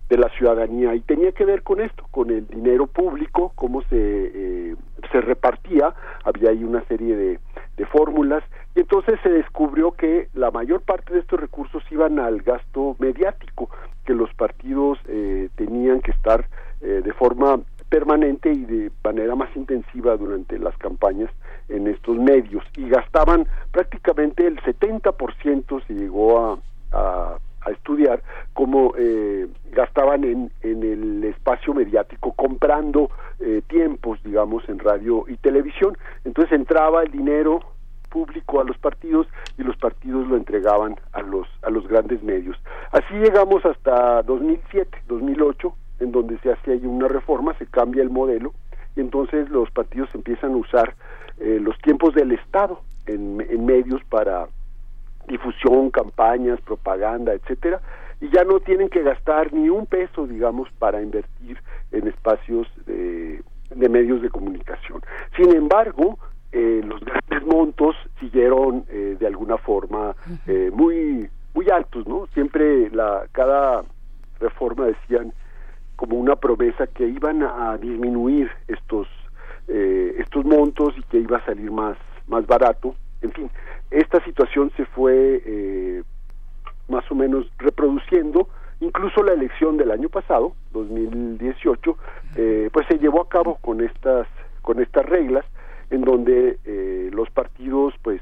de la ciudadanía. Y tenía que ver con esto, con el dinero público, cómo se eh, se repartía, había ahí una serie de, de fórmulas. Y entonces se descubrió que la mayor parte de estos recursos iban al gasto mediático, que los partidos eh, tenían que estar eh, de forma permanente y de manera más intensiva durante las campañas en estos medios. Y gastaban prácticamente el 70% se llegó a, a, estudiar cómo eh, gastaban en, en el espacio mediático comprando eh, tiempos digamos en radio y televisión. Entonces entraba el dinero público a los partidos y los partidos lo entregaban a los a los grandes medios. Así llegamos hasta 2007 2008 en donde se hace ahí una reforma se cambia el modelo y entonces los partidos empiezan a usar eh, los tiempos del Estado en, en medios para difusión, campañas, propaganda, etcétera, y ya no tienen que gastar ni un peso, digamos, para invertir en espacios de, de medios de comunicación. Sin embargo, eh, los grandes montos siguieron eh, de alguna forma eh, muy muy altos, ¿no? Siempre la cada reforma decían como una promesa que iban a disminuir estos eh, estos montos y que iba a salir más más barato. En fin, esta situación se fue eh, más o menos reproduciendo. Incluso la elección del año pasado, 2018, eh, pues se llevó a cabo con estas con estas reglas, en donde eh, los partidos pues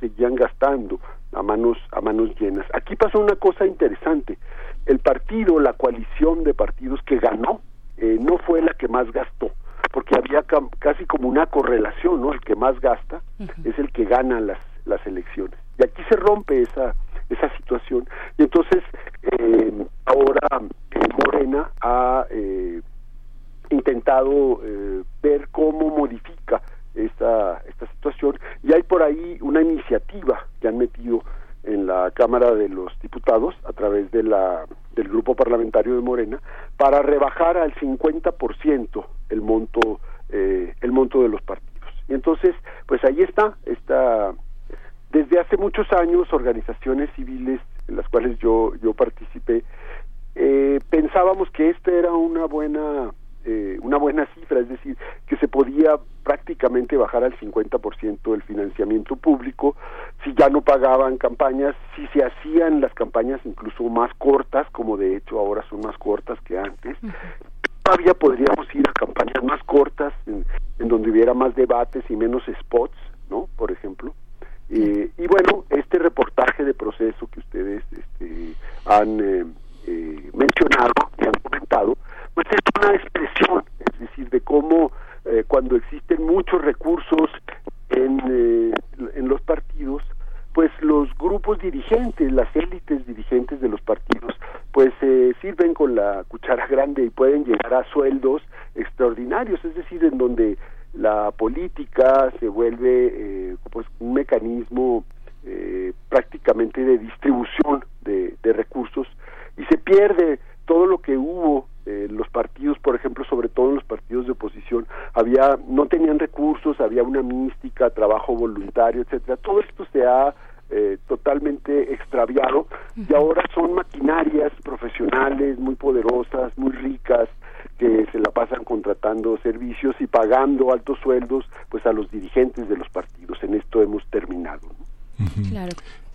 seguían gastando a manos a manos llenas. Aquí pasó una cosa interesante. El partido, la coalición de partidos que ganó, eh, no fue la que más gastó porque había casi como una correlación, ¿no? El que más gasta es el que gana las las elecciones. Y aquí se rompe esa esa situación. Y entonces eh, ahora eh, Morena ha eh, intentado eh, ver cómo modifica esta esta situación y hay por ahí una iniciativa que han metido en la Cámara de los Diputados a través de la del grupo parlamentario de Morena para rebajar al 50% el monto eh, el monto de los partidos. Y entonces, pues ahí está esta desde hace muchos años organizaciones civiles en las cuales yo yo participé eh, pensábamos que esta era una buena eh, una buena cifra, es decir, que se podía prácticamente bajar al 50% el financiamiento público si ya no pagaban campañas, si se hacían las campañas incluso más cortas, como de hecho ahora son más cortas que antes. Todavía podríamos ir a campañas más cortas, en, en donde hubiera más debates y menos spots, ¿no? Por ejemplo. Eh, y bueno, este reportaje de proceso que ustedes este, han eh, eh, mencionado y han comentado, pues es una expresión, es decir, de cómo eh, cuando existen muchos recursos en, eh, en los partidos, pues los grupos dirigentes, las élites dirigentes de los partidos, pues se sirven con la cuchara grande y pueden llegar a sueldos extraordinarios, es decir, en donde la política se vuelve eh, pues un mecanismo eh, prácticamente de distribución de, de recursos y se pierde todo lo que hubo eh, los partidos, por ejemplo, sobre todo en los partidos de oposición, había no tenían recursos, había una mística, trabajo voluntario, etcétera. Todo esto se ha eh, totalmente extraviado y ahora son maquinarias profesionales muy poderosas, muy ricas, que se la pasan contratando servicios y pagando altos sueldos pues a los dirigentes de los partidos. En esto hemos terminado. ¿no? Claro.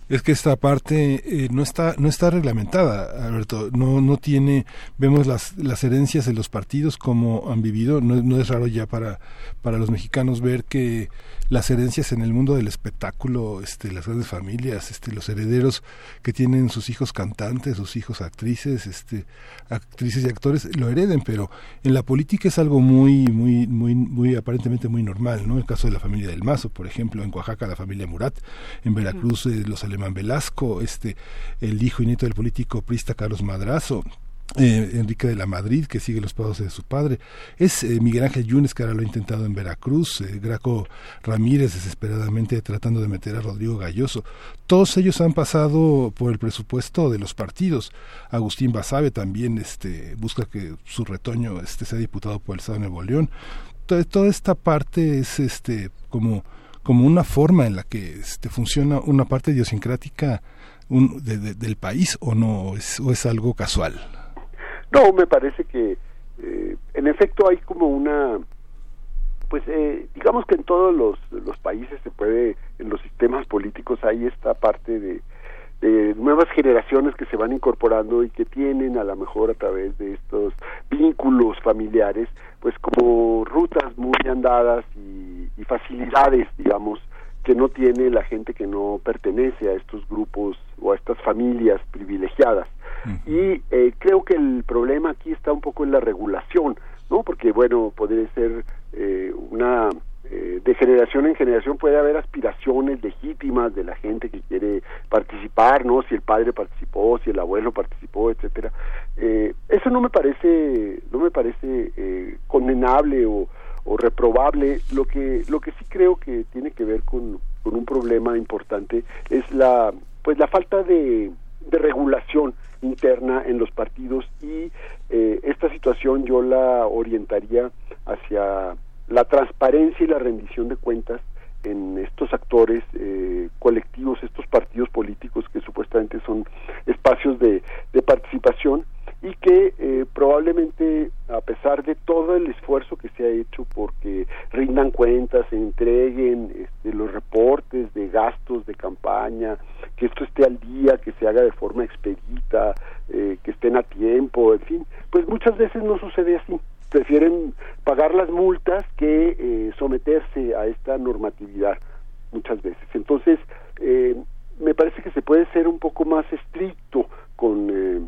Es que esta parte eh, no está no está reglamentada, Alberto. No no tiene vemos las las herencias de los partidos como han vivido. No, no es raro ya para para los mexicanos ver que las herencias en el mundo del espectáculo, este, las grandes familias, este, los herederos que tienen sus hijos cantantes, sus hijos actrices, este, actrices y actores lo hereden, pero en la política es algo muy, muy, muy, muy aparentemente muy normal, ¿no? El caso de la familia del Mazo, por ejemplo, en Oaxaca la familia Murat, en Veracruz eh, los Velasco, este, el hijo y nieto del político prista Carlos Madrazo, eh, Enrique de la Madrid, que sigue los pasos de su padre. Es eh, Miguel Ángel Yunes, que ahora lo ha intentado en Veracruz. Eh, Graco Ramírez, desesperadamente tratando de meter a Rodrigo Galloso. Todos ellos han pasado por el presupuesto de los partidos. Agustín Basabe también este, busca que su retoño este, sea diputado por el Estado de Nuevo León. Toda esta parte es este, como, como una forma en la que este, funciona una parte idiosincrática un, de, de, del país o no, es, o es algo casual. No, me parece que eh, en efecto hay como una, pues eh, digamos que en todos los, los países se puede, en los sistemas políticos hay esta parte de, de nuevas generaciones que se van incorporando y que tienen a lo mejor a través de estos vínculos familiares, pues como rutas muy andadas y, y facilidades, digamos, que no tiene la gente que no pertenece a estos grupos o a estas familias privilegiadas. Y eh, creo que el problema aquí está un poco en la regulación, ¿no? Porque, bueno, podría ser eh, una... Eh, de generación en generación puede haber aspiraciones legítimas de la gente que quiere participar, ¿no? Si el padre participó, si el abuelo participó, etcétera. Eh, eso no me parece, no me parece eh, condenable o, reprobable. Lo que, lo que sí creo que tiene que ver con, con un problema importante es la, pues la falta de, de regulación interna en los partidos y eh, esta situación yo la orientaría hacia la transparencia y la rendición de cuentas en estos actores eh, colectivos, estos partidos políticos que supuestamente son espacios de, participación y que eh, probablemente a pesar de todo el esfuerzo que se ha hecho porque rindan cuentas, se entreguen este, los reportes de gastos de campaña, que esto esté al día, que se haga de forma expedita, eh, que estén a tiempo, en fin, pues muchas veces no sucede así. Prefieren pagar las multas que eh, someterse a esta normatividad muchas veces. Entonces, eh, me parece que se puede ser un poco más estricto con eh,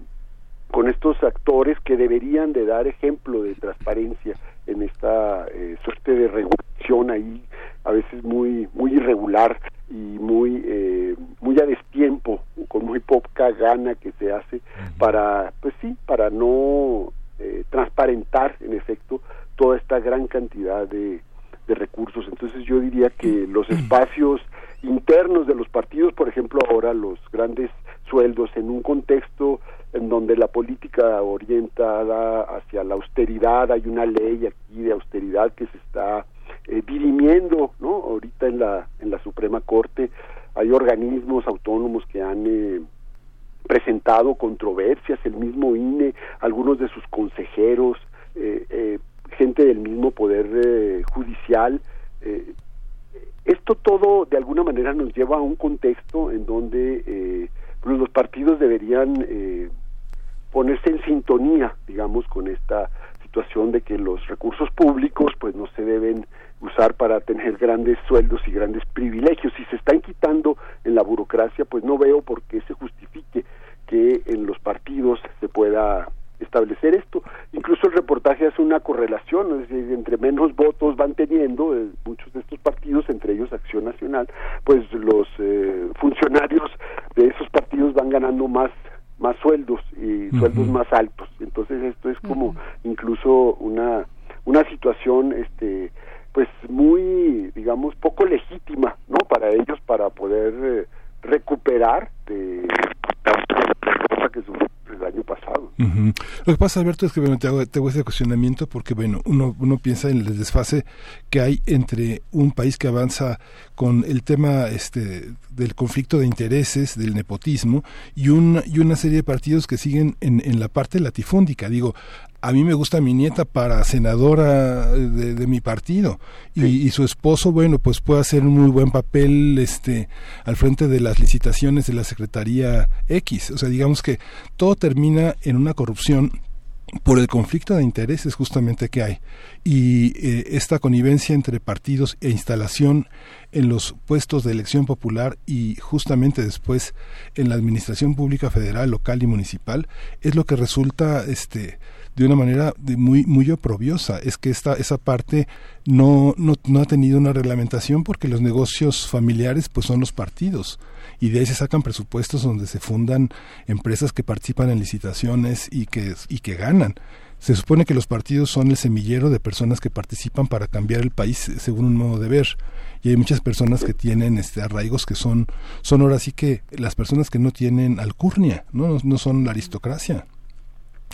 con estos actores que deberían de dar ejemplo de transparencia en esta eh, suerte de regulación ahí a veces muy muy irregular y muy eh, muy a destiempo con muy poca gana que se hace para pues sí para no eh, transparentar en efecto toda esta gran cantidad de, de recursos entonces yo diría que los espacios internos de los partidos por ejemplo ahora los grandes sueldos en un contexto en donde la política orientada hacia la austeridad, hay una ley aquí de austeridad que se está eh, dirimiendo, ¿no? Ahorita en la en la Suprema Corte hay organismos autónomos que han eh, presentado controversias, el mismo INE, algunos de sus consejeros, eh, eh, gente del mismo poder eh, judicial. Eh, esto todo de alguna manera nos lleva a un contexto en donde los partidos deberían ponerse en sintonía, digamos, con esta situación de que los recursos públicos pues no se deben usar para tener grandes sueldos y grandes privilegios. Si se están quitando en la burocracia, pues no veo por qué se justifique que en los partidos se pueda establecer esto. Incluso el reportaje hace una correlación, es decir, entre menos votos van teniendo eh, muchos de estos partidos, entre ellos Acción Nacional, pues los eh, funcionarios de esos partidos van ganando más más sueldos y sueldos más altos. Entonces esto es como incluso una una situación este pues muy digamos poco legítima, ¿no? Para ellos para poder eh, recuperar de la cosa que sufrió el año pasado. Lo que pasa, Alberto, es que bueno, te, hago, te hago ese cuestionamiento porque, bueno, uno, uno piensa en el desfase que hay entre un país que avanza con el tema este, del conflicto de intereses, del nepotismo, y, un, y una serie de partidos que siguen en, en la parte latifúndica. Digo, a mí me gusta mi nieta para senadora de, de mi partido y, y su esposo bueno pues puede hacer un muy buen papel este al frente de las licitaciones de la secretaría X o sea digamos que todo termina en una corrupción por el conflicto de intereses justamente que hay. Y eh, esta connivencia entre partidos e instalación en los puestos de elección popular y justamente después en la administración pública federal, local y municipal es lo que resulta este de una manera de muy muy oprobiosa. Es que esta esa parte no, no no ha tenido una reglamentación porque los negocios familiares pues son los partidos y de ahí se sacan presupuestos donde se fundan empresas que participan en licitaciones y que y que ganan. Se supone que los partidos son el semillero de personas que participan para cambiar el país eh, según un modo de ver. Y hay muchas personas que tienen este arraigos que son son ahora sí que las personas que no tienen alcurnia no no, no son la aristocracia.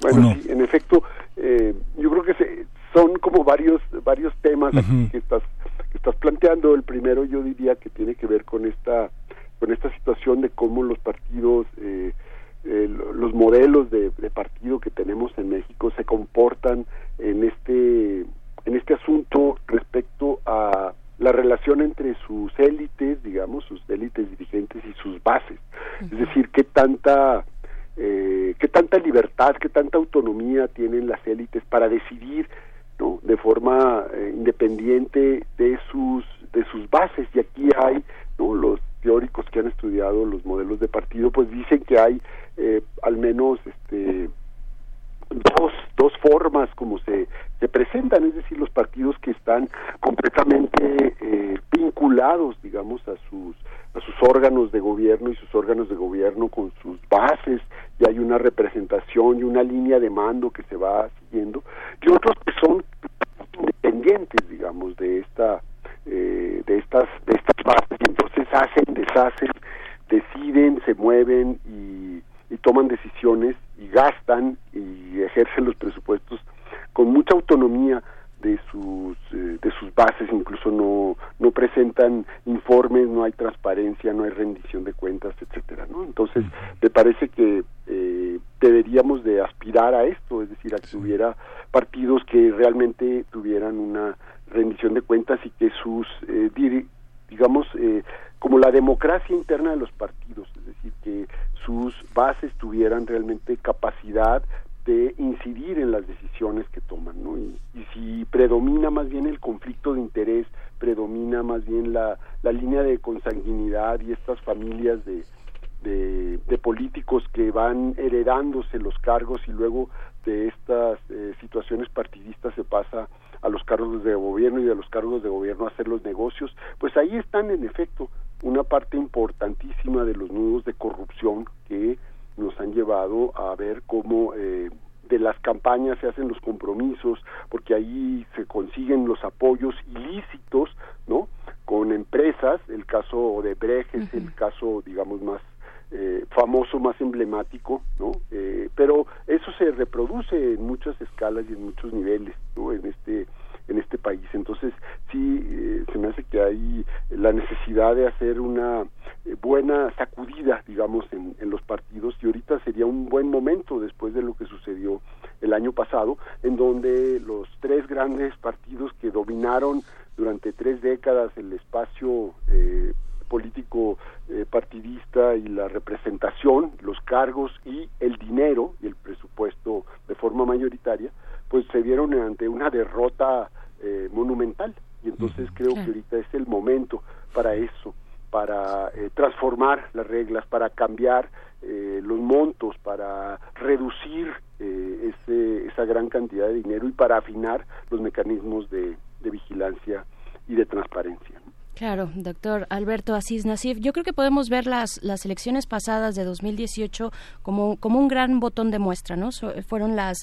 Bueno, sí, en efecto, eh, yo creo que se, son como varios varios temas que estás que estás planteando. El primero, yo diría que tiene que ver con esta con esta situación de cómo los partidos, eh, eh, los modelos de, de partido que tenemos en México se comportan en este en este asunto respecto a la relación entre sus élites, digamos, sus élites dirigentes y sus bases. Es decir, qué tanta eh, qué tanta libertad, qué tanta autonomía tienen las élites para decidir ¿no? de forma eh, independiente de sus de sus bases y aquí hay ¿no? los que han estudiado los modelos de partido pues dicen que hay eh, al menos este dos dos formas como se se presentan es decir los partidos que están completamente eh, vinculados digamos a sus a sus órganos de gobierno y sus órganos de gobierno con sus bases y hay una representación y una línea de mando que se va siguiendo y otros que son independientes digamos de esta eh, de estas de estas hacen deshacen deciden se mueven y, y toman decisiones y gastan y ejercen los presupuestos con mucha autonomía de sus eh, de sus bases. Incluso no no presentan informes no hay transparencia no hay rendición de cuentas etcétera no entonces me parece que eh, deberíamos de aspirar a esto es decir a que hubiera partidos que realmente tuvieran una rendición de cuentas y que sus eh, diri- digamos eh, como la democracia interna de los partidos es decir que sus bases tuvieran realmente capacidad de incidir en las decisiones que toman, ¿no? Y, si predomina más bien el conflicto de interés, predomina más bien la, la línea de consanguinidad y estas familias de, de, de políticos que van heredándose los cargos y luego de estas eh, situaciones partidistas se pasa a los cargos de gobierno y de los cargos de gobierno a hacer los negocios, pues ahí están en efecto una parte importantísima de los nudos de corrupción que nos han llevado a ver cómo eh, de las campañas se hacen los compromisos, porque ahí se consiguen los apoyos ilícitos, ¿no? Con empresas, el caso de Brecht es el caso, digamos, más eh, famoso, más emblemático, ¿no? Eh, pero eso se reproduce en muchas escalas y en muchos niveles, ¿no? En este en este país. Entonces, sí, eh, se me hace que hay la necesidad de hacer una eh, buena sacudida, digamos, en, en los partidos y ahorita sería un buen momento después de lo que sucedió el año pasado, en donde los tres grandes partidos que dominaron durante tres décadas el espacio eh, político eh, partidista y la representación, los cargos y el dinero y el presupuesto de forma mayoritaria, pues se vieron ante una derrota eh, monumental. Y entonces creo que ahorita es el momento para eso, para eh, transformar las reglas, para cambiar eh, los montos, para reducir eh, ese, esa gran cantidad de dinero y para afinar los mecanismos de, de vigilancia y de transparencia. Claro, doctor Alberto Asís Nasif. Yo creo que podemos ver las, las elecciones pasadas de 2018 como, como un gran botón de muestra, ¿no? So- fueron las,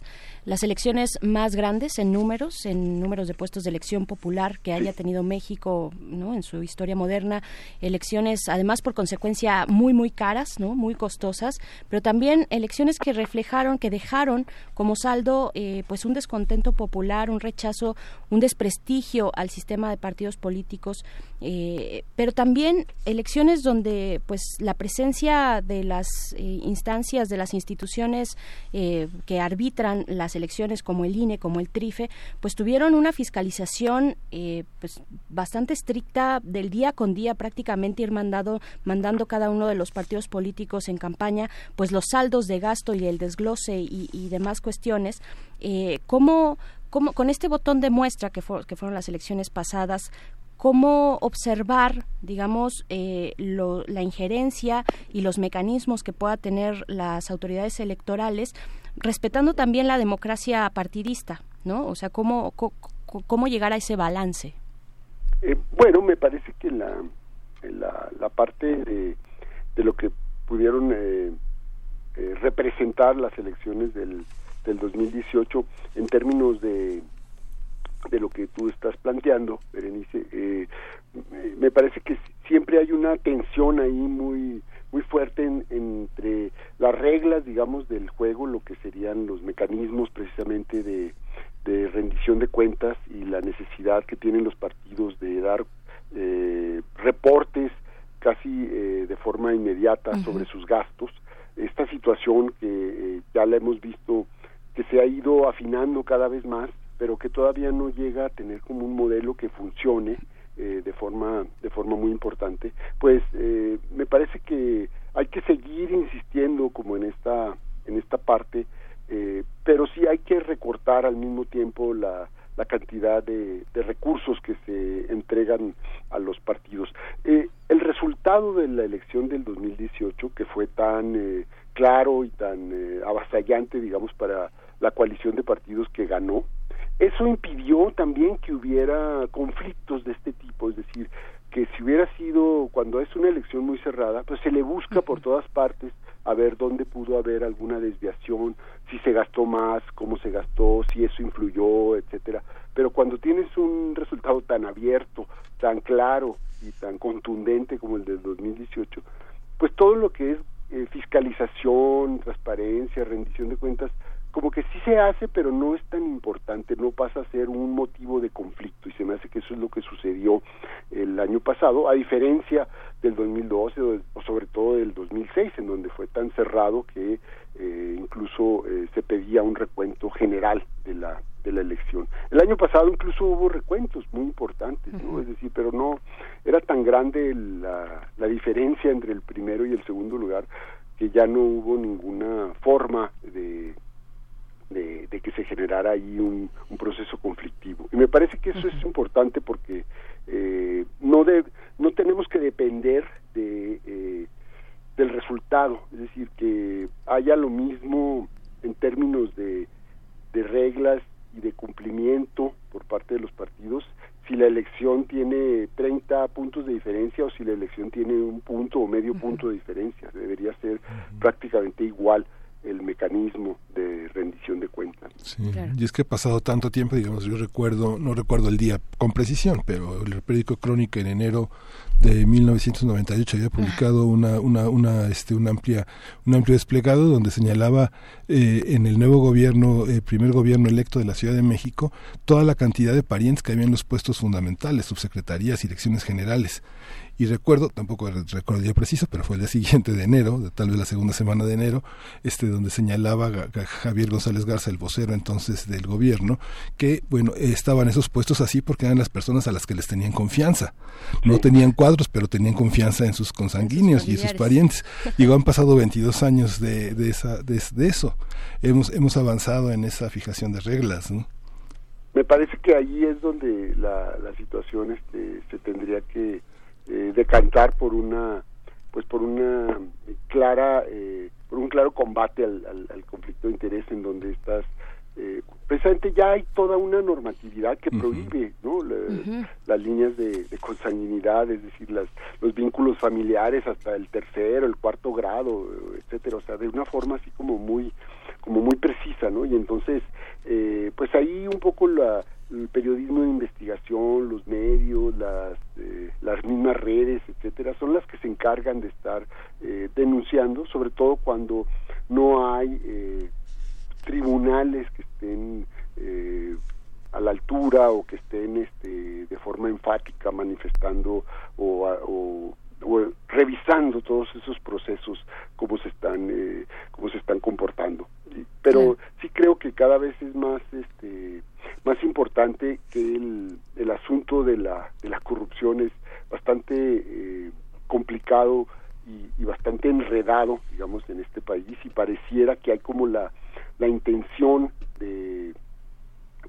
las elecciones más grandes en números, en números de puestos de elección popular que haya tenido México, ¿no? En su historia moderna. Elecciones, además, por consecuencia, muy, muy caras, ¿no? Muy costosas, pero también elecciones que reflejaron, que dejaron como saldo, eh, pues, un descontento popular, un rechazo, un desprestigio al sistema de partidos políticos eh, pero también elecciones donde pues la presencia de las eh, instancias de las instituciones eh, que arbitran las elecciones como el INE como el TRIFE pues tuvieron una fiscalización pues bastante estricta del día con día prácticamente ir mandado mandando cada uno de los partidos políticos en campaña pues los saldos de gasto y el desglose y, demás cuestiones. Cómo ¿Cómo, con este botón de muestra que, que fueron las elecciones pasadas, cómo observar, digamos, eh, la injerencia y los mecanismos que pueda tener las autoridades electorales, respetando también la democracia partidista, ¿no? O sea, cómo, cómo, llegar a ese balance. Eh, bueno, me parece que la, la, la parte de, de, lo que pudieron eh, representar las elecciones del, del 2018 en términos de de lo que tú estás planteando, Berenice, eh, me parece que siempre hay una tensión ahí muy muy fuerte entre las reglas, digamos, del juego, lo que serían los mecanismos precisamente de, de rendición de cuentas y la necesidad que tienen los partidos de dar eh, reportes casi eh, de forma inmediata sobre sus gastos. Esta situación que ya la hemos visto que se ha ido afinando cada vez más pero que todavía no llega a tener como un modelo que funcione eh, de forma de forma muy importante pues eh, me parece que hay que seguir insistiendo como en esta en esta parte eh, pero sí hay que recortar al mismo tiempo la, la cantidad de, recursos que se entregan a los partidos. el resultado de la elección del 2018, que fue tan claro y tan avasallante, digamos, para la coalición de partidos que ganó, eso impidió también que hubiera conflictos de este tipo, es decir, que si hubiera sido cuando es una elección muy cerrada, pues se le busca por todas partes a ver dónde pudo haber alguna desviación, si se gastó más, cómo se gastó, si eso influyó, etcétera. Pero cuando tienes un resultado tan abierto, tan claro y tan contundente como el del 2018, pues todo lo que es eh, fiscalización, transparencia, rendición de cuentas, como que sí se hace, pero no es tan importante, no pasa a ser un motivo de conflicto y se me hace que eso es lo que sucedió el año pasado, a diferencia del 2012 o, sobre todo del 2006, en donde fue tan cerrado que eh, incluso eh, se pedía un recuento general de la de la elección. El año pasado incluso hubo recuentos muy importantes, ¿no? Es decir, pero no era tan grande la, la diferencia entre el primero y el segundo lugar que ya no hubo ninguna forma de de, que se generara ahí un, proceso conflictivo. Y me parece que eso es importante porque eh, no, de, no tenemos que depender de, eh, del resultado, es decir, que haya lo mismo en términos de, de reglas y de cumplimiento por parte de los partidos si la elección tiene 30 puntos de diferencia o si la elección tiene un punto o medio punto de diferencia. Debería ser prácticamente igual el mecanismo de rendición de cuentas. Sí, y es que ha pasado tanto tiempo, digamos, yo recuerdo, no recuerdo el día con precisión, pero el periódico Crónica en enero de 1998 había publicado una, una, una, este, un, amplia, un amplio desplegado donde señalaba eh, en el nuevo gobierno, el primer gobierno electo de la Ciudad de México, toda la cantidad de parientes que había en los puestos fundamentales, subsecretarías, direcciones generales y recuerdo, tampoco recuerdo el día preciso, pero fue el día siguiente de enero, de, tal vez la segunda semana de enero, este donde señalaba Javier González Garza, el vocero entonces del gobierno, que bueno, estaban esos puestos así porque eran las personas a las que les tenían confianza. No tenían cuadros, pero tenían confianza en sus consanguíneos y en sus parientes. Digo, han pasado 22 años de, de, esa, de, eso. Hemos, hemos avanzado en esa fijación de reglas, ¿no? Me parece que ahí es donde la, la situación este, se tendría que eh, decantar por una pues por una clara eh, por un claro combate al, al, conflicto de interés en donde estás eh, precisamente ya hay toda una normatividad que prohíbe no las líneas de, consanguinidad es decir las los vínculos familiares hasta el tercero el cuarto grado etcétera. O sea de una forma así como muy como muy precisa no y entonces eh, pues ahí un poco la el periodismo de investigación, los medios, las, eh, las mismas redes, etcétera, son las que se encargan de estar eh, denunciando, sobre todo cuando no hay eh, tribunales que estén a la altura o que estén este, de forma enfática manifestando o, o, revisando todos esos procesos cómo se están eh, cómo se están comportando pero sí. creo que cada vez es más este más importante que el, el asunto de la de la corrupción es bastante eh, complicado y, y, bastante enredado digamos en este país y pareciera que hay como la la intención de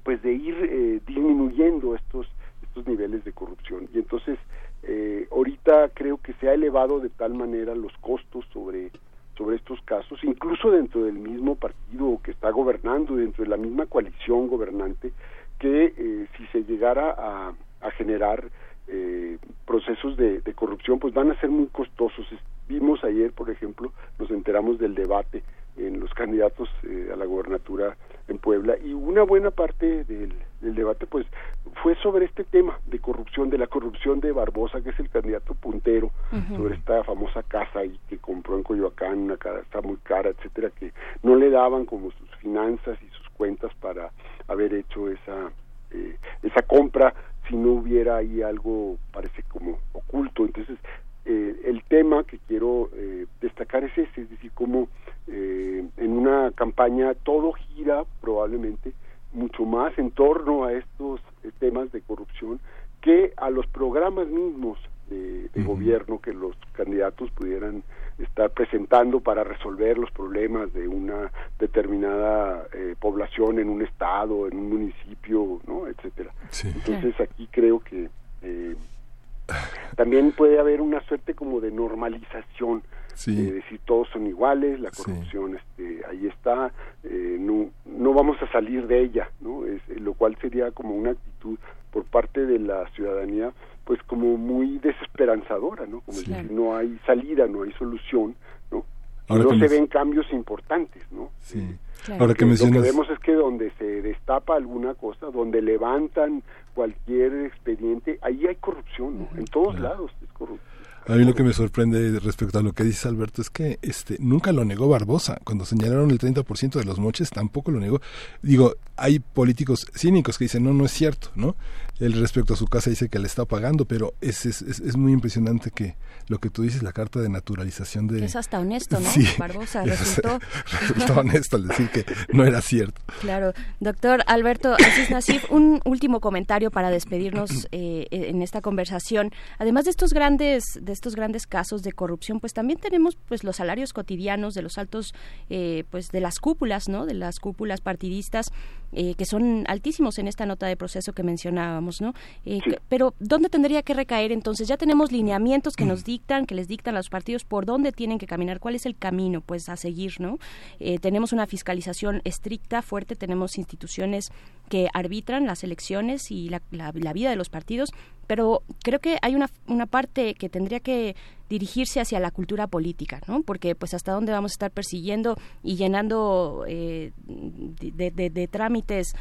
pues de ir eh, disminuyendo estos estos niveles de corrupción y entonces eh, ahorita creo que se ha elevado de tal manera los costos sobre sobre estos casos incluso dentro del mismo partido que está gobernando dentro de la misma coalición gobernante que eh, si se llegara a, a generar eh, procesos de, de, corrupción pues van a ser muy costosos vimos ayer por ejemplo nos enteramos del debate en los candidatos eh, a la gobernatura en Puebla y una buena parte del, del, debate pues fue sobre este tema de corrupción, de la corrupción de Barbosa, que es el candidato puntero, uh -huh. sobre esta famosa casa y que compró en Coyoacán, una casa muy cara, etcétera, que no le daban como sus finanzas y sus cuentas para haber hecho esa eh, esa compra si no hubiera ahí algo parece como oculto entonces eh, el tema que quiero eh, destacar es ese, es decir, cómo eh, en una campaña todo gira probablemente mucho más en torno a estos eh, temas de corrupción que a los programas mismos de, de uh -huh. gobierno que los candidatos pudieran estar presentando para resolver los problemas de una determinada eh, población en un estado, en un municipio, ¿no? etcétera. Sí. Entonces aquí creo que eh, también puede haber una suerte como de normalización sí. eh, decir todos son iguales la corrupción sí. este ahí está eh, no no vamos a salir de ella no es, lo cual sería como una actitud por parte de la ciudadanía pues como muy desesperanzadora no como sí. decir no hay salida no hay solución no Ahora no se ven cambios importantes no sí. Claro. Ahora que mencionas... Lo que vemos es que donde se destapa alguna cosa, donde levantan cualquier expediente, ahí hay corrupción, ¿no? En todos claro. lados es corrupción. A mí lo que me sorprende respecto a lo que dice Alberto es que este nunca lo negó Barbosa. Cuando señalaron el 30% de los moches, tampoco lo negó. Digo, hay políticos cínicos que dicen, no, no es cierto, ¿no? Él respecto a su casa dice que le está pagando, pero es, es, es, es muy impresionante que lo que tú dices, la carta de naturalización de... Es hasta honesto, ¿no? Sí, Barbosa resultó... resultó honesto al decir que no era cierto. Claro. Doctor Alberto Asís Nasif, un último comentario para despedirnos eh, en esta conversación. Además de estos grandes... De estos grandes casos de corrupción, pues también tenemos pues los salarios cotidianos de los altos, eh, pues de las cúpulas, ¿no? De las cúpulas partidistas eh, que son altísimos en esta nota de proceso que mencionábamos, ¿no? Eh, sí. Pero ¿dónde tendría que recaer entonces? Ya tenemos lineamientos que nos dictan, que les dictan a los partidos por dónde tienen que caminar, cuál es el camino, pues a seguir, ¿no? tenemos una fiscalización estricta, fuerte, tenemos instituciones que arbitran las elecciones y la, la, la vida de los partidos, pero creo que hay una, una parte que tendría que dirigirse hacia la cultura política, ¿no? Porque pues hasta dónde vamos a estar persiguiendo y llenando eh, de, de, trámites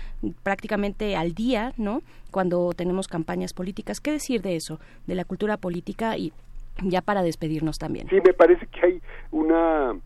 prácticamente al día, ¿no? Cuando tenemos campañas políticas. ¿Qué decir de eso, de la cultura política y ya para despedirnos también? Sí, me parece que hay una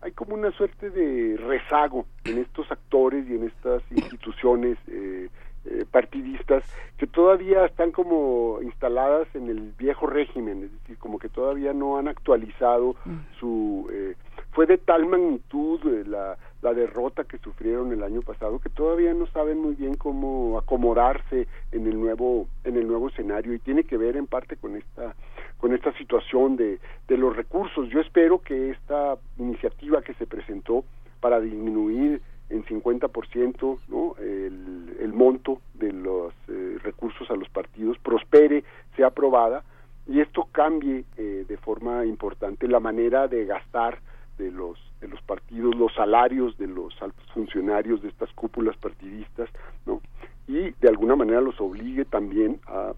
hay como una suerte de rezago en estos actores y en estas instituciones eh, eh, partidistas que todavía están como instaladas en el viejo régimen, es decir, como que todavía no han actualizado mm. su... Eh, fue de tal magnitud eh, la, la derrota que sufrieron el año pasado que todavía no saben muy bien cómo acomodarse en el nuevo en el nuevo escenario y tiene que ver en parte con esta con esta situación de, de los recursos. Yo espero que esta iniciativa que se presentó para disminuir en 50% ¿no? el, el monto de los eh, recursos a los partidos prospere, sea aprobada y esto cambie eh, de forma importante la manera de gastar de los de los partidos, los salarios de los altos funcionarios de estas cúpulas partidistas, ¿no? Y de alguna manera los obligue también a,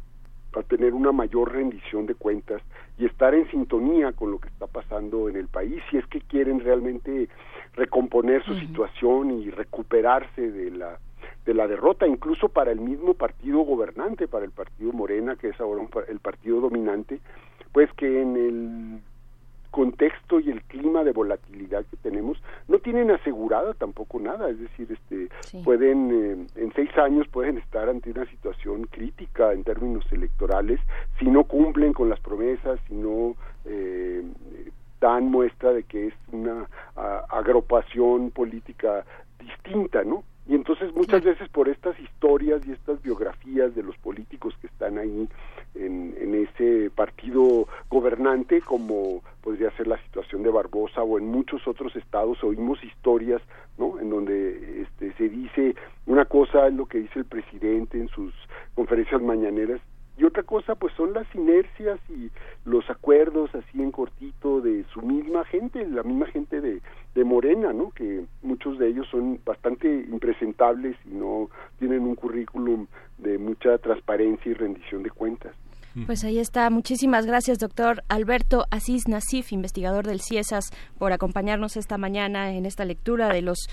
a tener una mayor rendición de cuentas y estar en sintonía con lo que está pasando en el país si es que quieren realmente recomponer su uh -huh. situación y recuperarse de la de la derrota incluso para el mismo partido gobernante para el partido Morena que es ahora un, el partido dominante pues que en el contexto y el clima de volatilidad que tenemos, no tienen asegurada tampoco nada, es decir, este, pueden, eh, en seis años pueden estar ante una situación crítica en términos electorales si no cumplen con las promesas, si no eh, dan muestra de que es una agrupación política distinta, ¿no? Y entonces muchas veces por estas historias y estas biografías de los políticos que están ahí en, ese partido gobernante, como podría ser la situación de Barbosa o en muchos otros estados, oímos historias, ¿no? En donde este, se dice una cosa es lo que dice el presidente en sus conferencias mañaneras y otra cosa pues son las inercias y los acuerdos así en cortito de su misma gente, la misma gente de, de Morena, ¿no? Que muchos de ellos son bastante impresentables y no tienen un currículum de mucha transparencia y rendición de cuentas. Pues ahí está. Muchísimas gracias, doctor Alberto Asís Nasif, investigador del CIESAS, por acompañarnos esta mañana en esta lectura de los,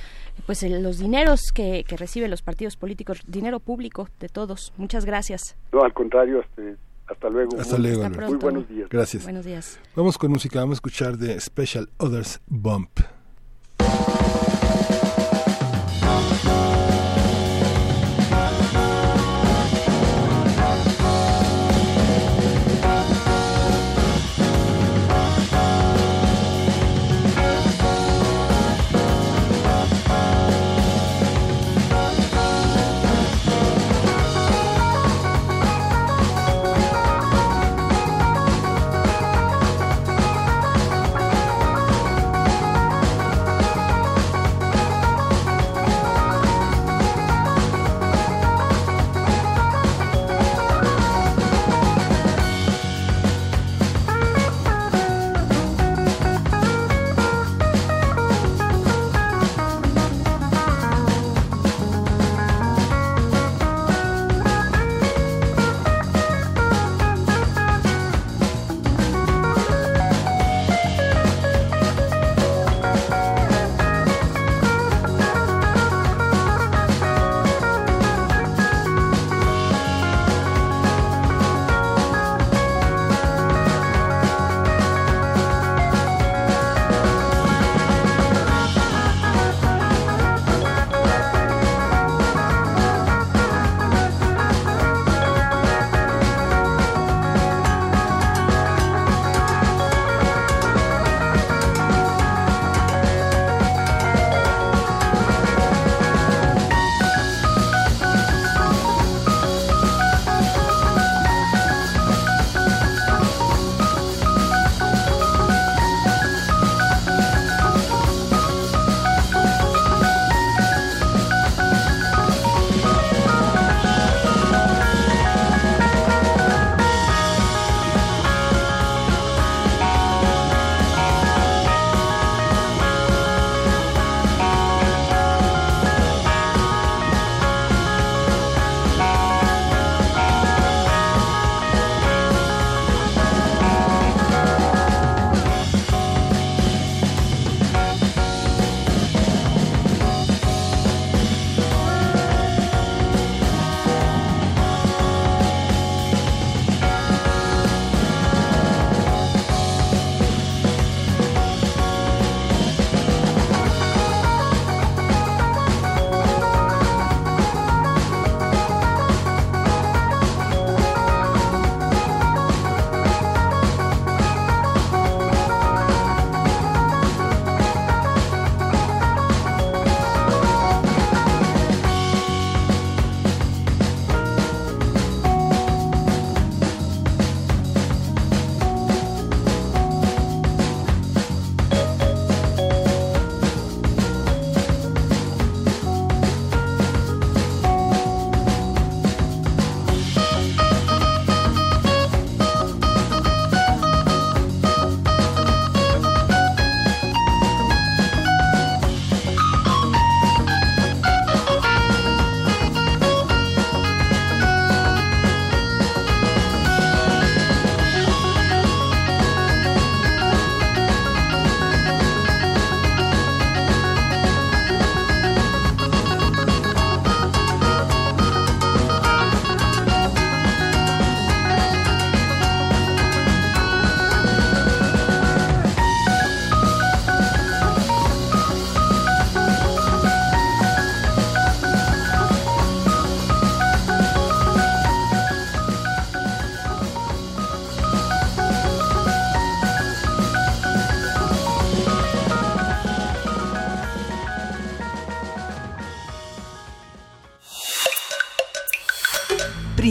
pues, los dineros que, que reciben los partidos políticos, dinero público de todos. Muchas gracias. No, al contrario, hasta, luego. Hasta luego. Muy buenos días. Gracias. Buenos días. Vamos con música. Vamos a escuchar de Special Others Bump.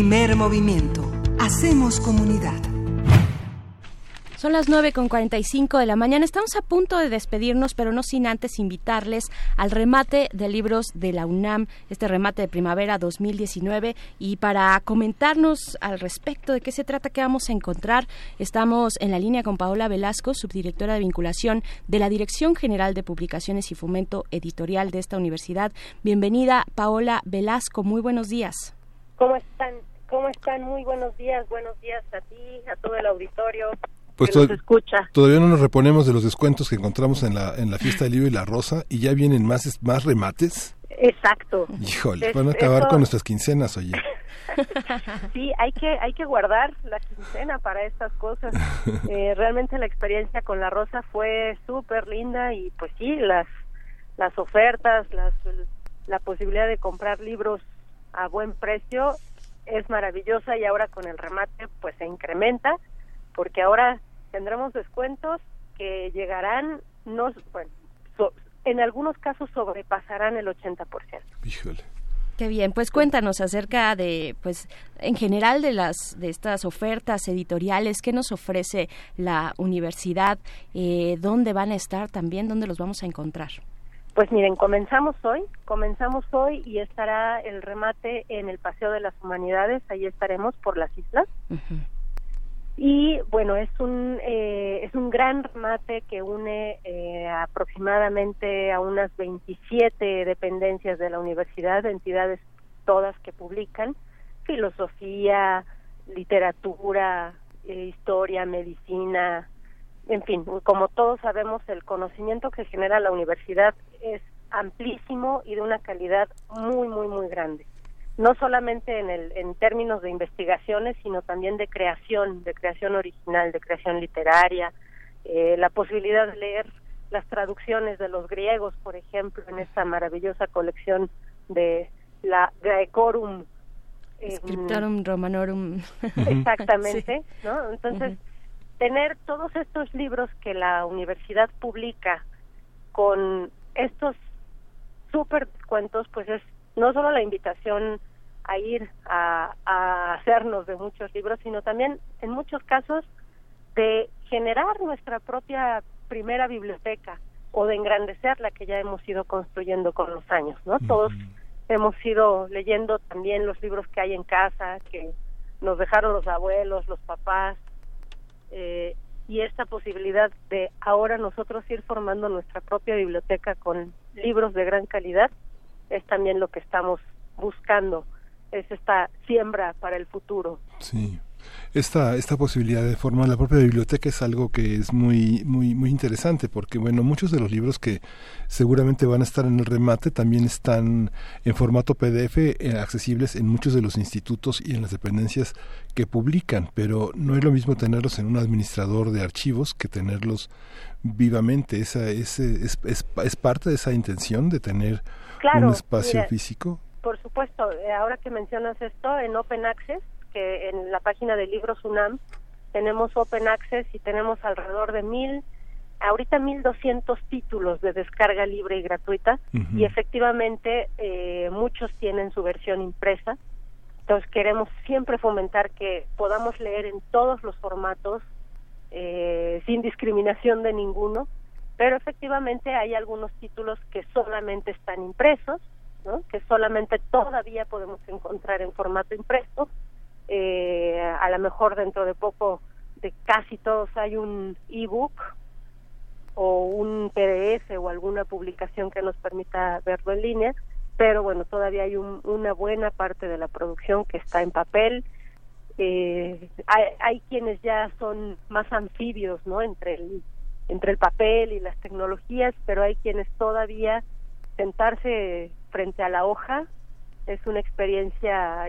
Primer movimiento. Hacemos comunidad. Son las 9 con 45 de la mañana. Estamos a punto de despedirnos, pero no sin antes invitarles al remate de libros de la UNAM, este remate de primavera 2019. Y para comentarnos al respecto de qué se trata, qué vamos a encontrar, estamos en la línea con Paola Velasco, subdirectora de vinculación de la Dirección General de Publicaciones y Fomento Editorial de esta universidad. Bienvenida, Paola Velasco. Muy buenos días. ¿Cómo están? ¿Cómo están? Muy buenos días. Buenos días a ti, a todo el auditorio. Pues que nos escucha. todavía no nos reponemos de los descuentos que encontramos en la, en la fiesta del libro y la rosa y ya vienen más, más remates. Exacto. Híjole, Es- van a acabar eso- con nuestras quincenas, oye. Sí, hay que hay que guardar la quincena para estas cosas. Eh, realmente la experiencia con la rosa fue súper linda y pues sí, las las ofertas, las la posibilidad de comprar libros a buen precio es maravillosa y ahora con el remate pues se incrementa porque ahora tendremos descuentos que llegarán no bueno, so- en algunos casos sobrepasarán el 80%. Híjole. Qué bien, pues cuéntanos acerca de, pues, en general de las de estas ofertas editoriales, qué nos ofrece la universidad, eh, dónde van a estar también, dónde los vamos a encontrar. Pues miren, comenzamos hoy, comenzamos hoy y estará el remate en el Paseo de las Humanidades, ahí estaremos por las islas. Y bueno, es un eh, es un gran remate que une eh, aproximadamente a unas 27 dependencias de la universidad, entidades todas que publican filosofía, literatura, eh, historia, medicina, en fin, como todos sabemos, el conocimiento que genera la universidad es amplísimo y de una calidad muy, muy, muy grande. No solamente en, el, en términos de investigaciones, sino también de creación, de creación original, de creación literaria, eh, la posibilidad de leer las traducciones de los griegos, por ejemplo, en esta maravillosa colección de la Graecorum. eh, Scriptorum Romanorum. Exactamente, Sí. ¿no? Entonces, tener todos estos libros que la universidad publica con estos súper descuentos, pues es no solo la invitación a ir a, a hacernos de muchos libros, sino también, en muchos casos, de generar nuestra propia primera biblioteca o de engrandecer la que ya hemos ido construyendo con los años, ¿no? Todos hemos ido leyendo también los libros que hay en casa, que nos dejaron los abuelos, los papás, eh, y esta posibilidad de ahora nosotros ir formando nuestra propia biblioteca con libros de gran calidad es también lo que estamos buscando, es esta siembra para el futuro. Sí. Esta, esta posibilidad de formar la propia biblioteca es algo que es muy, muy, muy interesante porque, bueno, muchos de los libros que seguramente van a estar en el remate también están en formato PDF eh, accesibles en muchos de los institutos y en las dependencias que publican, pero no es lo mismo tenerlos en un administrador de archivos que tenerlos vivamente. Esa, ese, es, es, es parte de esa intención de tener Claro, un espacio mira, físico. Por supuesto, eh, ahora que mencionas esto, en Open Access, que en la página de Libros UNAM tenemos Open Access y tenemos alrededor de mil, ahorita mil doscientos títulos de descarga libre y gratuita y efectivamente eh, muchos tienen su versión impresa. Entonces queremos siempre fomentar que podamos leer en todos los formatos eh, sin discriminación de ninguno, pero efectivamente hay algunos títulos que solamente están impresos, ¿no? que solamente todavía podemos encontrar en formato impreso. Eh, a lo mejor dentro de poco de casi todos hay un ebook o un PDF o alguna publicación que nos permita verlo en línea, pero bueno, todavía hay un- una buena parte de la producción que está en papel. Eh, hay, hay quienes ya son más anfibios, ¿no? Entre el entre el papel y las tecnologías, pero hay quienes todavía sentarse frente a la hoja es una experiencia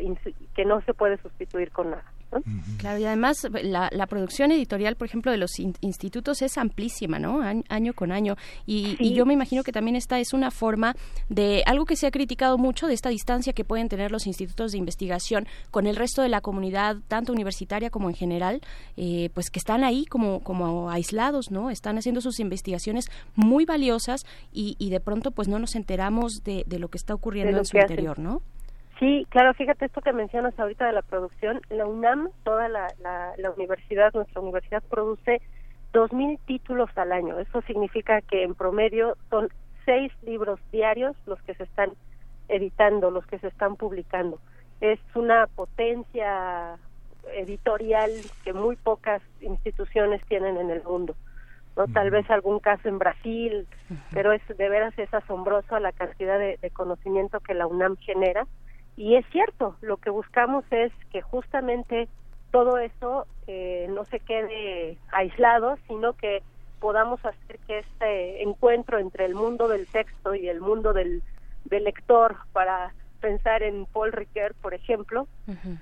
que no se puede sustituir con nada. ¿No? Claro, y además la, la producción editorial, por ejemplo, de los in- institutos es amplísima, ¿no? Año, año con año. Y, y yo me imagino que también esta es una forma de algo que se ha criticado mucho, de esta distancia que pueden tener los institutos de investigación con el resto de la comunidad, tanto universitaria como en general, eh, pues que están ahí como, como aislados, ¿no? Están haciendo sus investigaciones muy valiosas y, y de pronto pues no nos enteramos de, de lo que está ocurriendo en su hacen. interior, ¿no? Sí, claro, fíjate esto que mencionas ahorita de la producción. La UNAM, toda la, la, la universidad, nuestra universidad produce 2.000 títulos al año. Eso significa que en promedio son seis libros diarios los que se están editando, los que se están publicando. Es una potencia editorial que muy pocas instituciones tienen en el mundo. ¿no? Tal vez algún caso en Brasil, pero es de veras es asombroso la cantidad de, de conocimiento que la UNAM genera. Y es cierto, lo que buscamos es que justamente todo eso eh, no se quede aislado, sino que podamos hacer que este encuentro entre el mundo del texto y el mundo del, del lector para pensar en Paul Ricoeur, por ejemplo,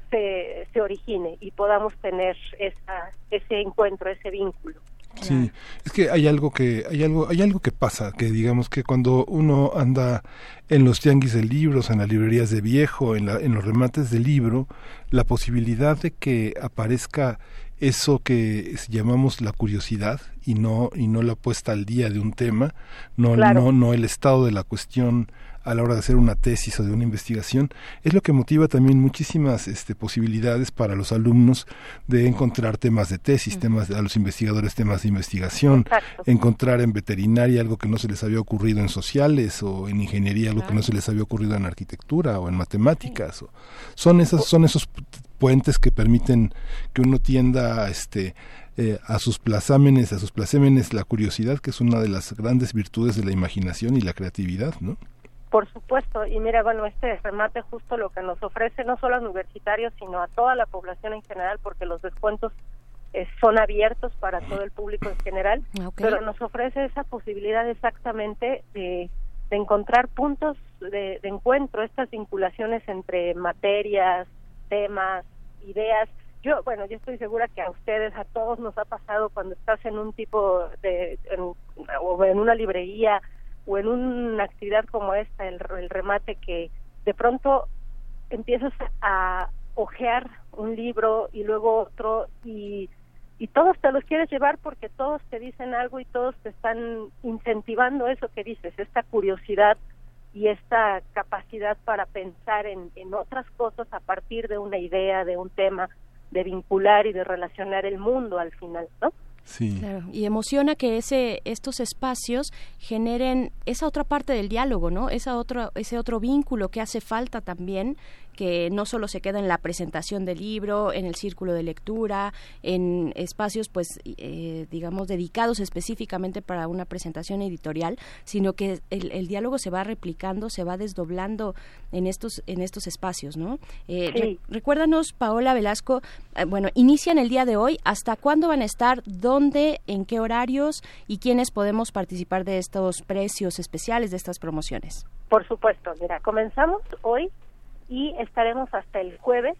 se, se origine y podamos tener esa, ese encuentro, ese vínculo. Sí, es que hay algo que hay algo hay algo que pasa que digamos que cuando uno anda en los tianguis de libros, en las librerías de viejo, en, la, en los remates de libro, la posibilidad de que aparezca eso que llamamos la curiosidad y no y no la puesta al día de un tema, no Claro. no no el estado de la cuestión a la hora de hacer una tesis o de una investigación, es lo que motiva también muchísimas este, posibilidades para los alumnos de encontrar temas de tesis, temas de- a los investigadores temas de investigación, Exacto. encontrar en veterinaria algo que no se les había ocurrido en sociales o en ingeniería algo que no se les había ocurrido en arquitectura o en matemáticas. o- son esas son esos pu- puentes que permiten que uno tienda este eh, a sus plazámenes, a sus placémenes la curiosidad, que es una de las grandes virtudes de la imaginación y la creatividad, ¿no? Por supuesto, y mira, bueno, este remate justo lo que nos ofrece no solo a universitarios, sino a toda la población en general, porque los descuentos eh, son abiertos para todo el público en general, pero nos ofrece esa posibilidad exactamente de, de encontrar puntos de, de encuentro, estas vinculaciones entre materias, temas, ideas. Yo, bueno, yo estoy segura que a ustedes, a todos nos ha pasado cuando estás en un tipo de, en, o en una librería o en una actividad como esta, el, remate, que de pronto empiezas a ojear un libro y luego otro y, y todos te los quieres llevar porque todos te dicen algo y todos te están incentivando eso que dices, esta curiosidad y esta capacidad para pensar en, en otras cosas a partir de una idea, de un tema, de vincular y de relacionar el mundo al final, ¿no? Sí. Claro, y emociona que ese estos espacios generen esa otra parte del diálogo, ¿no? Esa otra ese otro vínculo que hace falta también que no solo se queda en la presentación del libro, en el círculo de lectura, en espacios, pues, eh, digamos, dedicados específicamente para una presentación editorial, sino que el, el diálogo se va replicando, se va desdoblando en estos en estos espacios, ¿no? Eh, Sí. re- recuérdanos, Paola Velasco, eh, bueno, inician el día de hoy. ¿Hasta cuándo van a estar? ¿Dónde? ¿En qué horarios? ¿Y quiénes podemos participar de estos precios especiales, de estas promociones? Por supuesto, mira, comenzamos hoy y estaremos hasta el jueves,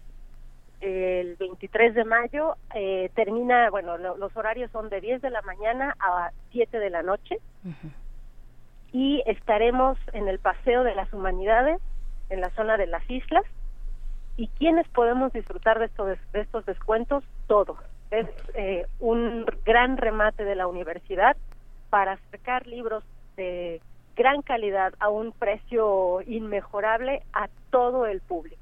el 23 de mayo. eh, termina, bueno, lo- los horarios son de 10 de la mañana a 7 de la noche y estaremos en el Paseo de las Humanidades, en la zona de las islas. ¿Y quiénes podemos disfrutar de estos, de estos descuentos? Todos. Es eh, un gran remate de la universidad para acercar libros de gran calidad a un precio inmejorable a todo el público.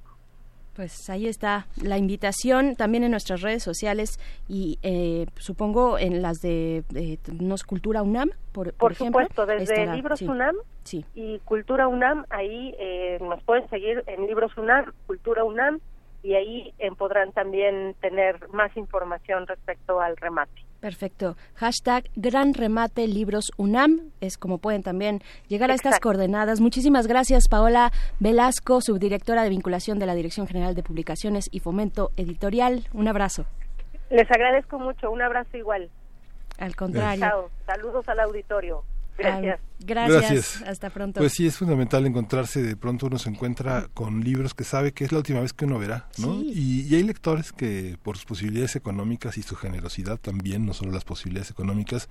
Pues ahí está la invitación también en nuestras redes sociales y eh, supongo en las de eh, Nos Cultura UNAM, por, por Por ejemplo. supuesto, desde estará, Libros sí. UNAM Sí. y Cultura UNAM, ahí eh, nos pueden seguir en Libros UNAM, Cultura UNAM, y ahí eh, podrán también tener más información respecto al remate. Perfecto. Hashtag Gran Remate Libros UNAM es como pueden también llegar a estas coordenadas. Muchísimas gracias, Paola Velasco, subdirectora de vinculación de la Dirección General de Publicaciones y Fomento Editorial. Un abrazo. Les agradezco mucho, un abrazo igual. Al contrario. Chao, saludos al auditorio. Gracias. Gracias. Hasta pronto. Pues sí, es fundamental encontrarse, de pronto uno se encuentra con libros que sabe que es la última vez que uno verá, ¿no? Sí. Y, y hay lectores que por sus posibilidades económicas y su generosidad también, no solo las posibilidades económicas,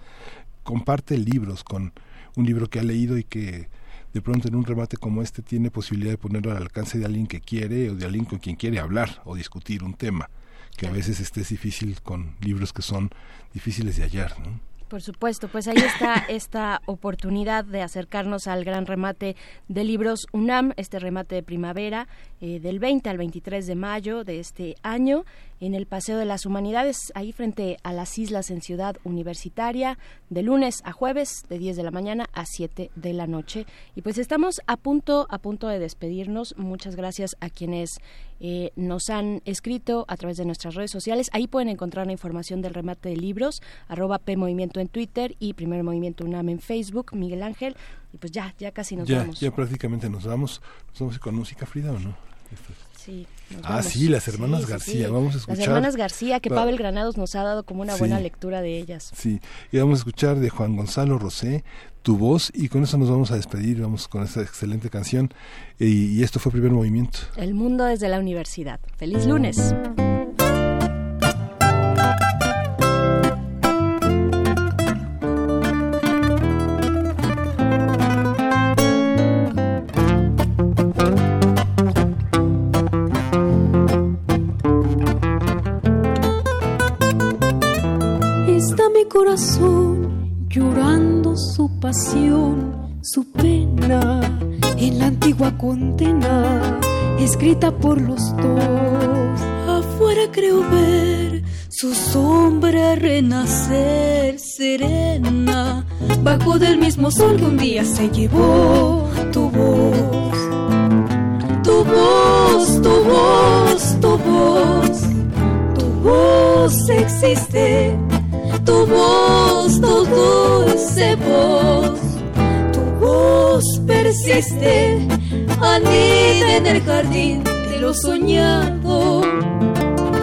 comparte libros con un libro que ha leído y que de pronto en un remate como este tiene posibilidad de ponerlo al alcance de alguien que quiere o de alguien con quien quiere hablar o discutir un tema, que a veces este es difícil con libros que son difíciles de hallar, ¿no? Por supuesto, pues ahí está esta oportunidad de acercarnos al gran remate de libros UNAM, este remate de primavera eh, del 20 al 23 de mayo de este año en el Paseo de las Humanidades, ahí frente a las islas en Ciudad Universitaria, de lunes a jueves, de 10 de la mañana a 7 de la noche. Y pues estamos a punto, a punto de despedirnos. Muchas gracias a quienes eh, nos han escrito a través de nuestras redes sociales. Ahí pueden encontrar la información del remate de libros, arroba P Movimiento en Twitter y Primer Movimiento UNAM en Facebook, Miguel Ángel. Y pues ya, ya casi nos vamos. Ya prácticamente nos vamos. ¿Nos vamos con música, Frida, o no? Sí, ah, sí, las hermanas García. Vamos a escuchar. Las hermanas García, que Pavel Granados nos ha dado como una buena lectura de ellas. Sí, y vamos a escuchar de Juan Gonzalo Rosé, Tu voz, y con eso nos vamos a despedir. Vamos con esta excelente canción. Y, y esto fue Primer Movimiento. El mundo desde la universidad. ¡Feliz lunes! Mi corazón llorando su pasión, su pena en la antigua condena escrita por los dos. Afuera creo ver su sombra renacer serena bajo del mismo sol que un día se llevó tu voz. Tu voz, tu voz, tu voz, tu voz existe, tu voz, tu dulce voz, tu voz persiste, anida en el jardín de lo soñado.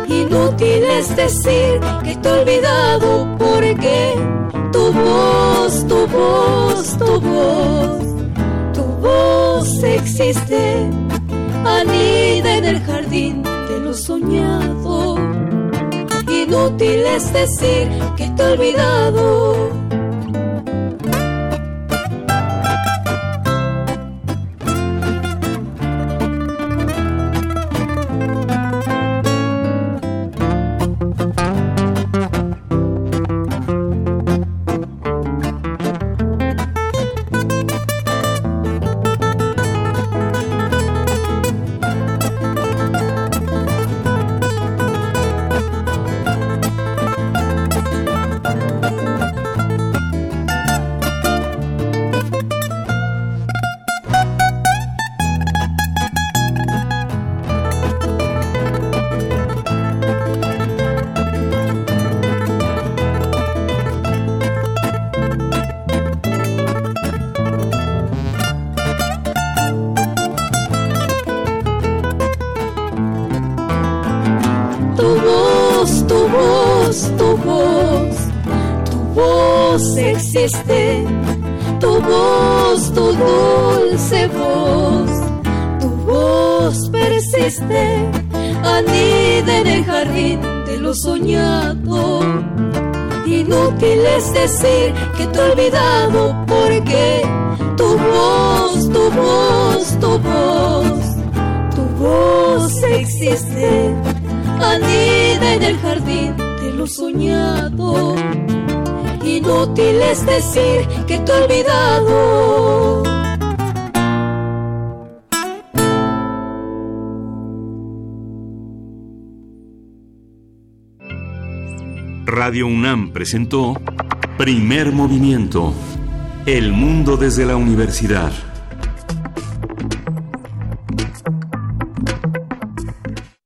Inútil es decir que te he olvidado porque tu voz, tu voz, tu voz, tu voz existe, anida en el jardín de lo soñado. Inútil es decir que te he olvidado. Existe, tu voz, tu dulce voz, tu voz persiste, anida en el jardín de lo soñado. Inútil es decir que te he olvidado porque tu voz, tu voz, tu voz, tu voz existe anida en el jardín de lo soñado. Es decir que te he olvidado. Radio UNAM presentó Primer Movimiento. El mundo desde la universidad.